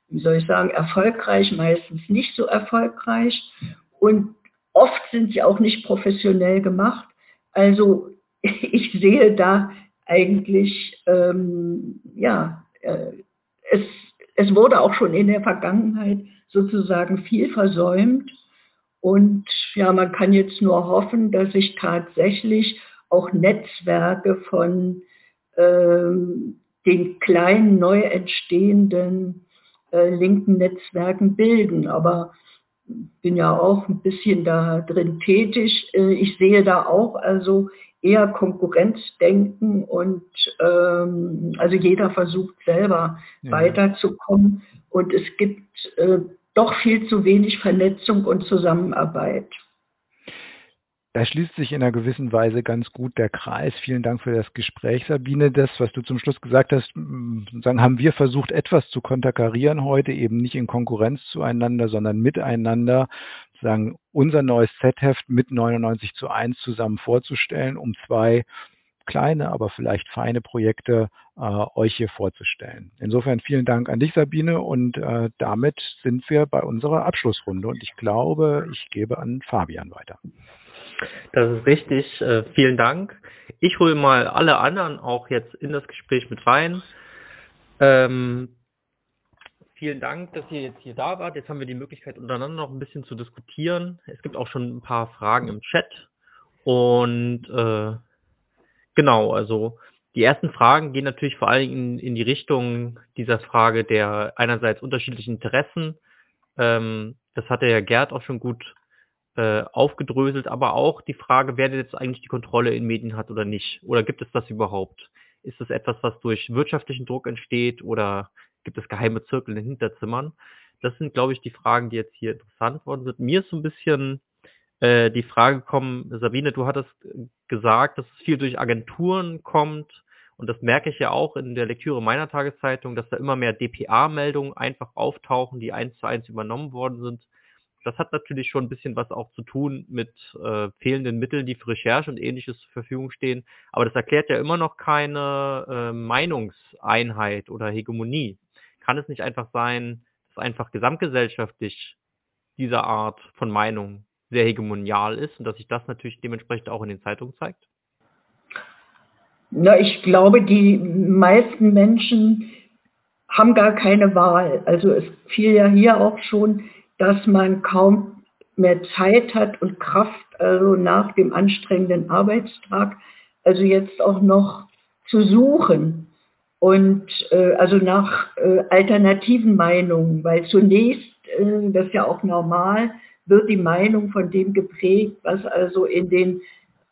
wie soll ich sagen, erfolgreich, meistens nicht so erfolgreich. Und oft sind sie auch nicht professionell gemacht. Also <laughs> ich sehe da eigentlich, ähm, ja, äh, es, es wurde auch schon in der Vergangenheit sozusagen viel versäumt. Und ja, man kann jetzt nur hoffen, dass sich tatsächlich auch Netzwerke von ähm, den kleinen, neu entstehenden äh, linken Netzwerken bilden. Aber bin ja auch ein bisschen da drin tätig. Äh, ich sehe da auch also eher Konkurrenzdenken und ähm, also jeder versucht selber ja. weiterzukommen und es gibt äh, doch viel zu wenig Vernetzung und Zusammenarbeit. Da schließt sich in einer gewissen Weise ganz gut der Kreis. Vielen Dank für das Gespräch, Sabine. Das, was du zum Schluss gesagt hast, sagen, haben wir versucht, etwas zu konterkarieren heute, eben nicht in Konkurrenz zueinander, sondern miteinander, sagen, unser neues Z-Heft mit 99 zu 1 zusammen vorzustellen, um zwei kleine, aber vielleicht feine Projekte äh, euch hier vorzustellen. Insofern vielen Dank an dich, Sabine, und äh, damit sind wir bei unserer Abschlussrunde und ich glaube, ich gebe an Fabian weiter. Das ist richtig. Äh, vielen Dank. Ich hole mal alle anderen auch jetzt in das Gespräch mit rein. Ähm, vielen Dank, dass ihr jetzt hier da wart. Jetzt haben wir die Möglichkeit, untereinander noch ein bisschen zu diskutieren. Es gibt auch schon ein paar Fragen im Chat. Und äh, genau, also die ersten Fragen gehen natürlich vor allen Dingen in, in die Richtung dieser Frage der einerseits unterschiedlichen Interessen. Ähm, das hatte ja Gerd auch schon gut äh, aufgedröselt, aber auch die Frage, wer jetzt eigentlich die Kontrolle in Medien hat oder nicht. Oder gibt es das überhaupt? Ist es etwas, was durch wirtschaftlichen Druck entsteht oder gibt es geheime Zirkel in den Hinterzimmern? Das sind, glaube ich, die Fragen, die jetzt hier interessant worden sind. Mir ist so ein bisschen äh, die Frage gekommen, Sabine, du hattest gesagt, dass es viel durch Agenturen kommt. Und das merke ich ja auch in der Lektüre meiner Tageszeitung, dass da immer mehr DPA-Meldungen einfach auftauchen, die eins zu eins übernommen worden sind das hat natürlich schon ein bisschen was auch zu tun mit äh, fehlenden Mitteln, die für Recherche und ähnliches zur Verfügung stehen. Aber das erklärt ja immer noch keine äh, Meinungseinheit oder Hegemonie. Kann es nicht einfach sein, dass einfach gesamtgesellschaftlich diese Art von Meinung sehr hegemonial ist und dass sich das natürlich dementsprechend auch in den Zeitungen zeigt? Na, ich glaube, die meisten Menschen haben gar keine Wahl. Also es fiel ja hier auch schon dass man kaum mehr Zeit hat und Kraft, also nach dem anstrengenden Arbeitstag, also jetzt auch noch zu suchen und äh, also nach äh, alternativen Meinungen, weil zunächst, äh, das ist ja auch normal, wird die Meinung von dem geprägt, was also in den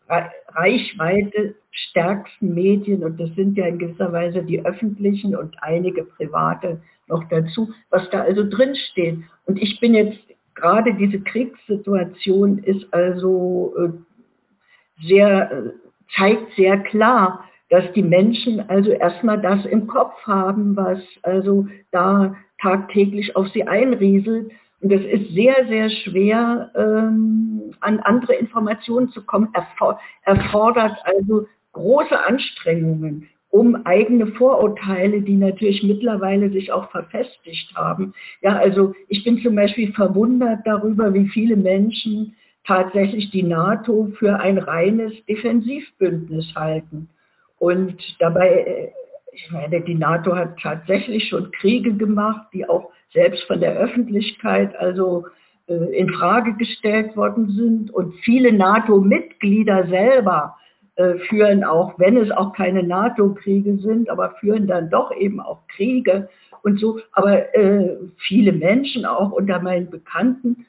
Reichweite stärksten Medien, und das sind ja in gewisser Weise die öffentlichen und einige private noch dazu, was da also drinsteht. Und ich bin jetzt, gerade diese Kriegssituation ist also äh, sehr, äh, zeigt sehr klar, dass die Menschen also erstmal das im Kopf haben, was also da tagtäglich auf sie einrieselt und es ist sehr, sehr schwer, ähm, an andere Informationen zu kommen, erfor erfordert also große Anstrengungen, um eigene Vorurteile, die natürlich mittlerweile sich auch verfestigt haben. Ja, also ich bin zum Beispiel verwundert darüber, wie viele Menschen tatsächlich die NATO für ein reines Defensivbündnis halten. Und dabei, äh, ich meine, die NATO hat tatsächlich schon Kriege gemacht, die auch selbst von der Öffentlichkeit also äh, in Frage gestellt worden sind und viele NATO-Mitglieder selber äh, führen auch, wenn es auch keine NATO-Kriege sind, aber führen dann doch eben auch Kriege und so. Aber äh, viele Menschen auch unter meinen Bekannten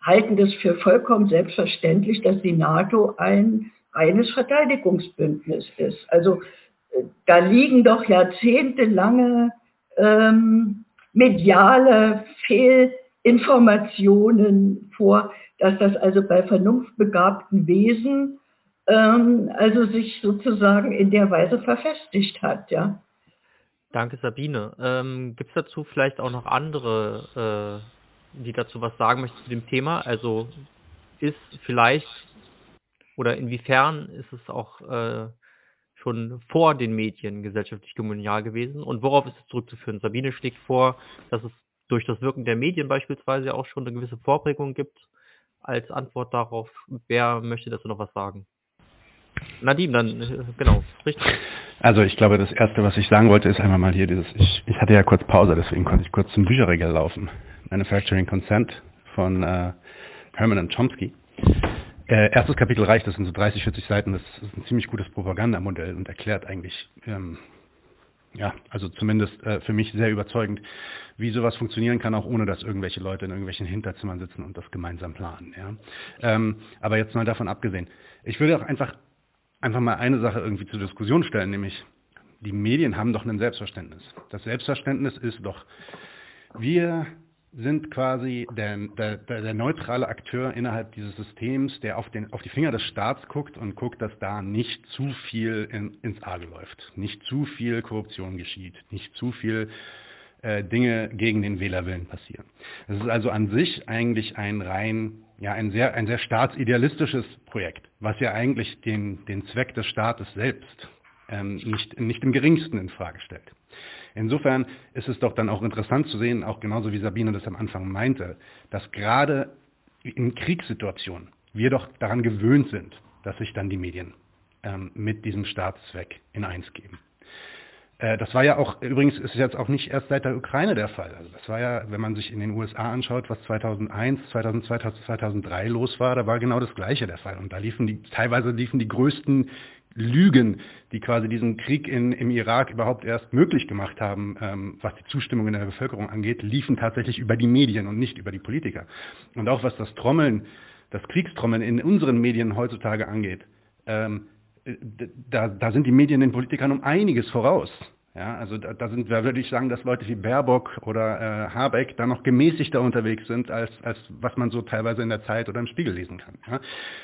halten das für vollkommen selbstverständlich, dass die NATO ein reines Verteidigungsbündnis ist. Also äh, da liegen doch jahrzehntelange ähm, mediale Fehlinformationen vor, dass das also bei vernunftbegabten Wesen ähm, also sich sozusagen in der Weise verfestigt hat, ja. Danke, Sabine. Ähm, Gibt es dazu vielleicht auch noch andere, äh, die dazu was sagen möchten zu dem Thema? Also ist vielleicht oder inwiefern ist es auch äh, schon vor den Medien gesellschaftlich kommunal gewesen und worauf ist es zurückzuführen? Sabine schlägt vor, dass es durch das Wirken der Medien beispielsweise auch schon eine gewisse Vorprägung gibt. Als Antwort darauf, wer möchte dazu noch was sagen? Nadim, dann, äh, genau, richtig. Also ich glaube, das Erste, was ich sagen wollte, ist einmal mal hier dieses, ich, ich hatte ja kurz Pause, deswegen konnte ich kurz zum Bücherregal laufen. Manufacturing Consent von äh, Herman und Chomsky. Äh, erstes Kapitel reicht, das sind so 30, 40 Seiten, das ist ein ziemlich gutes Propagandamodell und erklärt eigentlich, ähm, ja, also zumindest äh, für mich sehr überzeugend, wie sowas funktionieren kann, auch ohne dass irgendwelche Leute in irgendwelchen Hinterzimmern sitzen und das gemeinsam planen. Ja. Ähm, aber jetzt mal davon abgesehen, ich würde auch einfach, einfach mal eine Sache irgendwie zur Diskussion stellen, nämlich die Medien haben doch ein Selbstverständnis. Das Selbstverständnis ist doch, wir sind quasi der, der, der, neutrale Akteur innerhalb dieses Systems, der auf, den, auf die Finger des Staats guckt und guckt, dass da nicht zu viel in, ins Arge läuft, nicht zu viel Korruption geschieht, nicht zu viel äh, Dinge gegen den Wählerwillen passieren. Es ist also an sich eigentlich ein rein, ja, ein sehr, ein sehr staatsidealistisches Projekt, was ja eigentlich den, den Zweck des Staates selbst ähm, nicht, nicht im geringsten in Frage stellt. Insofern ist es doch dann auch interessant zu sehen, auch genauso wie Sabine das am Anfang meinte, dass gerade in Kriegssituationen wir doch daran gewöhnt sind, dass sich dann die Medien ähm, mit diesem Staatszweck in eins geben. Äh, das war ja auch, übrigens ist es jetzt auch nicht erst seit der Ukraine der Fall. Also das war ja, wenn man sich in den USA anschaut, was 2001, 2002, 2003 los war, da war genau das Gleiche der Fall. Und da liefen die, teilweise liefen die größten Lügen, die quasi diesen Krieg in, im Irak überhaupt erst möglich gemacht haben, ähm, was die Zustimmung in der Bevölkerung angeht, liefen tatsächlich über die Medien und nicht über die Politiker. Und auch was das Trommeln, das Kriegstrommeln in unseren Medien heutzutage angeht, ähm, da, da sind die Medien den Politikern um einiges voraus. Ja, also da, da sind, da würde ich sagen, dass Leute wie Baerbock oder äh, Habeck da noch gemäßigter unterwegs sind, als, als was man so teilweise in der Zeit oder im Spiegel lesen kann. Ja.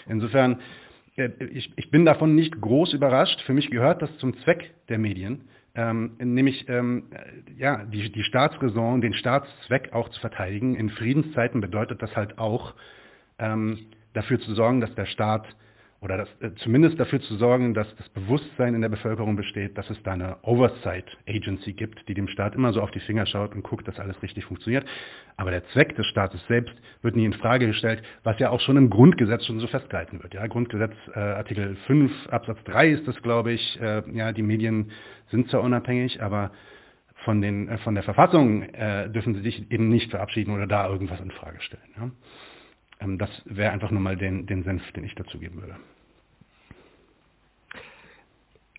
Insofern äh, ich, ich bin davon nicht groß überrascht. Für mich gehört das zum Zweck der Medien, ähm, nämlich ähm, ja, die, die Staatsräson, den Staatszweck auch zu verteidigen. In Friedenszeiten bedeutet das halt auch, ähm, dafür zu sorgen, dass der Staat oder das, äh, zumindest dafür zu sorgen, dass das Bewusstsein in der Bevölkerung besteht, dass es da eine Oversight Agency gibt, die dem Staat immer so auf die Finger schaut und guckt, dass alles richtig funktioniert. Aber der Zweck des Staates selbst wird nie in Frage gestellt, was ja auch schon im Grundgesetz schon so festgehalten wird. Ja, Grundgesetz äh, Artikel 5 Absatz 3 ist das, glaube ich. Äh, ja, die Medien sind zwar unabhängig, aber von, den, äh, von der Verfassung äh, dürfen sie sich eben nicht verabschieden oder da irgendwas in Frage stellen. Ja? Ähm, das wäre einfach nur mal den, den Senf, den ich dazu geben würde.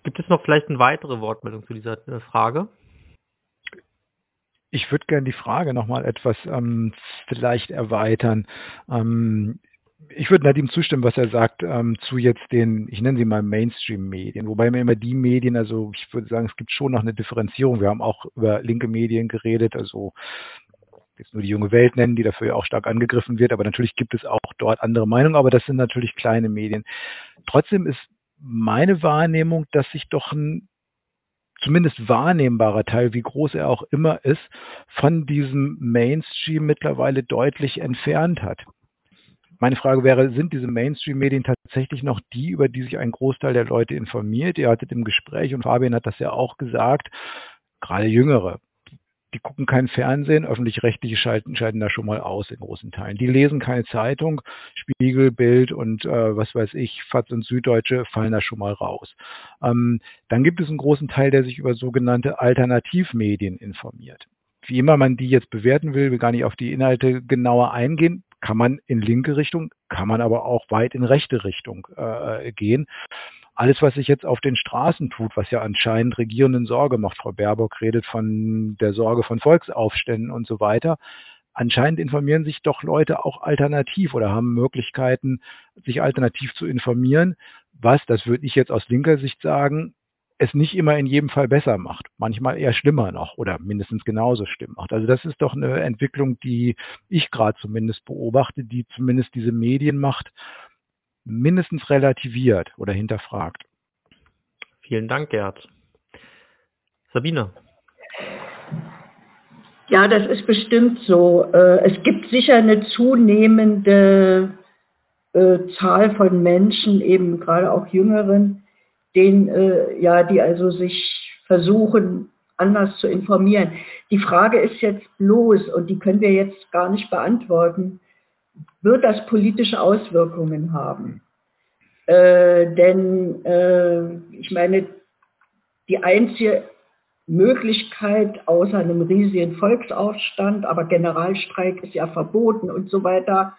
Gibt es noch vielleicht eine weitere Wortmeldung zu dieser äh, Frage? Ich würde gerne die Frage nochmal etwas ähm, vielleicht erweitern. Ähm, ich würde Nadim zustimmen, was er sagt ähm, zu jetzt den, ich nenne sie mal Mainstream-Medien, wobei mir immer die Medien, also ich würde sagen, es gibt schon noch eine Differenzierung. Wir haben auch über linke Medien geredet, also jetzt nur die junge Welt nennen, die dafür ja auch stark angegriffen wird, aber natürlich gibt es auch dort andere Meinungen, aber das sind natürlich kleine Medien. Trotzdem ist meine Wahrnehmung, dass sich doch ein zumindest wahrnehmbarer Teil, wie groß er auch immer ist, von diesem Mainstream mittlerweile deutlich entfernt hat. Meine Frage wäre, sind diese Mainstream-Medien tatsächlich noch die, über die sich ein Großteil der Leute informiert? Ihr hattet im Gespräch, und Fabian hat das ja auch gesagt, gerade Jüngere, die gucken kein Fernsehen, öffentlich-rechtliche schalten, schalten da schon mal aus in großen Teilen. Die lesen keine Zeitung, Spiegel, Bild und äh, was weiß ich, FAZ und Süddeutsche fallen da schon mal raus. Ähm, dann gibt es einen großen Teil, der sich über sogenannte Alternativmedien informiert. Wie immer man die jetzt bewerten will, will gar nicht auf die Inhalte genauer eingehen, kann man in linke Richtung, kann man aber auch weit in rechte Richtung äh, gehen. Alles, was sich jetzt auf den Straßen tut, was ja anscheinend Regierenden Sorge macht, Frau Baerbock redet von der Sorge von Volksaufständen und so weiter, anscheinend informieren sich doch Leute auch alternativ oder haben Möglichkeiten, sich alternativ zu informieren, was, das würde ich jetzt aus linker Sicht sagen, es nicht immer in jedem Fall besser macht, manchmal eher schlimmer noch oder mindestens genauso schlimm macht. Also das ist doch eine Entwicklung, die ich gerade zumindest beobachte, die zumindest diese Medienmacht mindestens relativiert oder hinterfragt. Vielen Dank, Gerd. Sabine. Ja, das ist bestimmt so. Äh, es gibt sicher eine zunehmende äh, Zahl von Menschen, eben gerade auch Jüngeren, denen, äh, ja, die also sich versuchen, anders zu informieren. Die Frage ist jetzt bloß, und die können wir jetzt gar nicht beantworten, wird das politische Auswirkungen haben? Äh, denn äh, ich meine, die einzige Möglichkeit außer einem riesigen Volksaufstand, aber Generalstreik ist ja verboten und so weiter.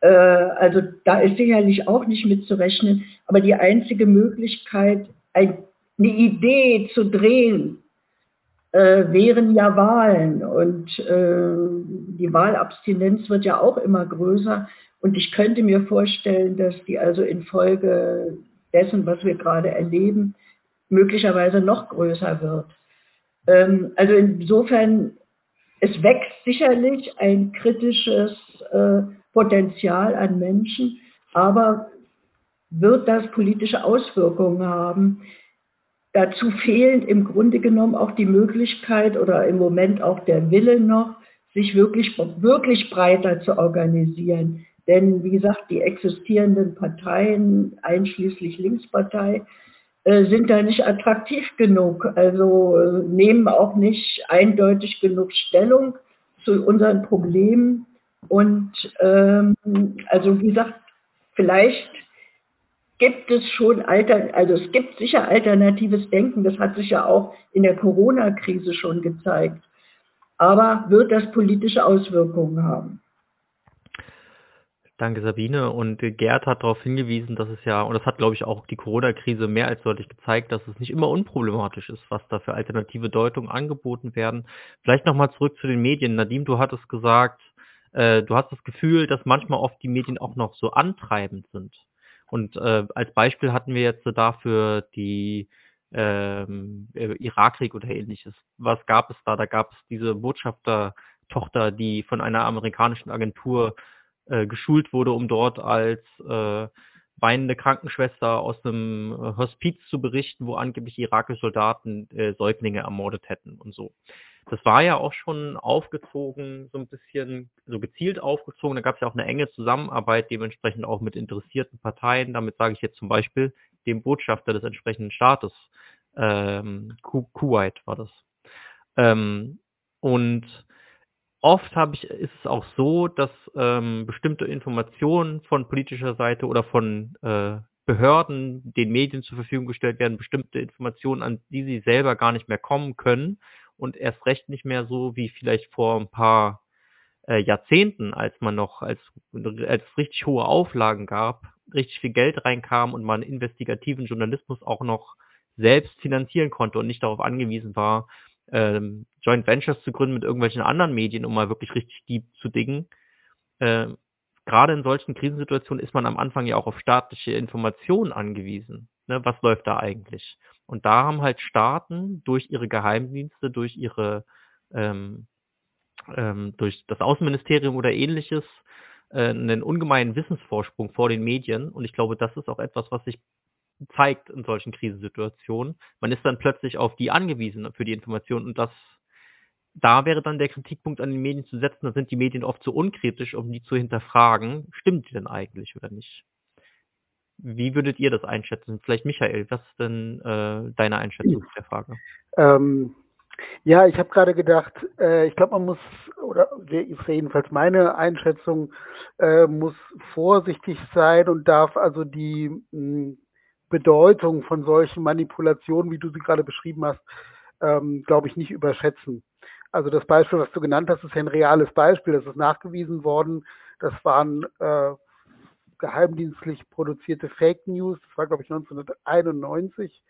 Äh, also da ist sicherlich auch nicht mitzurechnen. Aber die einzige Möglichkeit, eine Idee zu drehen, äh, wären ja Wahlen. Und äh, die Wahlabstinenz wird ja auch immer größer. Und ich könnte mir vorstellen, dass die also infolge dessen, was wir gerade erleben, möglicherweise noch größer wird. Ähm, also insofern, es wächst sicherlich ein kritisches äh, Potenzial an Menschen, aber wird das politische Auswirkungen haben? Dazu fehlt im Grunde genommen auch die Möglichkeit oder im Moment auch der Wille noch, sich wirklich, wirklich breiter zu organisieren. Denn wie gesagt, die existierenden Parteien, einschließlich Linkspartei, äh, sind da nicht attraktiv genug, also äh, nehmen auch nicht eindeutig genug Stellung zu unseren Problemen. Und ähm, also wie gesagt, vielleicht gibt es schon alter, also es gibt sicher alternatives Denken, das hat sich ja auch in der Corona-Krise schon gezeigt. Aber wird das politische Auswirkungen haben? Danke, Sabine. Und Gerd hat darauf hingewiesen, dass es ja, und das hat, glaube ich, auch die Corona-Krise mehr als deutlich gezeigt, dass es nicht immer unproblematisch ist, was da für alternative Deutungen angeboten werden. Vielleicht nochmal zurück zu den Medien. Nadim, du hattest gesagt, äh, du hast das Gefühl, dass manchmal oft die Medien auch noch so antreibend sind. Und äh, als Beispiel hatten wir jetzt dafür die ähm, äh, Irakkrieg oder ähnliches. Was gab es da? Da gab es diese Botschaftertochter, die von einer amerikanischen Agentur äh, geschult wurde, um dort als äh, weinende Krankenschwester aus einem äh, Hospiz zu berichten, wo angeblich irakische Soldaten äh, Säuglinge ermordet hätten und so. Das war ja auch schon aufgezogen, so ein bisschen, so gezielt aufgezogen. Da gab es ja auch eine enge Zusammenarbeit, dementsprechend auch mit interessierten Parteien. Damit sage ich jetzt zum Beispiel dem Botschafter des entsprechenden Staates, ähm, Kuwait war das. Ähm, und oft habe ich, ist es auch so, dass ähm, bestimmte Informationen von politischer Seite oder von äh, Behörden den Medien zur Verfügung gestellt werden, bestimmte Informationen, an die sie selber gar nicht mehr kommen können und erst recht nicht mehr so wie vielleicht vor ein paar äh, Jahrzehnten, als man noch, als, als richtig hohe Auflagen gab, richtig viel Geld reinkam und man investigativen Journalismus auch noch selbst finanzieren konnte und nicht darauf angewiesen war, ähm, Joint Ventures zu gründen mit irgendwelchen anderen Medien, um mal wirklich richtig deep zu dingen. Ähm, Gerade in solchen Krisensituationen ist man am Anfang ja auch auf staatliche Informationen angewiesen. Ne? Was läuft da eigentlich? Und da haben halt Staaten durch ihre Geheimdienste, durch ihre ähm, ähm, durch das Außenministerium oder ähnliches äh, einen ungemeinen Wissensvorsprung vor den Medien. Und ich glaube, das ist auch etwas, was sich zeigt in solchen Krisensituationen. Man ist dann plötzlich auf die angewiesen für die Informationen und das da wäre dann der Kritikpunkt an den Medien zu setzen, da sind die Medien oft zu unkritisch, um die zu hinterfragen, stimmt die denn eigentlich oder nicht? Wie würdet ihr das einschätzen? Vielleicht Michael, was ist denn äh, deine Einschätzung zu der Frage? Ähm, ja, ich habe gerade gedacht, äh, ich glaube, man muss, oder ist jedenfalls meine Einschätzung, äh, muss vorsichtig sein und darf also die mh, Bedeutung von solchen Manipulationen, wie du sie gerade beschrieben hast, ähm, glaube ich, nicht überschätzen. Also das Beispiel, was du genannt hast, ist ja ein reales Beispiel. Das ist nachgewiesen worden. Das waren äh, geheimdienstlich produzierte Fake News. Das war, glaube ich, 1991.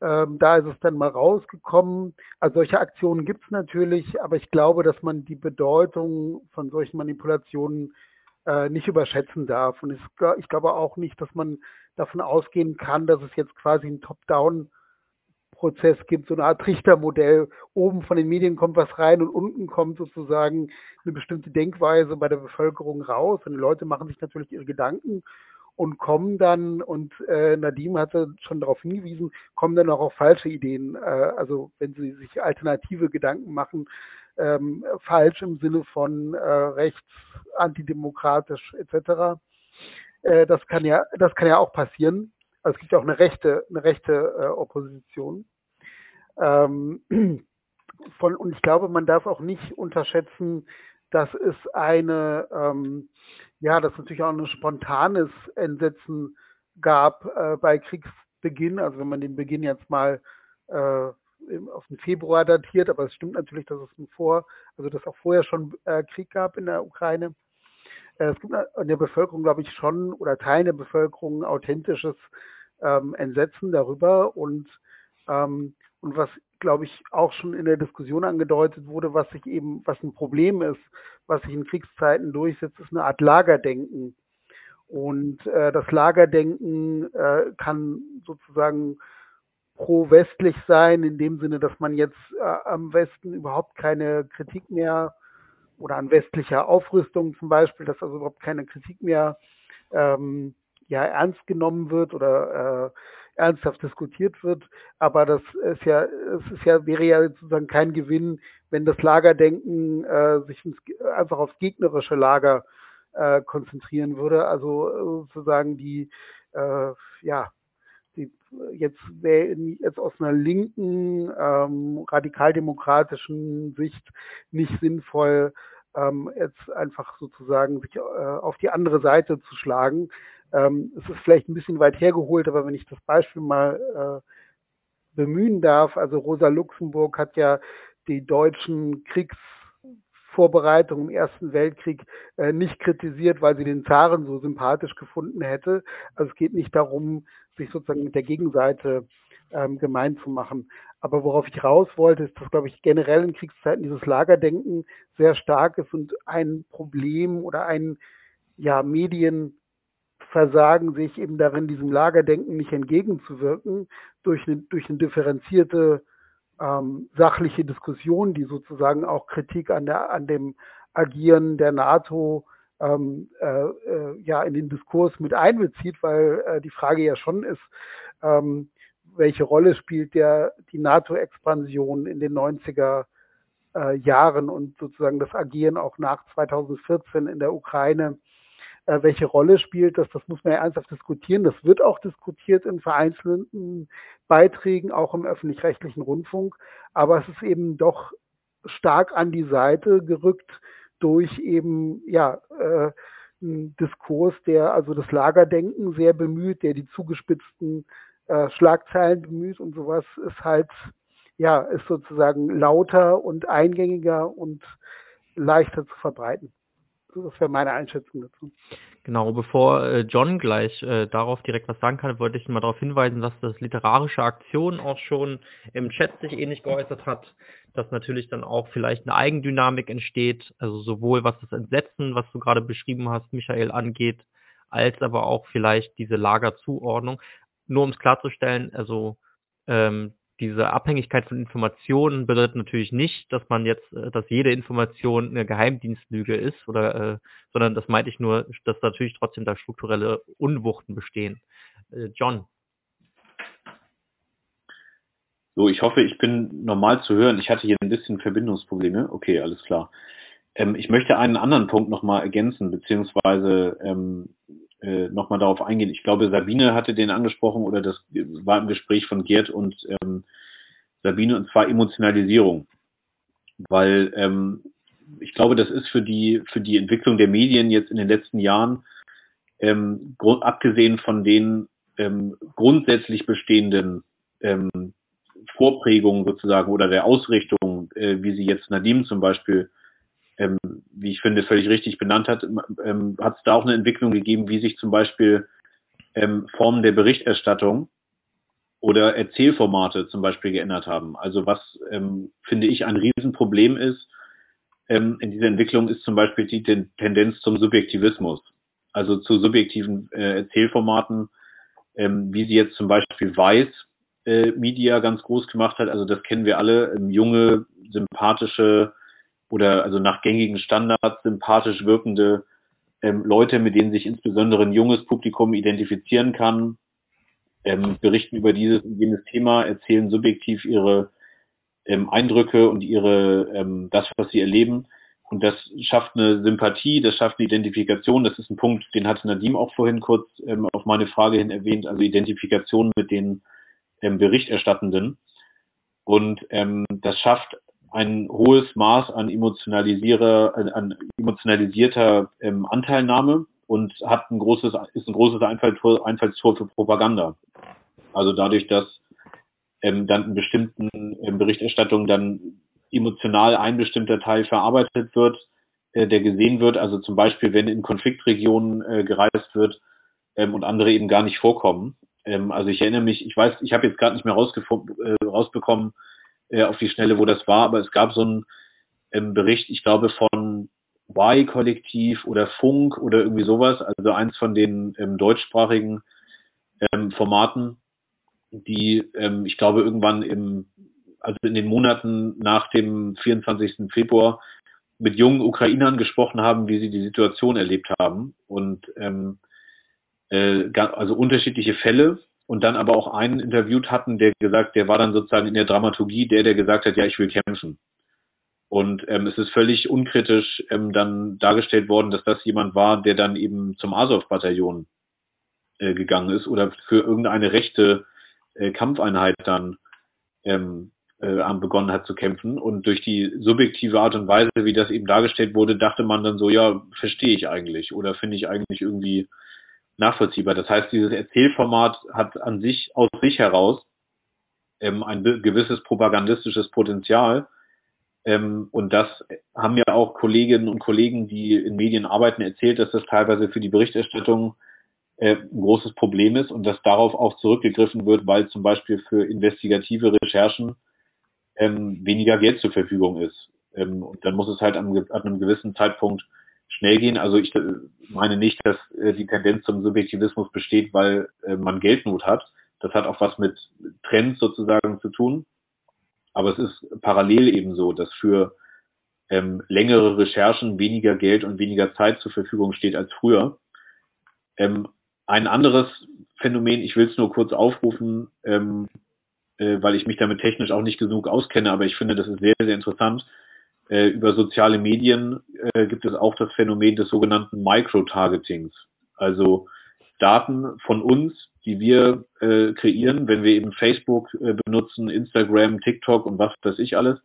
Ähm, da ist es dann mal rausgekommen. Also solche Aktionen gibt es natürlich, aber ich glaube, dass man die Bedeutung von solchen Manipulationen äh, nicht überschätzen darf. Und ich, ich glaube auch nicht, dass man davon ausgehen kann, dass es jetzt quasi ein Top-Down Prozess gibt, so eine Art Trichtermodell. Oben von den Medien kommt was rein und unten kommt sozusagen eine bestimmte Denkweise bei der Bevölkerung raus. Und die Leute machen sich natürlich ihre Gedanken und kommen dann, und äh, Nadim hatte schon darauf hingewiesen, kommen dann auch auf falsche Ideen. Äh, also wenn sie sich alternative Gedanken machen, ähm, falsch im Sinne von äh, rechts, antidemokratisch etc. Äh, das kann ja, das kann ja auch passieren. Also es gibt ja auch eine rechte, eine rechte äh, Opposition. Ähm, <clears throat> von, und ich glaube, man darf auch nicht unterschätzen, dass es eine, ähm, ja, dass natürlich auch ein spontanes Entsetzen gab äh, bei Kriegsbeginn. Also wenn man den Beginn jetzt mal äh, auf den Februar datiert, aber es stimmt natürlich, dass es vor, also dass auch vorher schon äh, Krieg gab in der Ukraine. Äh, es gibt in der Bevölkerung, glaube ich, schon oder Teilen der Bevölkerung authentisches ähm, Entsetzen darüber und ähm, und was glaube ich auch schon in der Diskussion angedeutet wurde, was sich eben was ein Problem ist, was sich in Kriegszeiten durchsetzt, ist eine Art Lagerdenken. Und äh, das Lagerdenken äh, kann sozusagen pro-westlich sein, in dem Sinne, dass man jetzt äh, am Westen überhaupt keine Kritik mehr oder an westlicher Aufrüstung zum Beispiel, dass also überhaupt keine Kritik mehr ähm, ja ernst genommen wird oder äh, ernsthaft diskutiert wird. Aber das ist ja, es ist ja, wäre ja sozusagen kein Gewinn, wenn das Lagerdenken äh, sich ins, einfach aufs gegnerische Lager äh, konzentrieren würde. Also äh, sozusagen die, äh, ja, jetzt jetzt aus einer linken, ähm, radikaldemokratischen Sicht nicht sinnvoll, ähm, jetzt einfach sozusagen sich äh, auf die andere Seite zu schlagen. Ähm, es ist vielleicht ein bisschen weit hergeholt, aber wenn ich das Beispiel mal äh, bemühen darf, also Rosa Luxemburg hat ja die deutschen Kriegsvorbereitungen im Ersten Weltkrieg äh, nicht kritisiert, weil sie den Zaren so sympathisch gefunden hätte. Also es geht nicht darum, sich sozusagen mit der Gegenseite ähm, gemein zu machen. Aber worauf ich raus wollte, ist, dass, glaube ich, generell in Kriegszeiten dieses Lagerdenken sehr stark ist und ein Problem oder ein ja, Medienversagen sich eben darin, diesem Lagerdenken nicht entgegenzuwirken, durch eine, durch eine differenzierte ähm, sachliche Diskussion, die sozusagen auch Kritik an, der, an dem Agieren der NATO ähm, äh, äh, ja in den Diskurs mit einbezieht, weil äh, die Frage ja schon ist, ähm, welche Rolle spielt der, die NATO-Expansion in den 90er äh, Jahren und sozusagen das Agieren auch nach 2014 in der Ukraine, äh, welche Rolle spielt das? Das muss man ja ernsthaft diskutieren. Das wird auch diskutiert in vereinzelten Beiträgen, auch im öffentlich-rechtlichen Rundfunk. Aber es ist eben doch stark an die Seite gerückt durch eben, ja, äh, einen Diskurs, der also das Lagerdenken sehr bemüht, der die zugespitzten äh, Schlagzeilen bemüht und sowas ist halt, ja, ist sozusagen lauter und eingängiger und leichter zu verbreiten. Das wäre meine Einschätzung dazu. Genau, bevor äh, John gleich äh, darauf direkt was sagen kann, wollte ich mal darauf hinweisen, dass das literarische Aktion auch schon im Chat sich ähnlich geäußert hat, dass natürlich dann auch vielleicht eine Eigendynamik entsteht, also sowohl was das Entsetzen, was du gerade beschrieben hast, Michael, angeht, als aber auch vielleicht diese Lagerzuordnung nur um es klarzustellen, also ähm, diese Abhängigkeit von Informationen bedeutet natürlich nicht, dass man jetzt, äh, dass jede Information eine Geheimdienstlüge ist, oder, äh, sondern das meinte ich nur, dass natürlich trotzdem da strukturelle Unwuchten bestehen. Äh, John. So, ich hoffe, ich bin normal zu hören. Ich hatte hier ein bisschen Verbindungsprobleme. Okay, alles klar. Ähm, ich möchte einen anderen Punkt nochmal ergänzen, beziehungsweise ähm, äh, nochmal darauf eingehen. Ich glaube, Sabine hatte den angesprochen oder das war im Gespräch von Gerd und ähm, Sabine und zwar Emotionalisierung. Weil ähm, ich glaube, das ist für die, für die Entwicklung der Medien jetzt in den letzten Jahren, ähm, abgesehen von den ähm, grundsätzlich bestehenden ähm, Vorprägungen sozusagen oder der Ausrichtung, äh, wie sie jetzt Nadim zum Beispiel ähm, wie ich finde, völlig richtig benannt hat, ähm, hat es da auch eine Entwicklung gegeben, wie sich zum Beispiel ähm, Formen der Berichterstattung oder Erzählformate zum Beispiel geändert haben. Also was, ähm, finde ich, ein Riesenproblem ist ähm, in dieser Entwicklung, ist zum Beispiel die Tendenz zum Subjektivismus. Also zu subjektiven äh, Erzählformaten, ähm, wie sie jetzt zum Beispiel Weiß äh, Media ganz groß gemacht hat. Also das kennen wir alle, ähm, junge, sympathische oder also nach gängigen Standards sympathisch wirkende ähm, Leute, mit denen sich insbesondere ein junges Publikum identifizieren kann, ähm, berichten über dieses und jenes Thema, erzählen subjektiv ihre ähm, Eindrücke und ihre ähm, das, was sie erleben. Und das schafft eine Sympathie, das schafft eine Identifikation. Das ist ein Punkt, den hatte Nadim auch vorhin kurz ähm, auf meine Frage hin erwähnt, also Identifikation mit den ähm, Berichterstattenden. Und ähm, das schafft ein hohes Maß an emotionalisierer, an emotionalisierter ähm, Anteilnahme und hat ein großes, ist ein großes Einfallstor, Einfallstor für Propaganda. Also dadurch, dass ähm, dann in bestimmten ähm, Berichterstattungen dann emotional ein bestimmter Teil verarbeitet wird, äh, der gesehen wird. Also zum Beispiel, wenn in Konfliktregionen äh, gereist wird ähm, und andere eben gar nicht vorkommen. Ähm, also ich erinnere mich, ich weiß, ich habe jetzt gerade nicht mehr äh, rausbekommen, äh, auf die Schnelle, wo das war, aber es gab so einen ähm, Bericht, ich glaube von Y-Kollektiv oder Funk oder irgendwie sowas, also eins von den ähm, deutschsprachigen ähm, Formaten, die, ähm, ich glaube, irgendwann im, also in den Monaten nach dem 24. Februar mit jungen Ukrainern gesprochen haben, wie sie die Situation erlebt haben und ähm, äh, also unterschiedliche Fälle und dann aber auch einen interviewt hatten, der gesagt, der war dann sozusagen in der Dramaturgie der, der gesagt hat, ja, ich will kämpfen. Und ähm, es ist völlig unkritisch ähm, dann dargestellt worden, dass das jemand war, der dann eben zum Azov-Bataillon äh, gegangen ist oder für irgendeine rechte äh, Kampfeinheit dann ähm, äh, begonnen hat zu kämpfen. Und durch die subjektive Art und Weise, wie das eben dargestellt wurde, dachte man dann so, ja, verstehe ich eigentlich oder finde ich eigentlich irgendwie nachvollziehbar. Das heißt, dieses Erzählformat hat an sich, aus sich heraus, ähm, ein gewisses propagandistisches Potenzial. Ähm, und das haben ja auch Kolleginnen und Kollegen, die in Medien arbeiten, erzählt, dass das teilweise für die Berichterstattung äh, ein großes Problem ist und dass darauf auch zurückgegriffen wird, weil zum Beispiel für investigative Recherchen ähm, weniger Geld zur Verfügung ist. Ähm, und dann muss es halt an, an einem gewissen Zeitpunkt schnell gehen. Also ich äh, meine nicht, dass äh, die Tendenz zum Subjektivismus besteht, weil äh, man Geldnot hat. Das hat auch was mit Trends sozusagen zu tun. Aber es ist parallel eben so, dass für ähm, längere Recherchen weniger Geld und weniger Zeit zur Verfügung steht als früher. Ähm, ein anderes Phänomen, ich will es nur kurz aufrufen, ähm, äh, weil ich mich damit technisch auch nicht genug auskenne, aber ich finde, das ist sehr, sehr interessant. Äh, über soziale Medien äh, gibt es auch das Phänomen des sogenannten Micro-Targetings. Also Daten von uns, die wir äh, kreieren, wenn wir eben Facebook äh, benutzen, Instagram, TikTok und was weiß ich alles,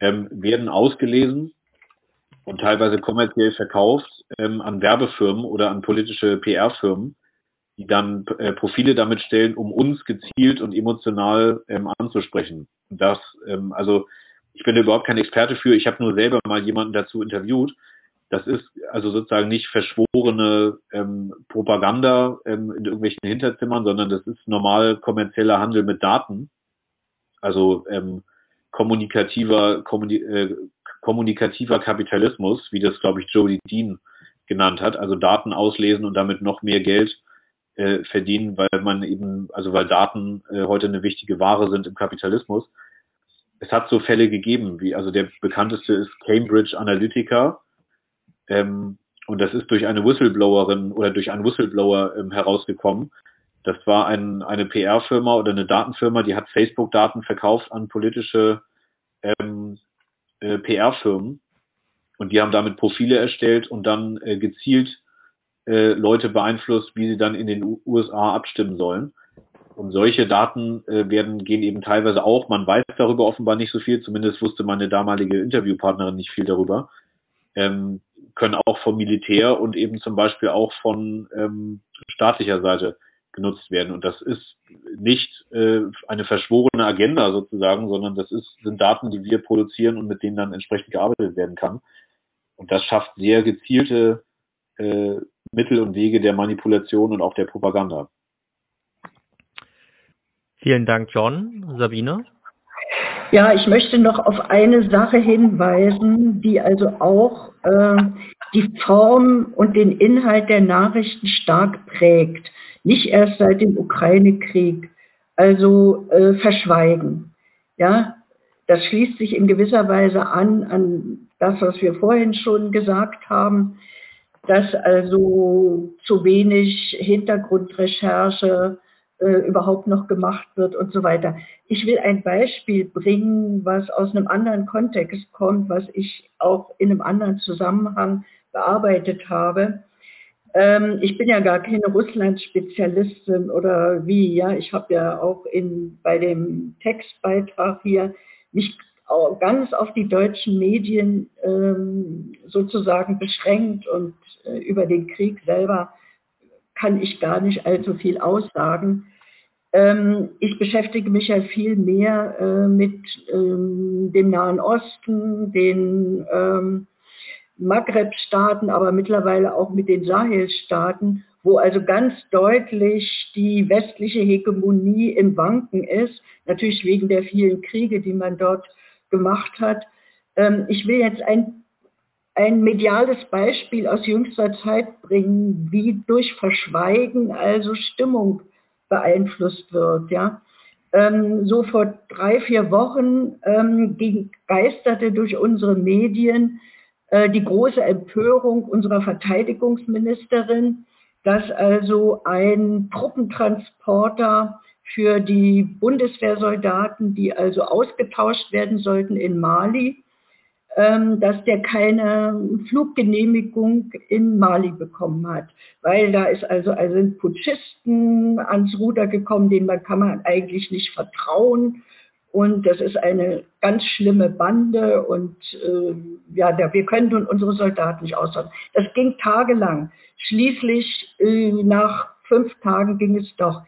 ähm, werden ausgelesen und teilweise kommerziell verkauft ähm, an Werbefirmen oder an politische PR-Firmen, die dann äh, Profile damit stellen, um uns gezielt und emotional ähm, anzusprechen. Das, ähm, also ich bin überhaupt kein Experte für, ich habe nur selber mal jemanden dazu interviewt. Das ist also sozusagen nicht verschworene ähm, Propaganda ähm, in irgendwelchen Hinterzimmern, sondern das ist normal kommerzieller Handel mit Daten. Also ähm, kommunikativer, kommuni äh, kommunikativer Kapitalismus, wie das, glaube ich, Jody Dean genannt hat. Also Daten auslesen und damit noch mehr Geld äh, verdienen, weil man eben, also weil Daten äh, heute eine wichtige Ware sind im Kapitalismus es hat so Fälle gegeben, wie also der bekannteste ist Cambridge Analytica. Ähm, und das ist durch eine Whistleblowerin oder durch einen Whistleblower ähm, herausgekommen. Das war ein, eine PR-Firma oder eine Datenfirma, die hat Facebook-Daten verkauft an politische ähm, äh, PR-Firmen. Und die haben damit Profile erstellt und dann äh, gezielt äh, Leute beeinflusst, wie sie dann in den U USA abstimmen sollen. Und solche Daten äh, werden, gehen eben teilweise auch, man weiß darüber offenbar nicht so viel, zumindest wusste meine damalige Interviewpartnerin nicht viel darüber, ähm, können auch vom Militär und eben zum Beispiel auch von ähm, staatlicher Seite genutzt werden. Und das ist nicht äh, eine verschworene Agenda sozusagen, sondern das ist, sind Daten, die wir produzieren und mit denen dann entsprechend gearbeitet werden kann. Und das schafft sehr gezielte äh, Mittel und Wege der Manipulation und auch der Propaganda. Vielen Dank, John. Sabine? Ja, ich möchte noch auf eine Sache hinweisen, die also auch äh, die Form und den Inhalt der Nachrichten stark prägt. Nicht erst seit dem Ukraine-Krieg. Also äh, verschweigen. Ja, das schließt sich in gewisser Weise an an das, was wir vorhin schon gesagt haben, dass also zu wenig Hintergrundrecherche äh, überhaupt noch gemacht wird und so weiter. Ich will ein Beispiel bringen, was aus einem anderen Kontext kommt, was ich auch in einem anderen Zusammenhang bearbeitet habe. Ähm, ich bin ja gar keine Russland-Spezialistin oder wie, ja. Ich habe ja auch in, bei dem Textbeitrag hier mich ganz auf die deutschen Medien ähm, sozusagen beschränkt und äh, über den Krieg selber kann ich gar nicht allzu viel aussagen. Ähm, ich beschäftige mich ja viel mehr äh, mit ähm, dem Nahen Osten, den ähm, Maghreb-Staaten, aber mittlerweile auch mit den Sahel-Staaten, wo also ganz deutlich die westliche Hegemonie im Wanken ist, natürlich wegen der vielen Kriege, die man dort gemacht hat. Ähm, ich will jetzt ein, ein mediales Beispiel aus jüngster Zeit bringen, wie durch Verschweigen also Stimmung beeinflusst wird. Ja? Ähm, so vor drei, vier Wochen ähm, geisterte durch unsere Medien äh, die große Empörung unserer Verteidigungsministerin, dass also ein Truppentransporter für die Bundeswehrsoldaten, die also ausgetauscht werden sollten in Mali, dass der keine Fluggenehmigung in Mali bekommen hat, weil da ist also, also sind Putschisten ans Ruder gekommen, denen man kann man eigentlich nicht vertrauen und das ist eine ganz schlimme Bande und äh, ja, da, wir können nun unsere Soldaten nicht aushalten. Das ging tagelang. Schließlich äh, nach fünf Tagen ging es doch.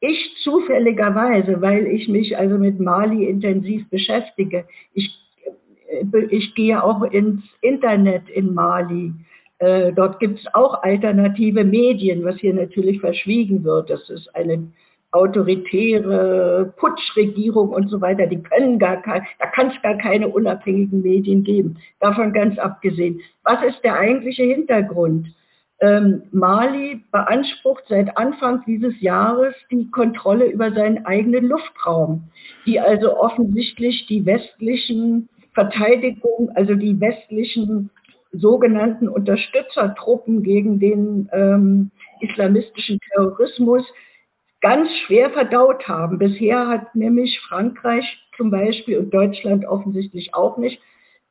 Ich zufälligerweise, weil ich mich also mit Mali intensiv beschäftige, ich, ich gehe auch ins Internet in Mali. Äh, dort gibt es auch alternative Medien, was hier natürlich verschwiegen wird. Das ist eine autoritäre Putschregierung und so weiter, die können gar kein, da kann es gar keine unabhängigen Medien geben. Davon ganz abgesehen. Was ist der eigentliche Hintergrund? Ähm, Mali beansprucht seit Anfang dieses Jahres die Kontrolle über seinen eigenen Luftraum, die also offensichtlich die westlichen Verteidigung, also die westlichen sogenannten Unterstützertruppen gegen den ähm, islamistischen Terrorismus ganz schwer verdaut haben. Bisher hat nämlich Frankreich zum Beispiel und Deutschland offensichtlich auch nicht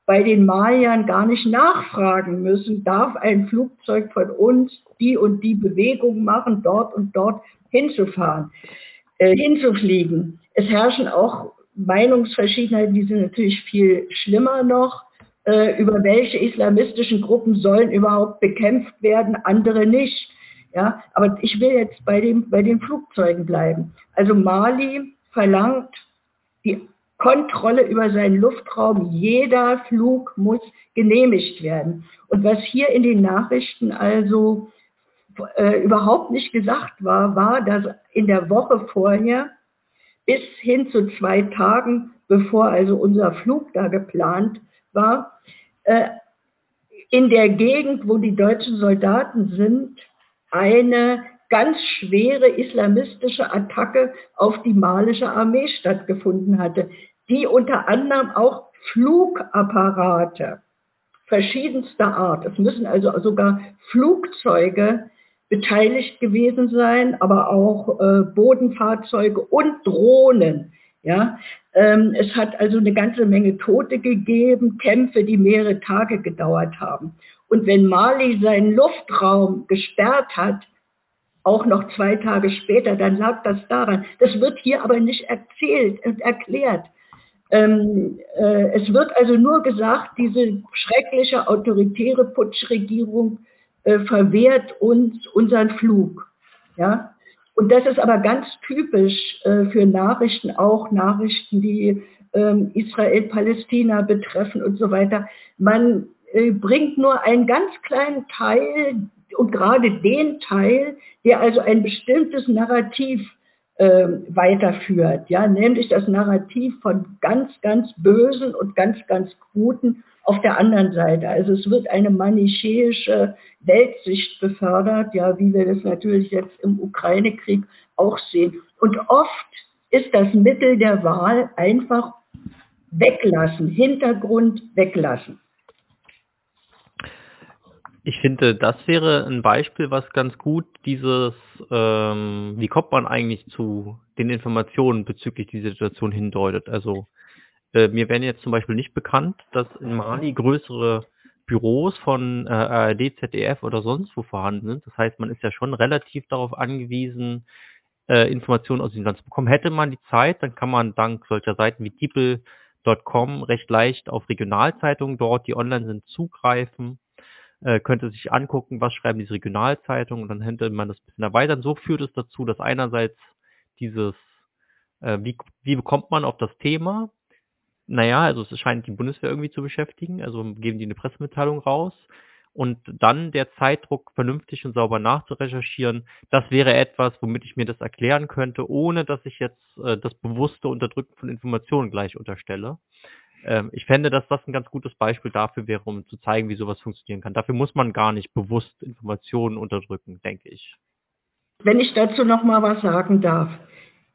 bei den Maliern gar nicht nachfragen müssen, darf ein Flugzeug von uns die und die Bewegung machen, dort und dort hinzufahren, äh, hinzufliegen. Es herrschen auch Meinungsverschiedenheiten, die sind natürlich viel schlimmer noch, äh, über welche islamistischen Gruppen sollen überhaupt bekämpft werden, andere nicht. Ja, aber ich will jetzt bei, dem, bei den Flugzeugen bleiben. Also Mali verlangt die Kontrolle über seinen Luftraum. Jeder Flug muss genehmigt werden. Und was hier in den Nachrichten also äh, überhaupt nicht gesagt war, war, dass in der Woche vorher bis hin zu zwei Tagen, bevor also unser Flug da geplant war, äh, in der Gegend, wo die deutschen Soldaten sind, eine ganz schwere islamistische Attacke auf die malische Armee stattgefunden hatte, die unter anderem auch Flugapparate verschiedenster Art, es müssen also sogar Flugzeuge beteiligt gewesen sein, aber auch äh, Bodenfahrzeuge und Drohnen. Ja, ähm, es hat also eine ganze Menge Tote gegeben, Kämpfe, die mehrere Tage gedauert haben. Und wenn Mali seinen Luftraum gesperrt hat, auch noch zwei Tage später, dann lag das daran. Das wird hier aber nicht erzählt und erklärt. Ähm, äh, es wird also nur gesagt, diese schreckliche autoritäre Putschregierung äh, verwehrt uns unseren Flug. Ja? Und das ist aber ganz typisch äh, für Nachrichten, auch Nachrichten, die ähm, Israel-Palästina betreffen und so weiter. Man äh, bringt nur einen ganz kleinen Teil und gerade den Teil, der also ein bestimmtes Narrativ äh, weiterführt, ja, nämlich das Narrativ von ganz, ganz Bösen und ganz, ganz Guten auf der anderen Seite. Also es wird eine manichäische Weltsicht befördert, ja, wie wir das natürlich jetzt im Ukraine-Krieg auch sehen. Und oft ist das Mittel der Wahl einfach weglassen, Hintergrund weglassen. Ich finde, das wäre ein Beispiel, was ganz gut dieses, ähm, wie kommt man eigentlich zu den Informationen bezüglich dieser Situation hindeutet. Also äh, mir wären jetzt zum Beispiel nicht bekannt, dass in Mali größere Büros von äh, ARD, ZDF oder sonst wo vorhanden sind. Das heißt, man ist ja schon relativ darauf angewiesen, äh, Informationen aus dem Land zu bekommen. Hätte man die Zeit, dann kann man dank solcher Seiten wie DeepL.com recht leicht auf Regionalzeitungen dort, die online sind, zugreifen äh, könnte sich angucken, was schreiben diese Regionalzeitungen und dann hätte man das ein bisschen erweitern. So führt es dazu, dass einerseits dieses, äh, wie, wie bekommt man auf das Thema? Naja, also es scheint die Bundeswehr irgendwie zu beschäftigen, also geben die eine Pressemitteilung raus und dann der Zeitdruck vernünftig und sauber nachzurecherchieren, das wäre etwas, womit ich mir das erklären könnte, ohne dass ich jetzt äh, das bewusste Unterdrücken von Informationen gleich unterstelle. Ähm, ich fände, dass das ein ganz gutes Beispiel dafür wäre, um zu zeigen, wie sowas funktionieren kann. Dafür muss man gar nicht bewusst Informationen unterdrücken, denke ich. Wenn ich dazu noch mal was sagen darf.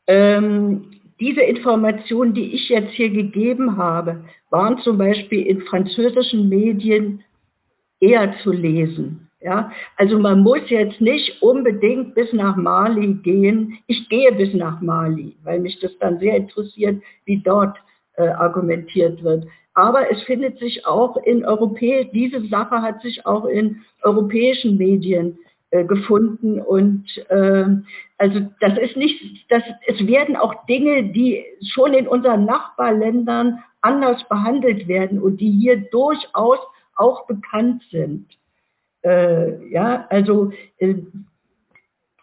Ähm, diese Informationen, die ich jetzt hier gegeben habe, waren zum Beispiel in französischen Medien eher zu lesen. Ja, also man muss jetzt nicht unbedingt bis nach Mali gehen. Ich gehe bis nach Mali, weil mich das dann sehr interessiert, wie dort äh, argumentiert wird. Aber es findet sich auch in Europä diese Sache hat sich auch in europäischen Medien äh, gefunden und äh, also das ist nicht, das, es werden auch Dinge, die schon in unseren Nachbarländern anders behandelt werden und die hier durchaus auch bekannt sind. Äh, ja, also, äh,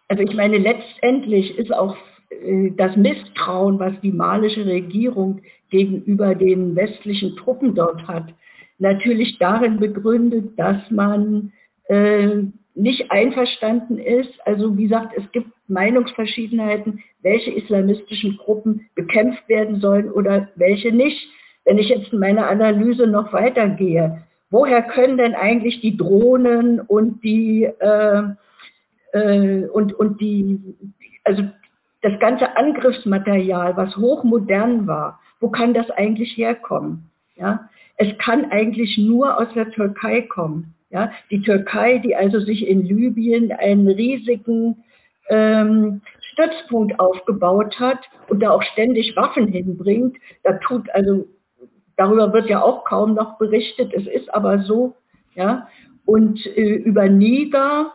also ich meine, letztendlich ist auch äh, das Misstrauen, was die malische Regierung gegenüber den westlichen Truppen dort hat, natürlich darin begründet, dass man äh, nicht einverstanden ist. Also wie gesagt, es gibt Meinungsverschiedenheiten, welche islamistischen Gruppen bekämpft werden sollen oder welche nicht. Wenn ich jetzt in meiner Analyse noch weitergehe, woher können denn eigentlich die Drohnen und die äh, äh, und, und die, also das ganze Angriffsmaterial, was hochmodern war, wo kann das eigentlich herkommen? Ja, es kann eigentlich nur aus der Türkei kommen. Ja, die Türkei, die also sich in Libyen einen riesigen ähm, Stützpunkt aufgebaut hat und da auch ständig Waffen hinbringt, da tut also darüber wird ja auch kaum noch berichtet. Es ist aber so, ja. Und äh, über Niger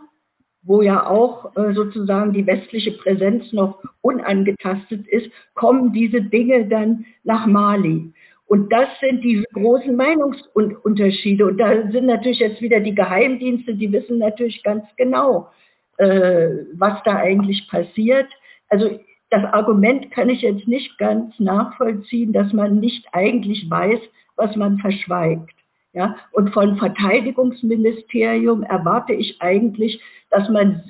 wo ja auch äh, sozusagen die westliche Präsenz noch unangetastet ist, kommen diese Dinge dann nach Mali. Und das sind die großen Meinungsunterschiede. Und da sind natürlich jetzt wieder die Geheimdienste, die wissen natürlich ganz genau, äh, was da eigentlich passiert. Also das Argument kann ich jetzt nicht ganz nachvollziehen, dass man nicht eigentlich weiß, was man verschweigt. Ja, und von Verteidigungsministerium erwarte ich eigentlich, dass man,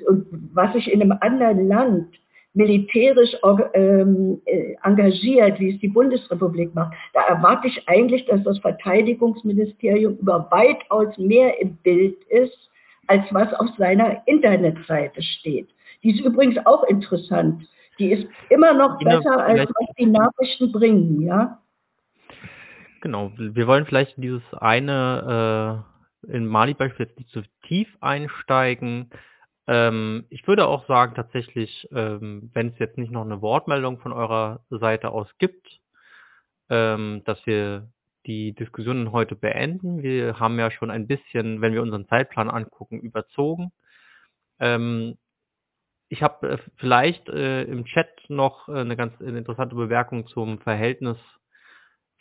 was sich in einem anderen Land militärisch ähm, äh, engagiert, wie es die Bundesrepublik macht, da erwarte ich eigentlich, dass das Verteidigungsministerium über weitaus mehr im Bild ist, als was auf seiner Internetseite steht. Die ist übrigens auch interessant. Die ist immer noch besser, als was die Nachrichten bringen, ja. Genau, wir wollen vielleicht dieses eine äh, in Mali-Beispiel jetzt nicht zu tief einsteigen. Ähm, ich würde auch sagen, tatsächlich, ähm, wenn es jetzt nicht noch eine Wortmeldung von eurer Seite aus gibt, ähm, dass wir die Diskussionen heute beenden. Wir haben ja schon ein bisschen, wenn wir unseren Zeitplan angucken, überzogen. Ähm, ich habe äh, vielleicht äh, im Chat noch äh, eine ganz interessante Bemerkung zum Verhältnis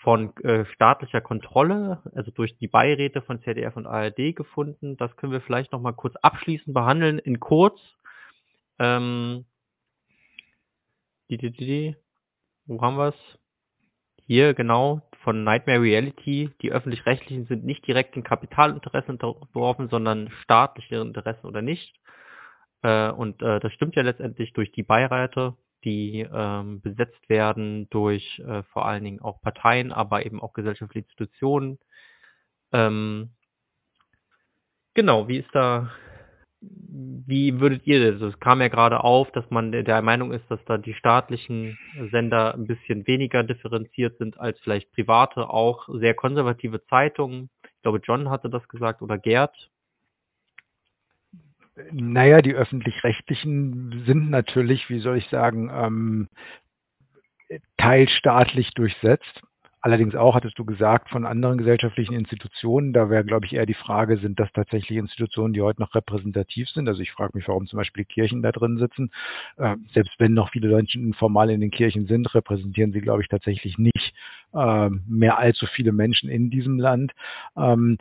von äh, staatlicher Kontrolle, also durch die Beiräte von ZDF und ARD gefunden. Das können wir vielleicht noch mal kurz abschließend behandeln, in kurz. Ähm, die, die, die, wo haben wir es? Hier, genau, von Nightmare Reality, die öffentlich-rechtlichen sind nicht direkt den Kapitalinteressen unterworfen, sondern staatliche Interessen oder nicht. Äh, und äh, das stimmt ja letztendlich durch die Beiräte, die ähm, besetzt werden durch äh, vor allen Dingen auch Parteien, aber eben auch gesellschaftliche Institutionen. Ähm, genau, wie ist da wie würdet ihr das? Es kam ja gerade auf, dass man der Meinung ist, dass da die staatlichen Sender ein bisschen weniger differenziert sind als vielleicht private, auch sehr konservative Zeitungen. Ich glaube, John hatte das gesagt oder Gerd. Naja, die öffentlich-rechtlichen sind natürlich, wie soll ich sagen, ähm, teilstaatlich durchsetzt. Allerdings auch, hattest du gesagt, von anderen gesellschaftlichen Institutionen. Da wäre, glaube ich, eher die Frage, sind das tatsächlich Institutionen, die heute noch repräsentativ sind? Also ich frage mich, warum zum Beispiel Kirchen da drin sitzen. Äh, selbst wenn noch viele Menschen formal in den Kirchen sind, repräsentieren sie, glaube ich, tatsächlich nicht äh, mehr allzu viele Menschen in diesem Land. Ähm,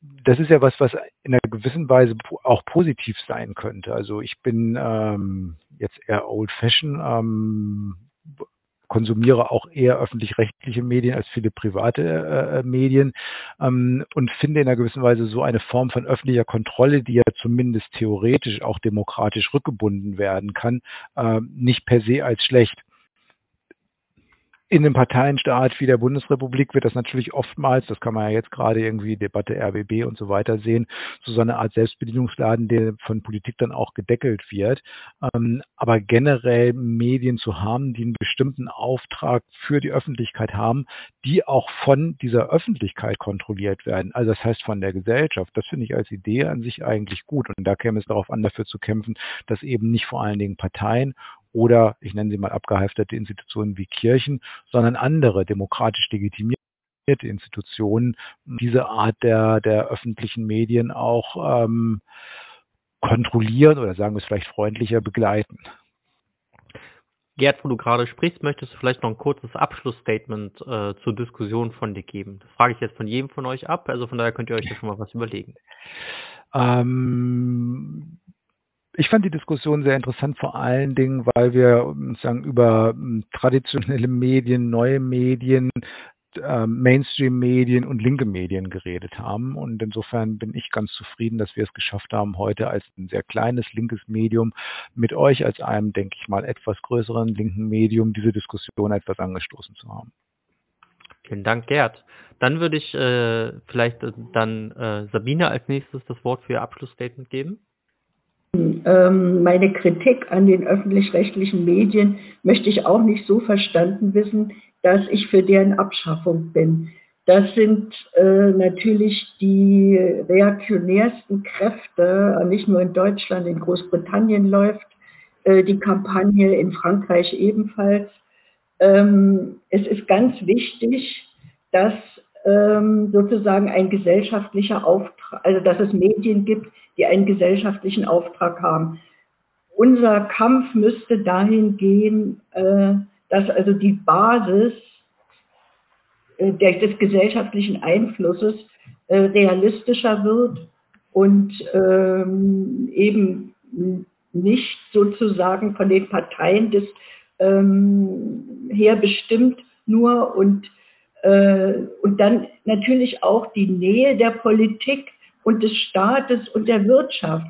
das ist ja was, was in einer gewissen Weise auch positiv sein könnte. Also ich bin ähm, jetzt eher old-fashioned. Ähm, konsumiere auch eher öffentlich-rechtliche Medien als viele private äh, äh, Medien ähm, und finde in einer gewissen Weise so eine Form von öffentlicher Kontrolle, die ja zumindest theoretisch auch demokratisch rückgebunden werden kann, äh, nicht per se als schlecht in einem Parteienstaat wie der Bundesrepublik wird das natürlich oftmals, das kann man ja jetzt gerade irgendwie Debatte RBB und so weiter sehen, zu so einer Art Selbstbedienungsladen, der von Politik dann auch gedeckelt wird. Ähm, aber generell Medien zu haben, die einen bestimmten Auftrag für die Öffentlichkeit haben, die auch von dieser Öffentlichkeit kontrolliert werden. Also das heißt von der Gesellschaft. Das finde ich als Idee an sich eigentlich gut. Und da käme es darauf an, dafür zu kämpfen, dass eben nicht vor allen Dingen Parteien oder ich nenne sie mal abgehalfterte Institutionen wie Kirchen, sondern andere demokratisch legitimierte Institutionen diese Art der, der öffentlichen Medien auch ähm, kontrollieren oder sagen wir es vielleicht freundlicher begleiten. Gerd, wo du gerade sprichst, möchtest du vielleicht noch ein kurzes Abschlussstatement äh, zur Diskussion von dir geben? Das frage ich jetzt von jedem von euch ab, also von daher könnt ihr euch da schon mal was überlegen. Ähm, ich fand die Diskussion sehr interessant, vor allen Dingen, weil wir sagen, über hm, traditionelle Medien, neue Medien, äh, Mainstream-Medien und linke Medien geredet haben. Und insofern bin ich ganz zufrieden, dass wir es geschafft haben, heute als ein sehr kleines linkes Medium mit euch als einem, denke ich mal, etwas größeren linken Medium diese Diskussion etwas angestoßen zu haben. Vielen Dank, Gerd. Dann würde ich äh, vielleicht dann äh, Sabine als nächstes das Wort für ihr Abschlussstatement geben. Ähm, meine Kritik an den öffentlich-rechtlichen Medien möchte ich auch nicht so verstanden wissen, dass ich für deren Abschaffung bin. Das sind äh, natürlich die reaktionärsten Kräfte, nicht nur in Deutschland, in Großbritannien läuft äh, die Kampagne, in Frankreich ebenfalls. Ähm, es ist ganz wichtig, dass ähm, sozusagen ein gesellschaftlicher Auftrag, also dass es Medien gibt, die einen gesellschaftlichen Auftrag haben. Unser Kampf müsste dahin gehen, äh, dass also die Basis äh, des gesellschaftlichen Einflusses äh, realistischer wird und ähm, eben nicht sozusagen von den Parteien des, ähm, her bestimmt nur und und dann natürlich auch die Nähe der Politik und des Staates und der Wirtschaft.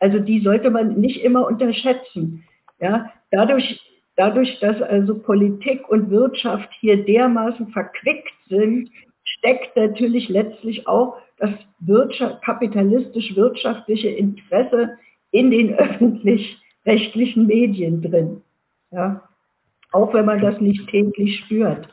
Also die sollte man nicht immer unterschätzen. Ja, dadurch, dadurch, dass also Politik und Wirtschaft hier dermaßen verquickt sind, steckt natürlich letztlich auch das Wirtschaft, kapitalistisch-wirtschaftliche Interesse in den <laughs> öffentlich-rechtlichen Medien drin. Ja, auch wenn man das nicht täglich spürt.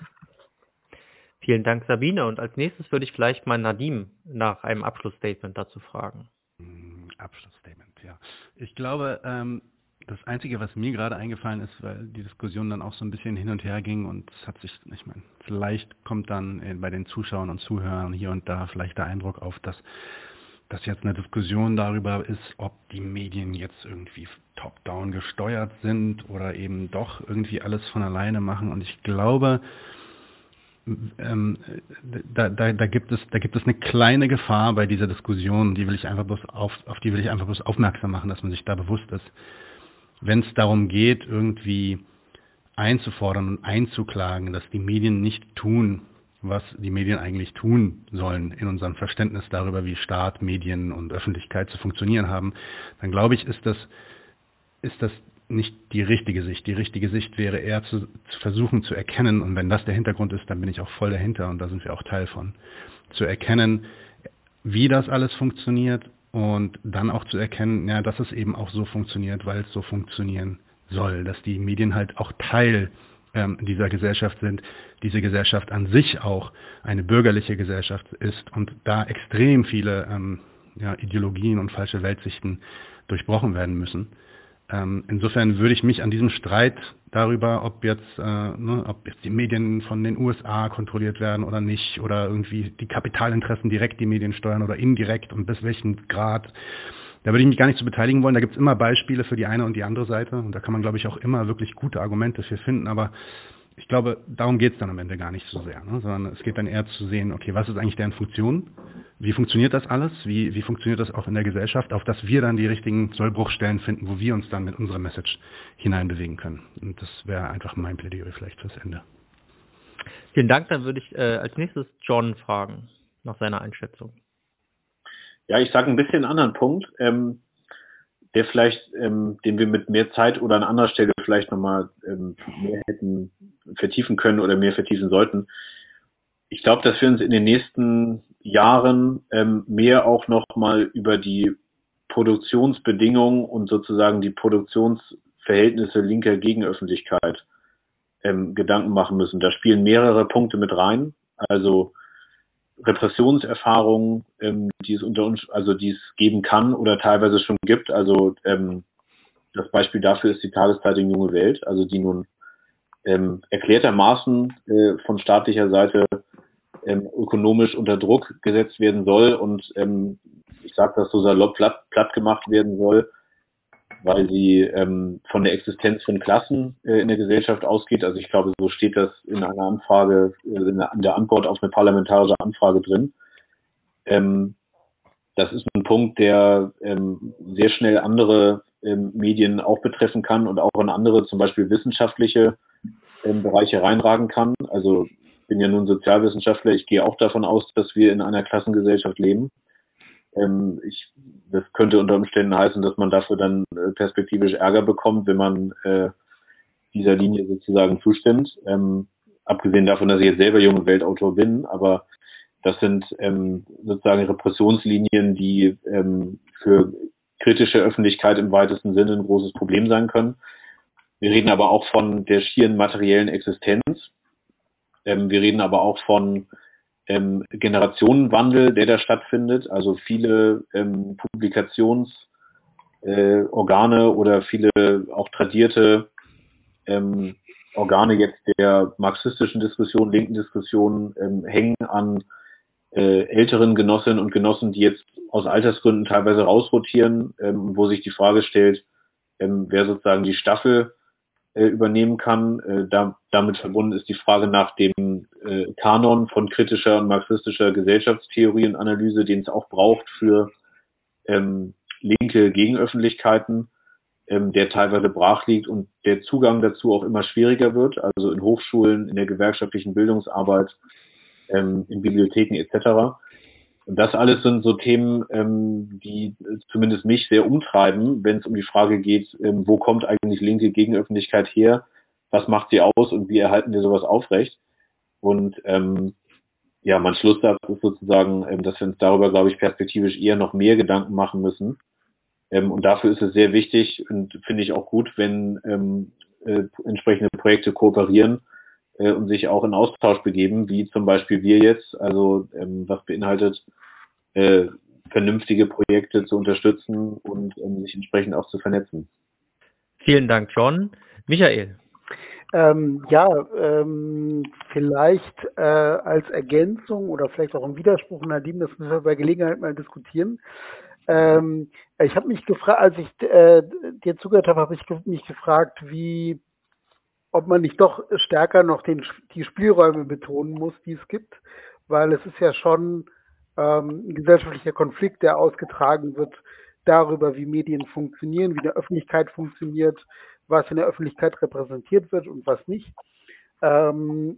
Vielen Dank, Sabine. Und als nächstes würde ich vielleicht mal Nadim nach einem Abschlussstatement dazu fragen. Hm, Abschlussstatement, ja. Ich glaube, ähm, das Einzige, was mir gerade eingefallen ist, weil die Diskussion dann auch so ein bisschen hin und her ging und es hat sich, ich meine, vielleicht kommt dann bei den Zuschauern und Zuhörern hier und da vielleicht der Eindruck auf, dass das jetzt eine Diskussion darüber ist, ob die Medien jetzt irgendwie top-down gesteuert sind oder eben doch irgendwie alles von alleine machen. Und ich glaube, ähm, da, da, da, gibt es, da gibt es eine kleine Gefahr bei dieser Diskussion, die will ich einfach bloß auf, auf die will ich einfach bloß aufmerksam machen, dass man sich da bewusst ist. Wenn es darum geht, irgendwie einzufordern und einzuklagen, dass die Medien nicht tun, was die Medien eigentlich tun sollen in unserem Verständnis darüber, wie Staat, Medien und Öffentlichkeit zu funktionieren haben, dann glaube ich, ist das, ist das nicht die richtige Sicht. Die richtige Sicht wäre eher zu, zu versuchen zu erkennen, und wenn das der Hintergrund ist, dann bin ich auch voll dahinter und da sind wir auch Teil von, zu erkennen, wie das alles funktioniert und dann auch zu erkennen, ja, dass es eben auch so funktioniert, weil es so funktionieren soll, dass die Medien halt auch Teil ähm, dieser Gesellschaft sind, diese Gesellschaft an sich auch eine bürgerliche Gesellschaft ist und da extrem viele ähm, ja, Ideologien und falsche Weltsichten durchbrochen werden müssen. Ähm, insofern würde ich mich an diesem Streit darüber, ob jetzt, äh, ne, ob jetzt die Medien von den USA kontrolliert werden oder nicht, oder irgendwie die Kapitalinteressen direkt die Medien steuern oder indirekt und bis welchem Grad, da würde ich mich gar nicht zu beteiligen wollen. Da gibt es immer Beispiele für die eine und die andere Seite und da kann man, glaube ich, auch immer wirklich gute Argumente für finden. Aber ich glaube, darum geht es dann am Ende gar nicht so sehr, ne? sondern es geht dann eher zu sehen, okay, was ist eigentlich deren Funktion? Wie funktioniert das alles? Wie, wie funktioniert das auch in der Gesellschaft, auf dass wir dann die richtigen Sollbruchstellen finden, wo wir uns dann mit unserer Message hineinbewegen können? Und das wäre einfach mein Plädoyer vielleicht fürs Ende. Vielen Dank. Dann würde ich äh, als nächstes John fragen nach seiner Einschätzung. Ja, ich sage ein bisschen einen anderen Punkt. Ähm, der vielleicht, ähm, den wir mit mehr Zeit oder an anderer Stelle vielleicht nochmal ähm, mehr hätten vertiefen können oder mehr vertiefen sollten. Ich glaube, dass wir uns in den nächsten Jahren ähm, mehr auch nochmal über die Produktionsbedingungen und sozusagen die Produktionsverhältnisse linker Gegenöffentlichkeit ähm, Gedanken machen müssen. Da spielen mehrere Punkte mit rein. Also Repressionserfahrungen, ähm, die es unter uns, also die es geben kann oder teilweise schon gibt. Also ähm, das Beispiel dafür ist die Tageszeitung Junge Welt, also die nun ähm, erklärtermaßen äh, von staatlicher Seite ähm, ökonomisch unter Druck gesetzt werden soll und ähm, ich sage das so salopp platt, platt gemacht werden soll, weil sie ähm, von der Existenz von Klassen äh, in der Gesellschaft ausgeht. Also ich glaube, so steht das in einer Anfrage, äh, in, der, Antwort auf eine parlamentarische Anfrage drin. Ähm, das ist ein Punkt, der ähm, sehr schnell andere ähm, Medien auch betreffen kann und auch in andere, zum Beispiel wissenschaftliche ähm, Bereiche reinragen kann. Also ich bin ja nun Sozialwissenschaftler, ich gehe auch davon aus, dass wir in einer Klassengesellschaft leben. Ähm, ich, das könnte unter Umständen heißen, dass man dafür dann äh, perspektivisch Ärger bekommt, wenn man äh, dieser Linie sozusagen zustimmt. Ähm, abgesehen davon, dass ich jetzt selber junge Weltautor bin, aber das sind ähm, sozusagen Repressionslinien, die ähm, für kritische Öffentlichkeit im weitesten Sinne ein großes Problem sein können. Wir reden aber auch von der schieren materiellen Existenz. Ähm, wir reden aber auch von ähm, Generationenwandel, der da stattfindet. Also viele ähm, Publikationsorgane äh, oder viele auch tradierte ähm, Organe jetzt der marxistischen Diskussion, linken Diskussion ähm, hängen an äh, älteren Genossinnen und Genossen, die jetzt aus Altersgründen teilweise rausrotieren, ähm, wo sich die Frage stellt, ähm, wer sozusagen die Staffel übernehmen kann. Äh, da, damit verbunden ist die Frage nach dem äh, Kanon von kritischer und marxistischer Gesellschaftstheorie und Analyse, den es auch braucht für ähm, linke Gegenöffentlichkeiten, ähm, der teilweise brach liegt und der Zugang dazu auch immer schwieriger wird, also in Hochschulen, in der gewerkschaftlichen Bildungsarbeit, ähm, in Bibliotheken etc. Und das alles sind so Themen, ähm, die zumindest mich sehr umtreiben, wenn es um die Frage geht, ähm, wo kommt eigentlich linke Gegenöffentlichkeit her, was macht sie aus und wie erhalten wir sowas aufrecht. Und ähm, ja, mein Schlusssatz ist sozusagen, ähm, dass wir uns darüber, glaube ich, perspektivisch eher noch mehr Gedanken machen müssen. Ähm, und dafür ist es sehr wichtig und finde ich auch gut, wenn ähm, äh, entsprechende Projekte kooperieren äh, und sich auch in Austausch begeben, wie zum Beispiel wir jetzt, also ähm, was beinhaltet, äh, vernünftige Projekte zu unterstützen und ähm, sich entsprechend auch zu vernetzen. Vielen Dank, John. Michael. Ähm, ja, ähm, vielleicht äh, als Ergänzung oder vielleicht auch im Widerspruch, Nadim, das müssen wir bei Gelegenheit mal diskutieren. Ähm, ich habe mich gefragt, als ich äh, dir zugehört habe, habe ich mich gefragt, wie ob man nicht doch stärker noch den, die Spielräume betonen muss, die es gibt, weil es ist ja schon ähm, ein gesellschaftlicher Konflikt, der ausgetragen wird darüber, wie Medien funktionieren, wie eine Öffentlichkeit funktioniert, was in der Öffentlichkeit repräsentiert wird und was nicht. Ähm,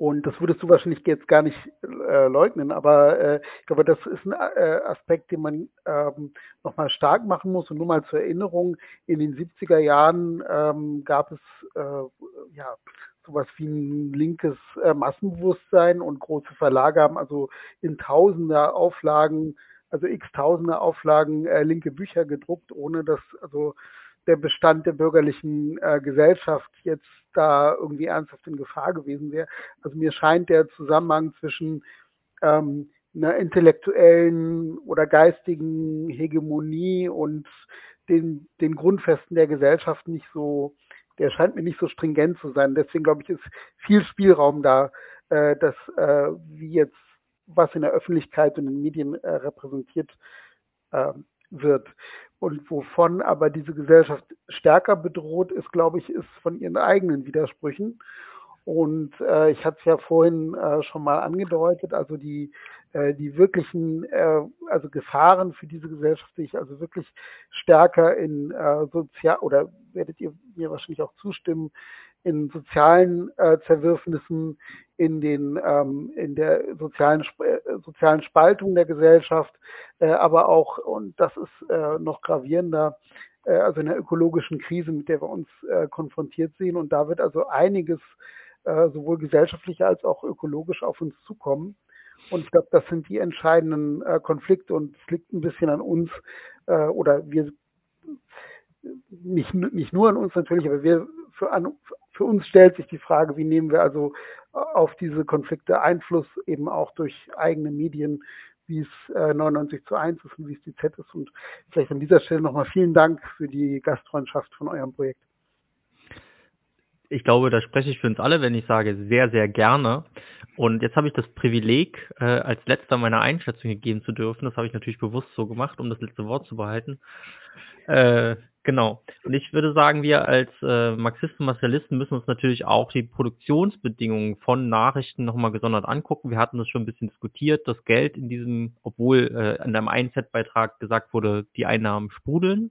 Und das würdest du wahrscheinlich jetzt gar nicht äh, leugnen, aber äh, ich glaube, das ist ein äh, Aspekt, den man ähm, nochmal stark machen muss. Und nur mal zur Erinnerung, in den 70er Jahren ähm, gab es äh, ja sowas wie ein linkes äh, Massenbewusstsein und große Verlage haben also in tausender Auflagen, also x tausender Auflagen äh, linke Bücher gedruckt, ohne dass also der Bestand der bürgerlichen äh, Gesellschaft jetzt da irgendwie ernsthaft in Gefahr gewesen wäre. Also mir scheint der Zusammenhang zwischen ähm, einer intellektuellen oder geistigen Hegemonie und den, den Grundfesten der Gesellschaft nicht so, der scheint mir nicht so stringent zu sein. Deswegen glaube ich, ist viel Spielraum da, äh, dass äh, wie jetzt was in der Öffentlichkeit und in den Medien äh, repräsentiert äh, wird. Und wovon aber diese Gesellschaft stärker bedroht ist, glaube ich, ist von ihren eigenen Widersprüchen. Und äh, ich hatte es ja vorhin äh, schon mal angedeutet, also die, äh, die wirklichen, äh, also Gefahren für diese Gesellschaft sehe ich also wirklich stärker in äh, sozial, oder werdet ihr mir wahrscheinlich auch zustimmen, in sozialen äh, Zerwürfnissen, in den ähm, in der sozialen äh, sozialen Spaltung der Gesellschaft, äh, aber auch und das ist äh, noch gravierender, äh, also in der ökologischen Krise, mit der wir uns äh, konfrontiert sehen und da wird also einiges äh, sowohl gesellschaftlich als auch ökologisch auf uns zukommen. Und ich glaube, das sind die entscheidenden äh, Konflikte und es liegt ein bisschen an uns äh, oder wir nicht, nicht nur an uns natürlich, aber wir für, an, für uns stellt sich die Frage, wie nehmen wir also auf diese Konflikte Einfluss eben auch durch eigene Medien, wie es äh, 99 zu 1 ist und wie es die Z ist. Und vielleicht an dieser Stelle nochmal vielen Dank für die Gastfreundschaft von eurem Projekt. Ich glaube, da spreche ich für uns alle, wenn ich sage, sehr, sehr gerne. Und jetzt habe ich das Privileg, äh, als letzter meine Einschätzung geben zu dürfen. Das habe ich natürlich bewusst so gemacht, um das letzte Wort zu behalten. Äh, Genau. Und ich würde sagen, wir als äh, Marxisten, Martialisten müssen uns natürlich auch die Produktionsbedingungen von Nachrichten nochmal gesondert angucken. Wir hatten das schon ein bisschen diskutiert. Das Geld in diesem, obwohl äh, an einem Einset-Beitrag gesagt wurde, die Einnahmen sprudeln.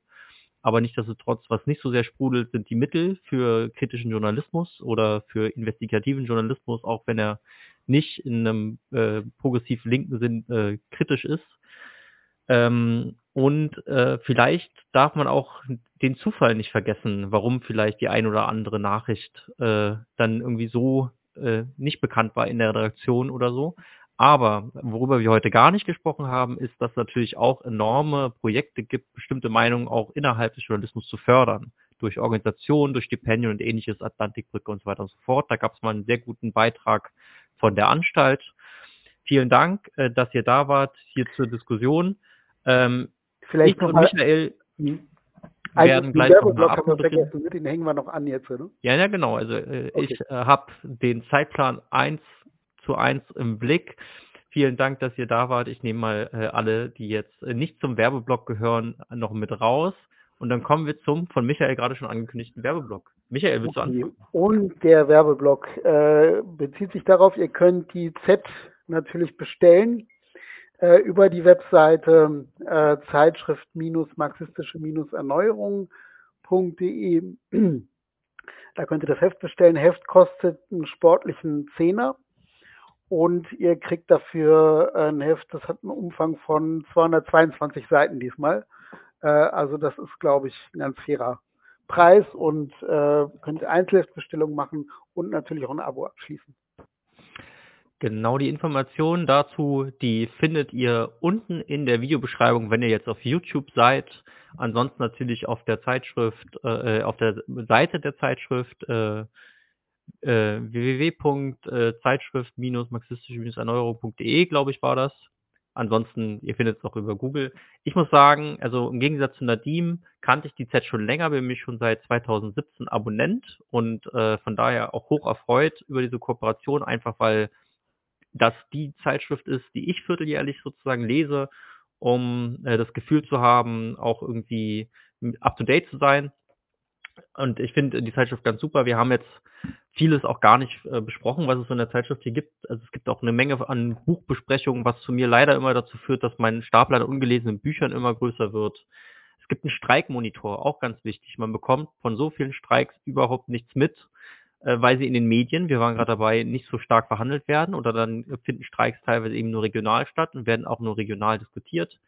Aber nicht, dass es trotz, was nicht so sehr sprudelt, sind die Mittel für kritischen Journalismus oder für investigativen Journalismus, auch wenn er nicht in einem äh, progressiv linken Sinn äh, kritisch ist. Ähm, und äh, vielleicht darf man auch den Zufall nicht vergessen, warum vielleicht die ein oder andere Nachricht äh, dann irgendwie so äh, nicht bekannt war in der Redaktion oder so. Aber worüber wir heute gar nicht gesprochen haben, ist, dass es natürlich auch enorme Projekte gibt, bestimmte Meinungen auch innerhalb des Journalismus zu fördern. Durch Organisationen, durch Stipendien und ähnliches, Atlantikbrücke und so weiter und so fort. Da gab es mal einen sehr guten Beitrag von der Anstalt. Vielen Dank, äh, dass ihr da wart, hier zur Diskussion. Ähm, Vielleicht ich noch und mal, Michael Hm. werden den gleich ne? den hängen wir noch an jetzt, ne? Ja, ja, genau. Also äh, Okay. ich äh, habe den Zeitplan eins zu eins im Blick. Vielen Dank, dass ihr da wart. Ich nehme mal äh, alle, die jetzt äh, nicht zum Werbeblock gehören, noch mit raus. Und dann kommen wir zum von Michael gerade schon angekündigten Werbeblock. Michael, willst du Okay. anfangen? Und der Werbeblock äh, bezieht sich darauf, ihr könnt die Z natürlich bestellen äh, über die Webseite äh, Zeitschrift-marxistische-erneuerung.de. <clears throat> Da könnt ihr das Heft bestellen. Heft kostet einen sportlichen Zehner und ihr kriegt dafür ein Heft, das hat einen Umfang von 222 Seiten diesmal. Äh, also das ist, glaube ich, ein ganz fairer Preis und äh, könnt Einzelheftbestellungen machen und natürlich auch ein Abo abschließen. Genau die Informationen dazu, die findet ihr unten in der Videobeschreibung, wenn ihr jetzt auf YouTube seid. Ansonsten natürlich auf der Zeitschrift, äh, auf der Seite der Zeitschrift äh, äh, www.zeitschrift-marxistische-erneuerung.de, glaube ich, war das. Ansonsten, ihr findet es auch über Google. Ich muss sagen, also im Gegensatz zu Nadim kannte ich die Z schon länger, bin mich schon seit 2017 Abonnent und äh, von daher auch hoch erfreut über diese Kooperation, einfach weil das die Zeitschrift ist, die ich vierteljährlich sozusagen lese, um äh, das Gefühl zu haben, auch irgendwie up to date zu sein. Und ich finde die Zeitschrift ganz super. Wir haben jetzt vieles auch gar nicht äh, besprochen, was es so in der Zeitschrift hier gibt. Also es gibt auch eine Menge an Buchbesprechungen, was zu mir leider immer dazu führt, dass mein Stapel an ungelesenen Büchern immer größer wird. Es gibt einen Streikmonitor, auch ganz wichtig. Man bekommt von so vielen Streiks überhaupt nichts mit. Äh, weil sie in den Medien, wir waren gerade dabei, nicht so stark verhandelt werden oder dann finden Streiks teilweise eben nur regional statt und werden auch nur regional diskutiert.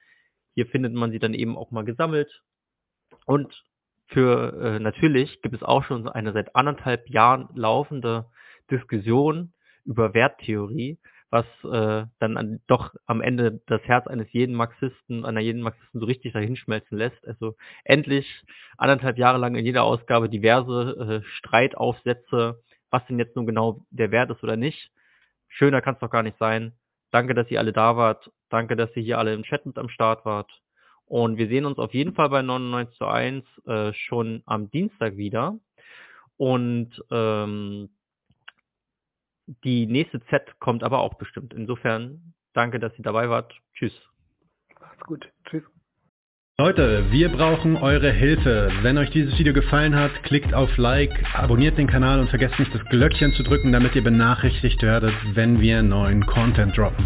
Hier findet man sie dann eben auch mal gesammelt. Und für äh, natürlich gibt es auch schon eine seit anderthalb Jahren laufende Diskussion über Werttheorie, was äh, dann an, doch am Ende das Herz eines jeden Marxisten, einer jeden Marxisten so richtig dahinschmelzen lässt. Also endlich anderthalb Jahre lang in jeder Ausgabe diverse äh, Streitaufsätze, was denn jetzt nun genau der Wert ist oder nicht. Schöner kann es doch gar nicht sein. Danke, dass ihr alle da wart. Danke, dass ihr hier alle im Chat mit am Start wart. Und wir sehen uns auf jeden Fall bei 99 zu 1 äh, schon am Dienstag wieder. Und ähm, die nächste Z kommt aber auch bestimmt. Insofern danke, dass ihr dabei wart. Tschüss. Macht's gut. Tschüss. Leute, wir brauchen eure Hilfe. Wenn euch dieses Video gefallen hat, klickt auf Like, abonniert den Kanal und vergesst nicht das Glöckchen zu drücken, damit ihr benachrichtigt werdet, wenn wir neuen Content droppen.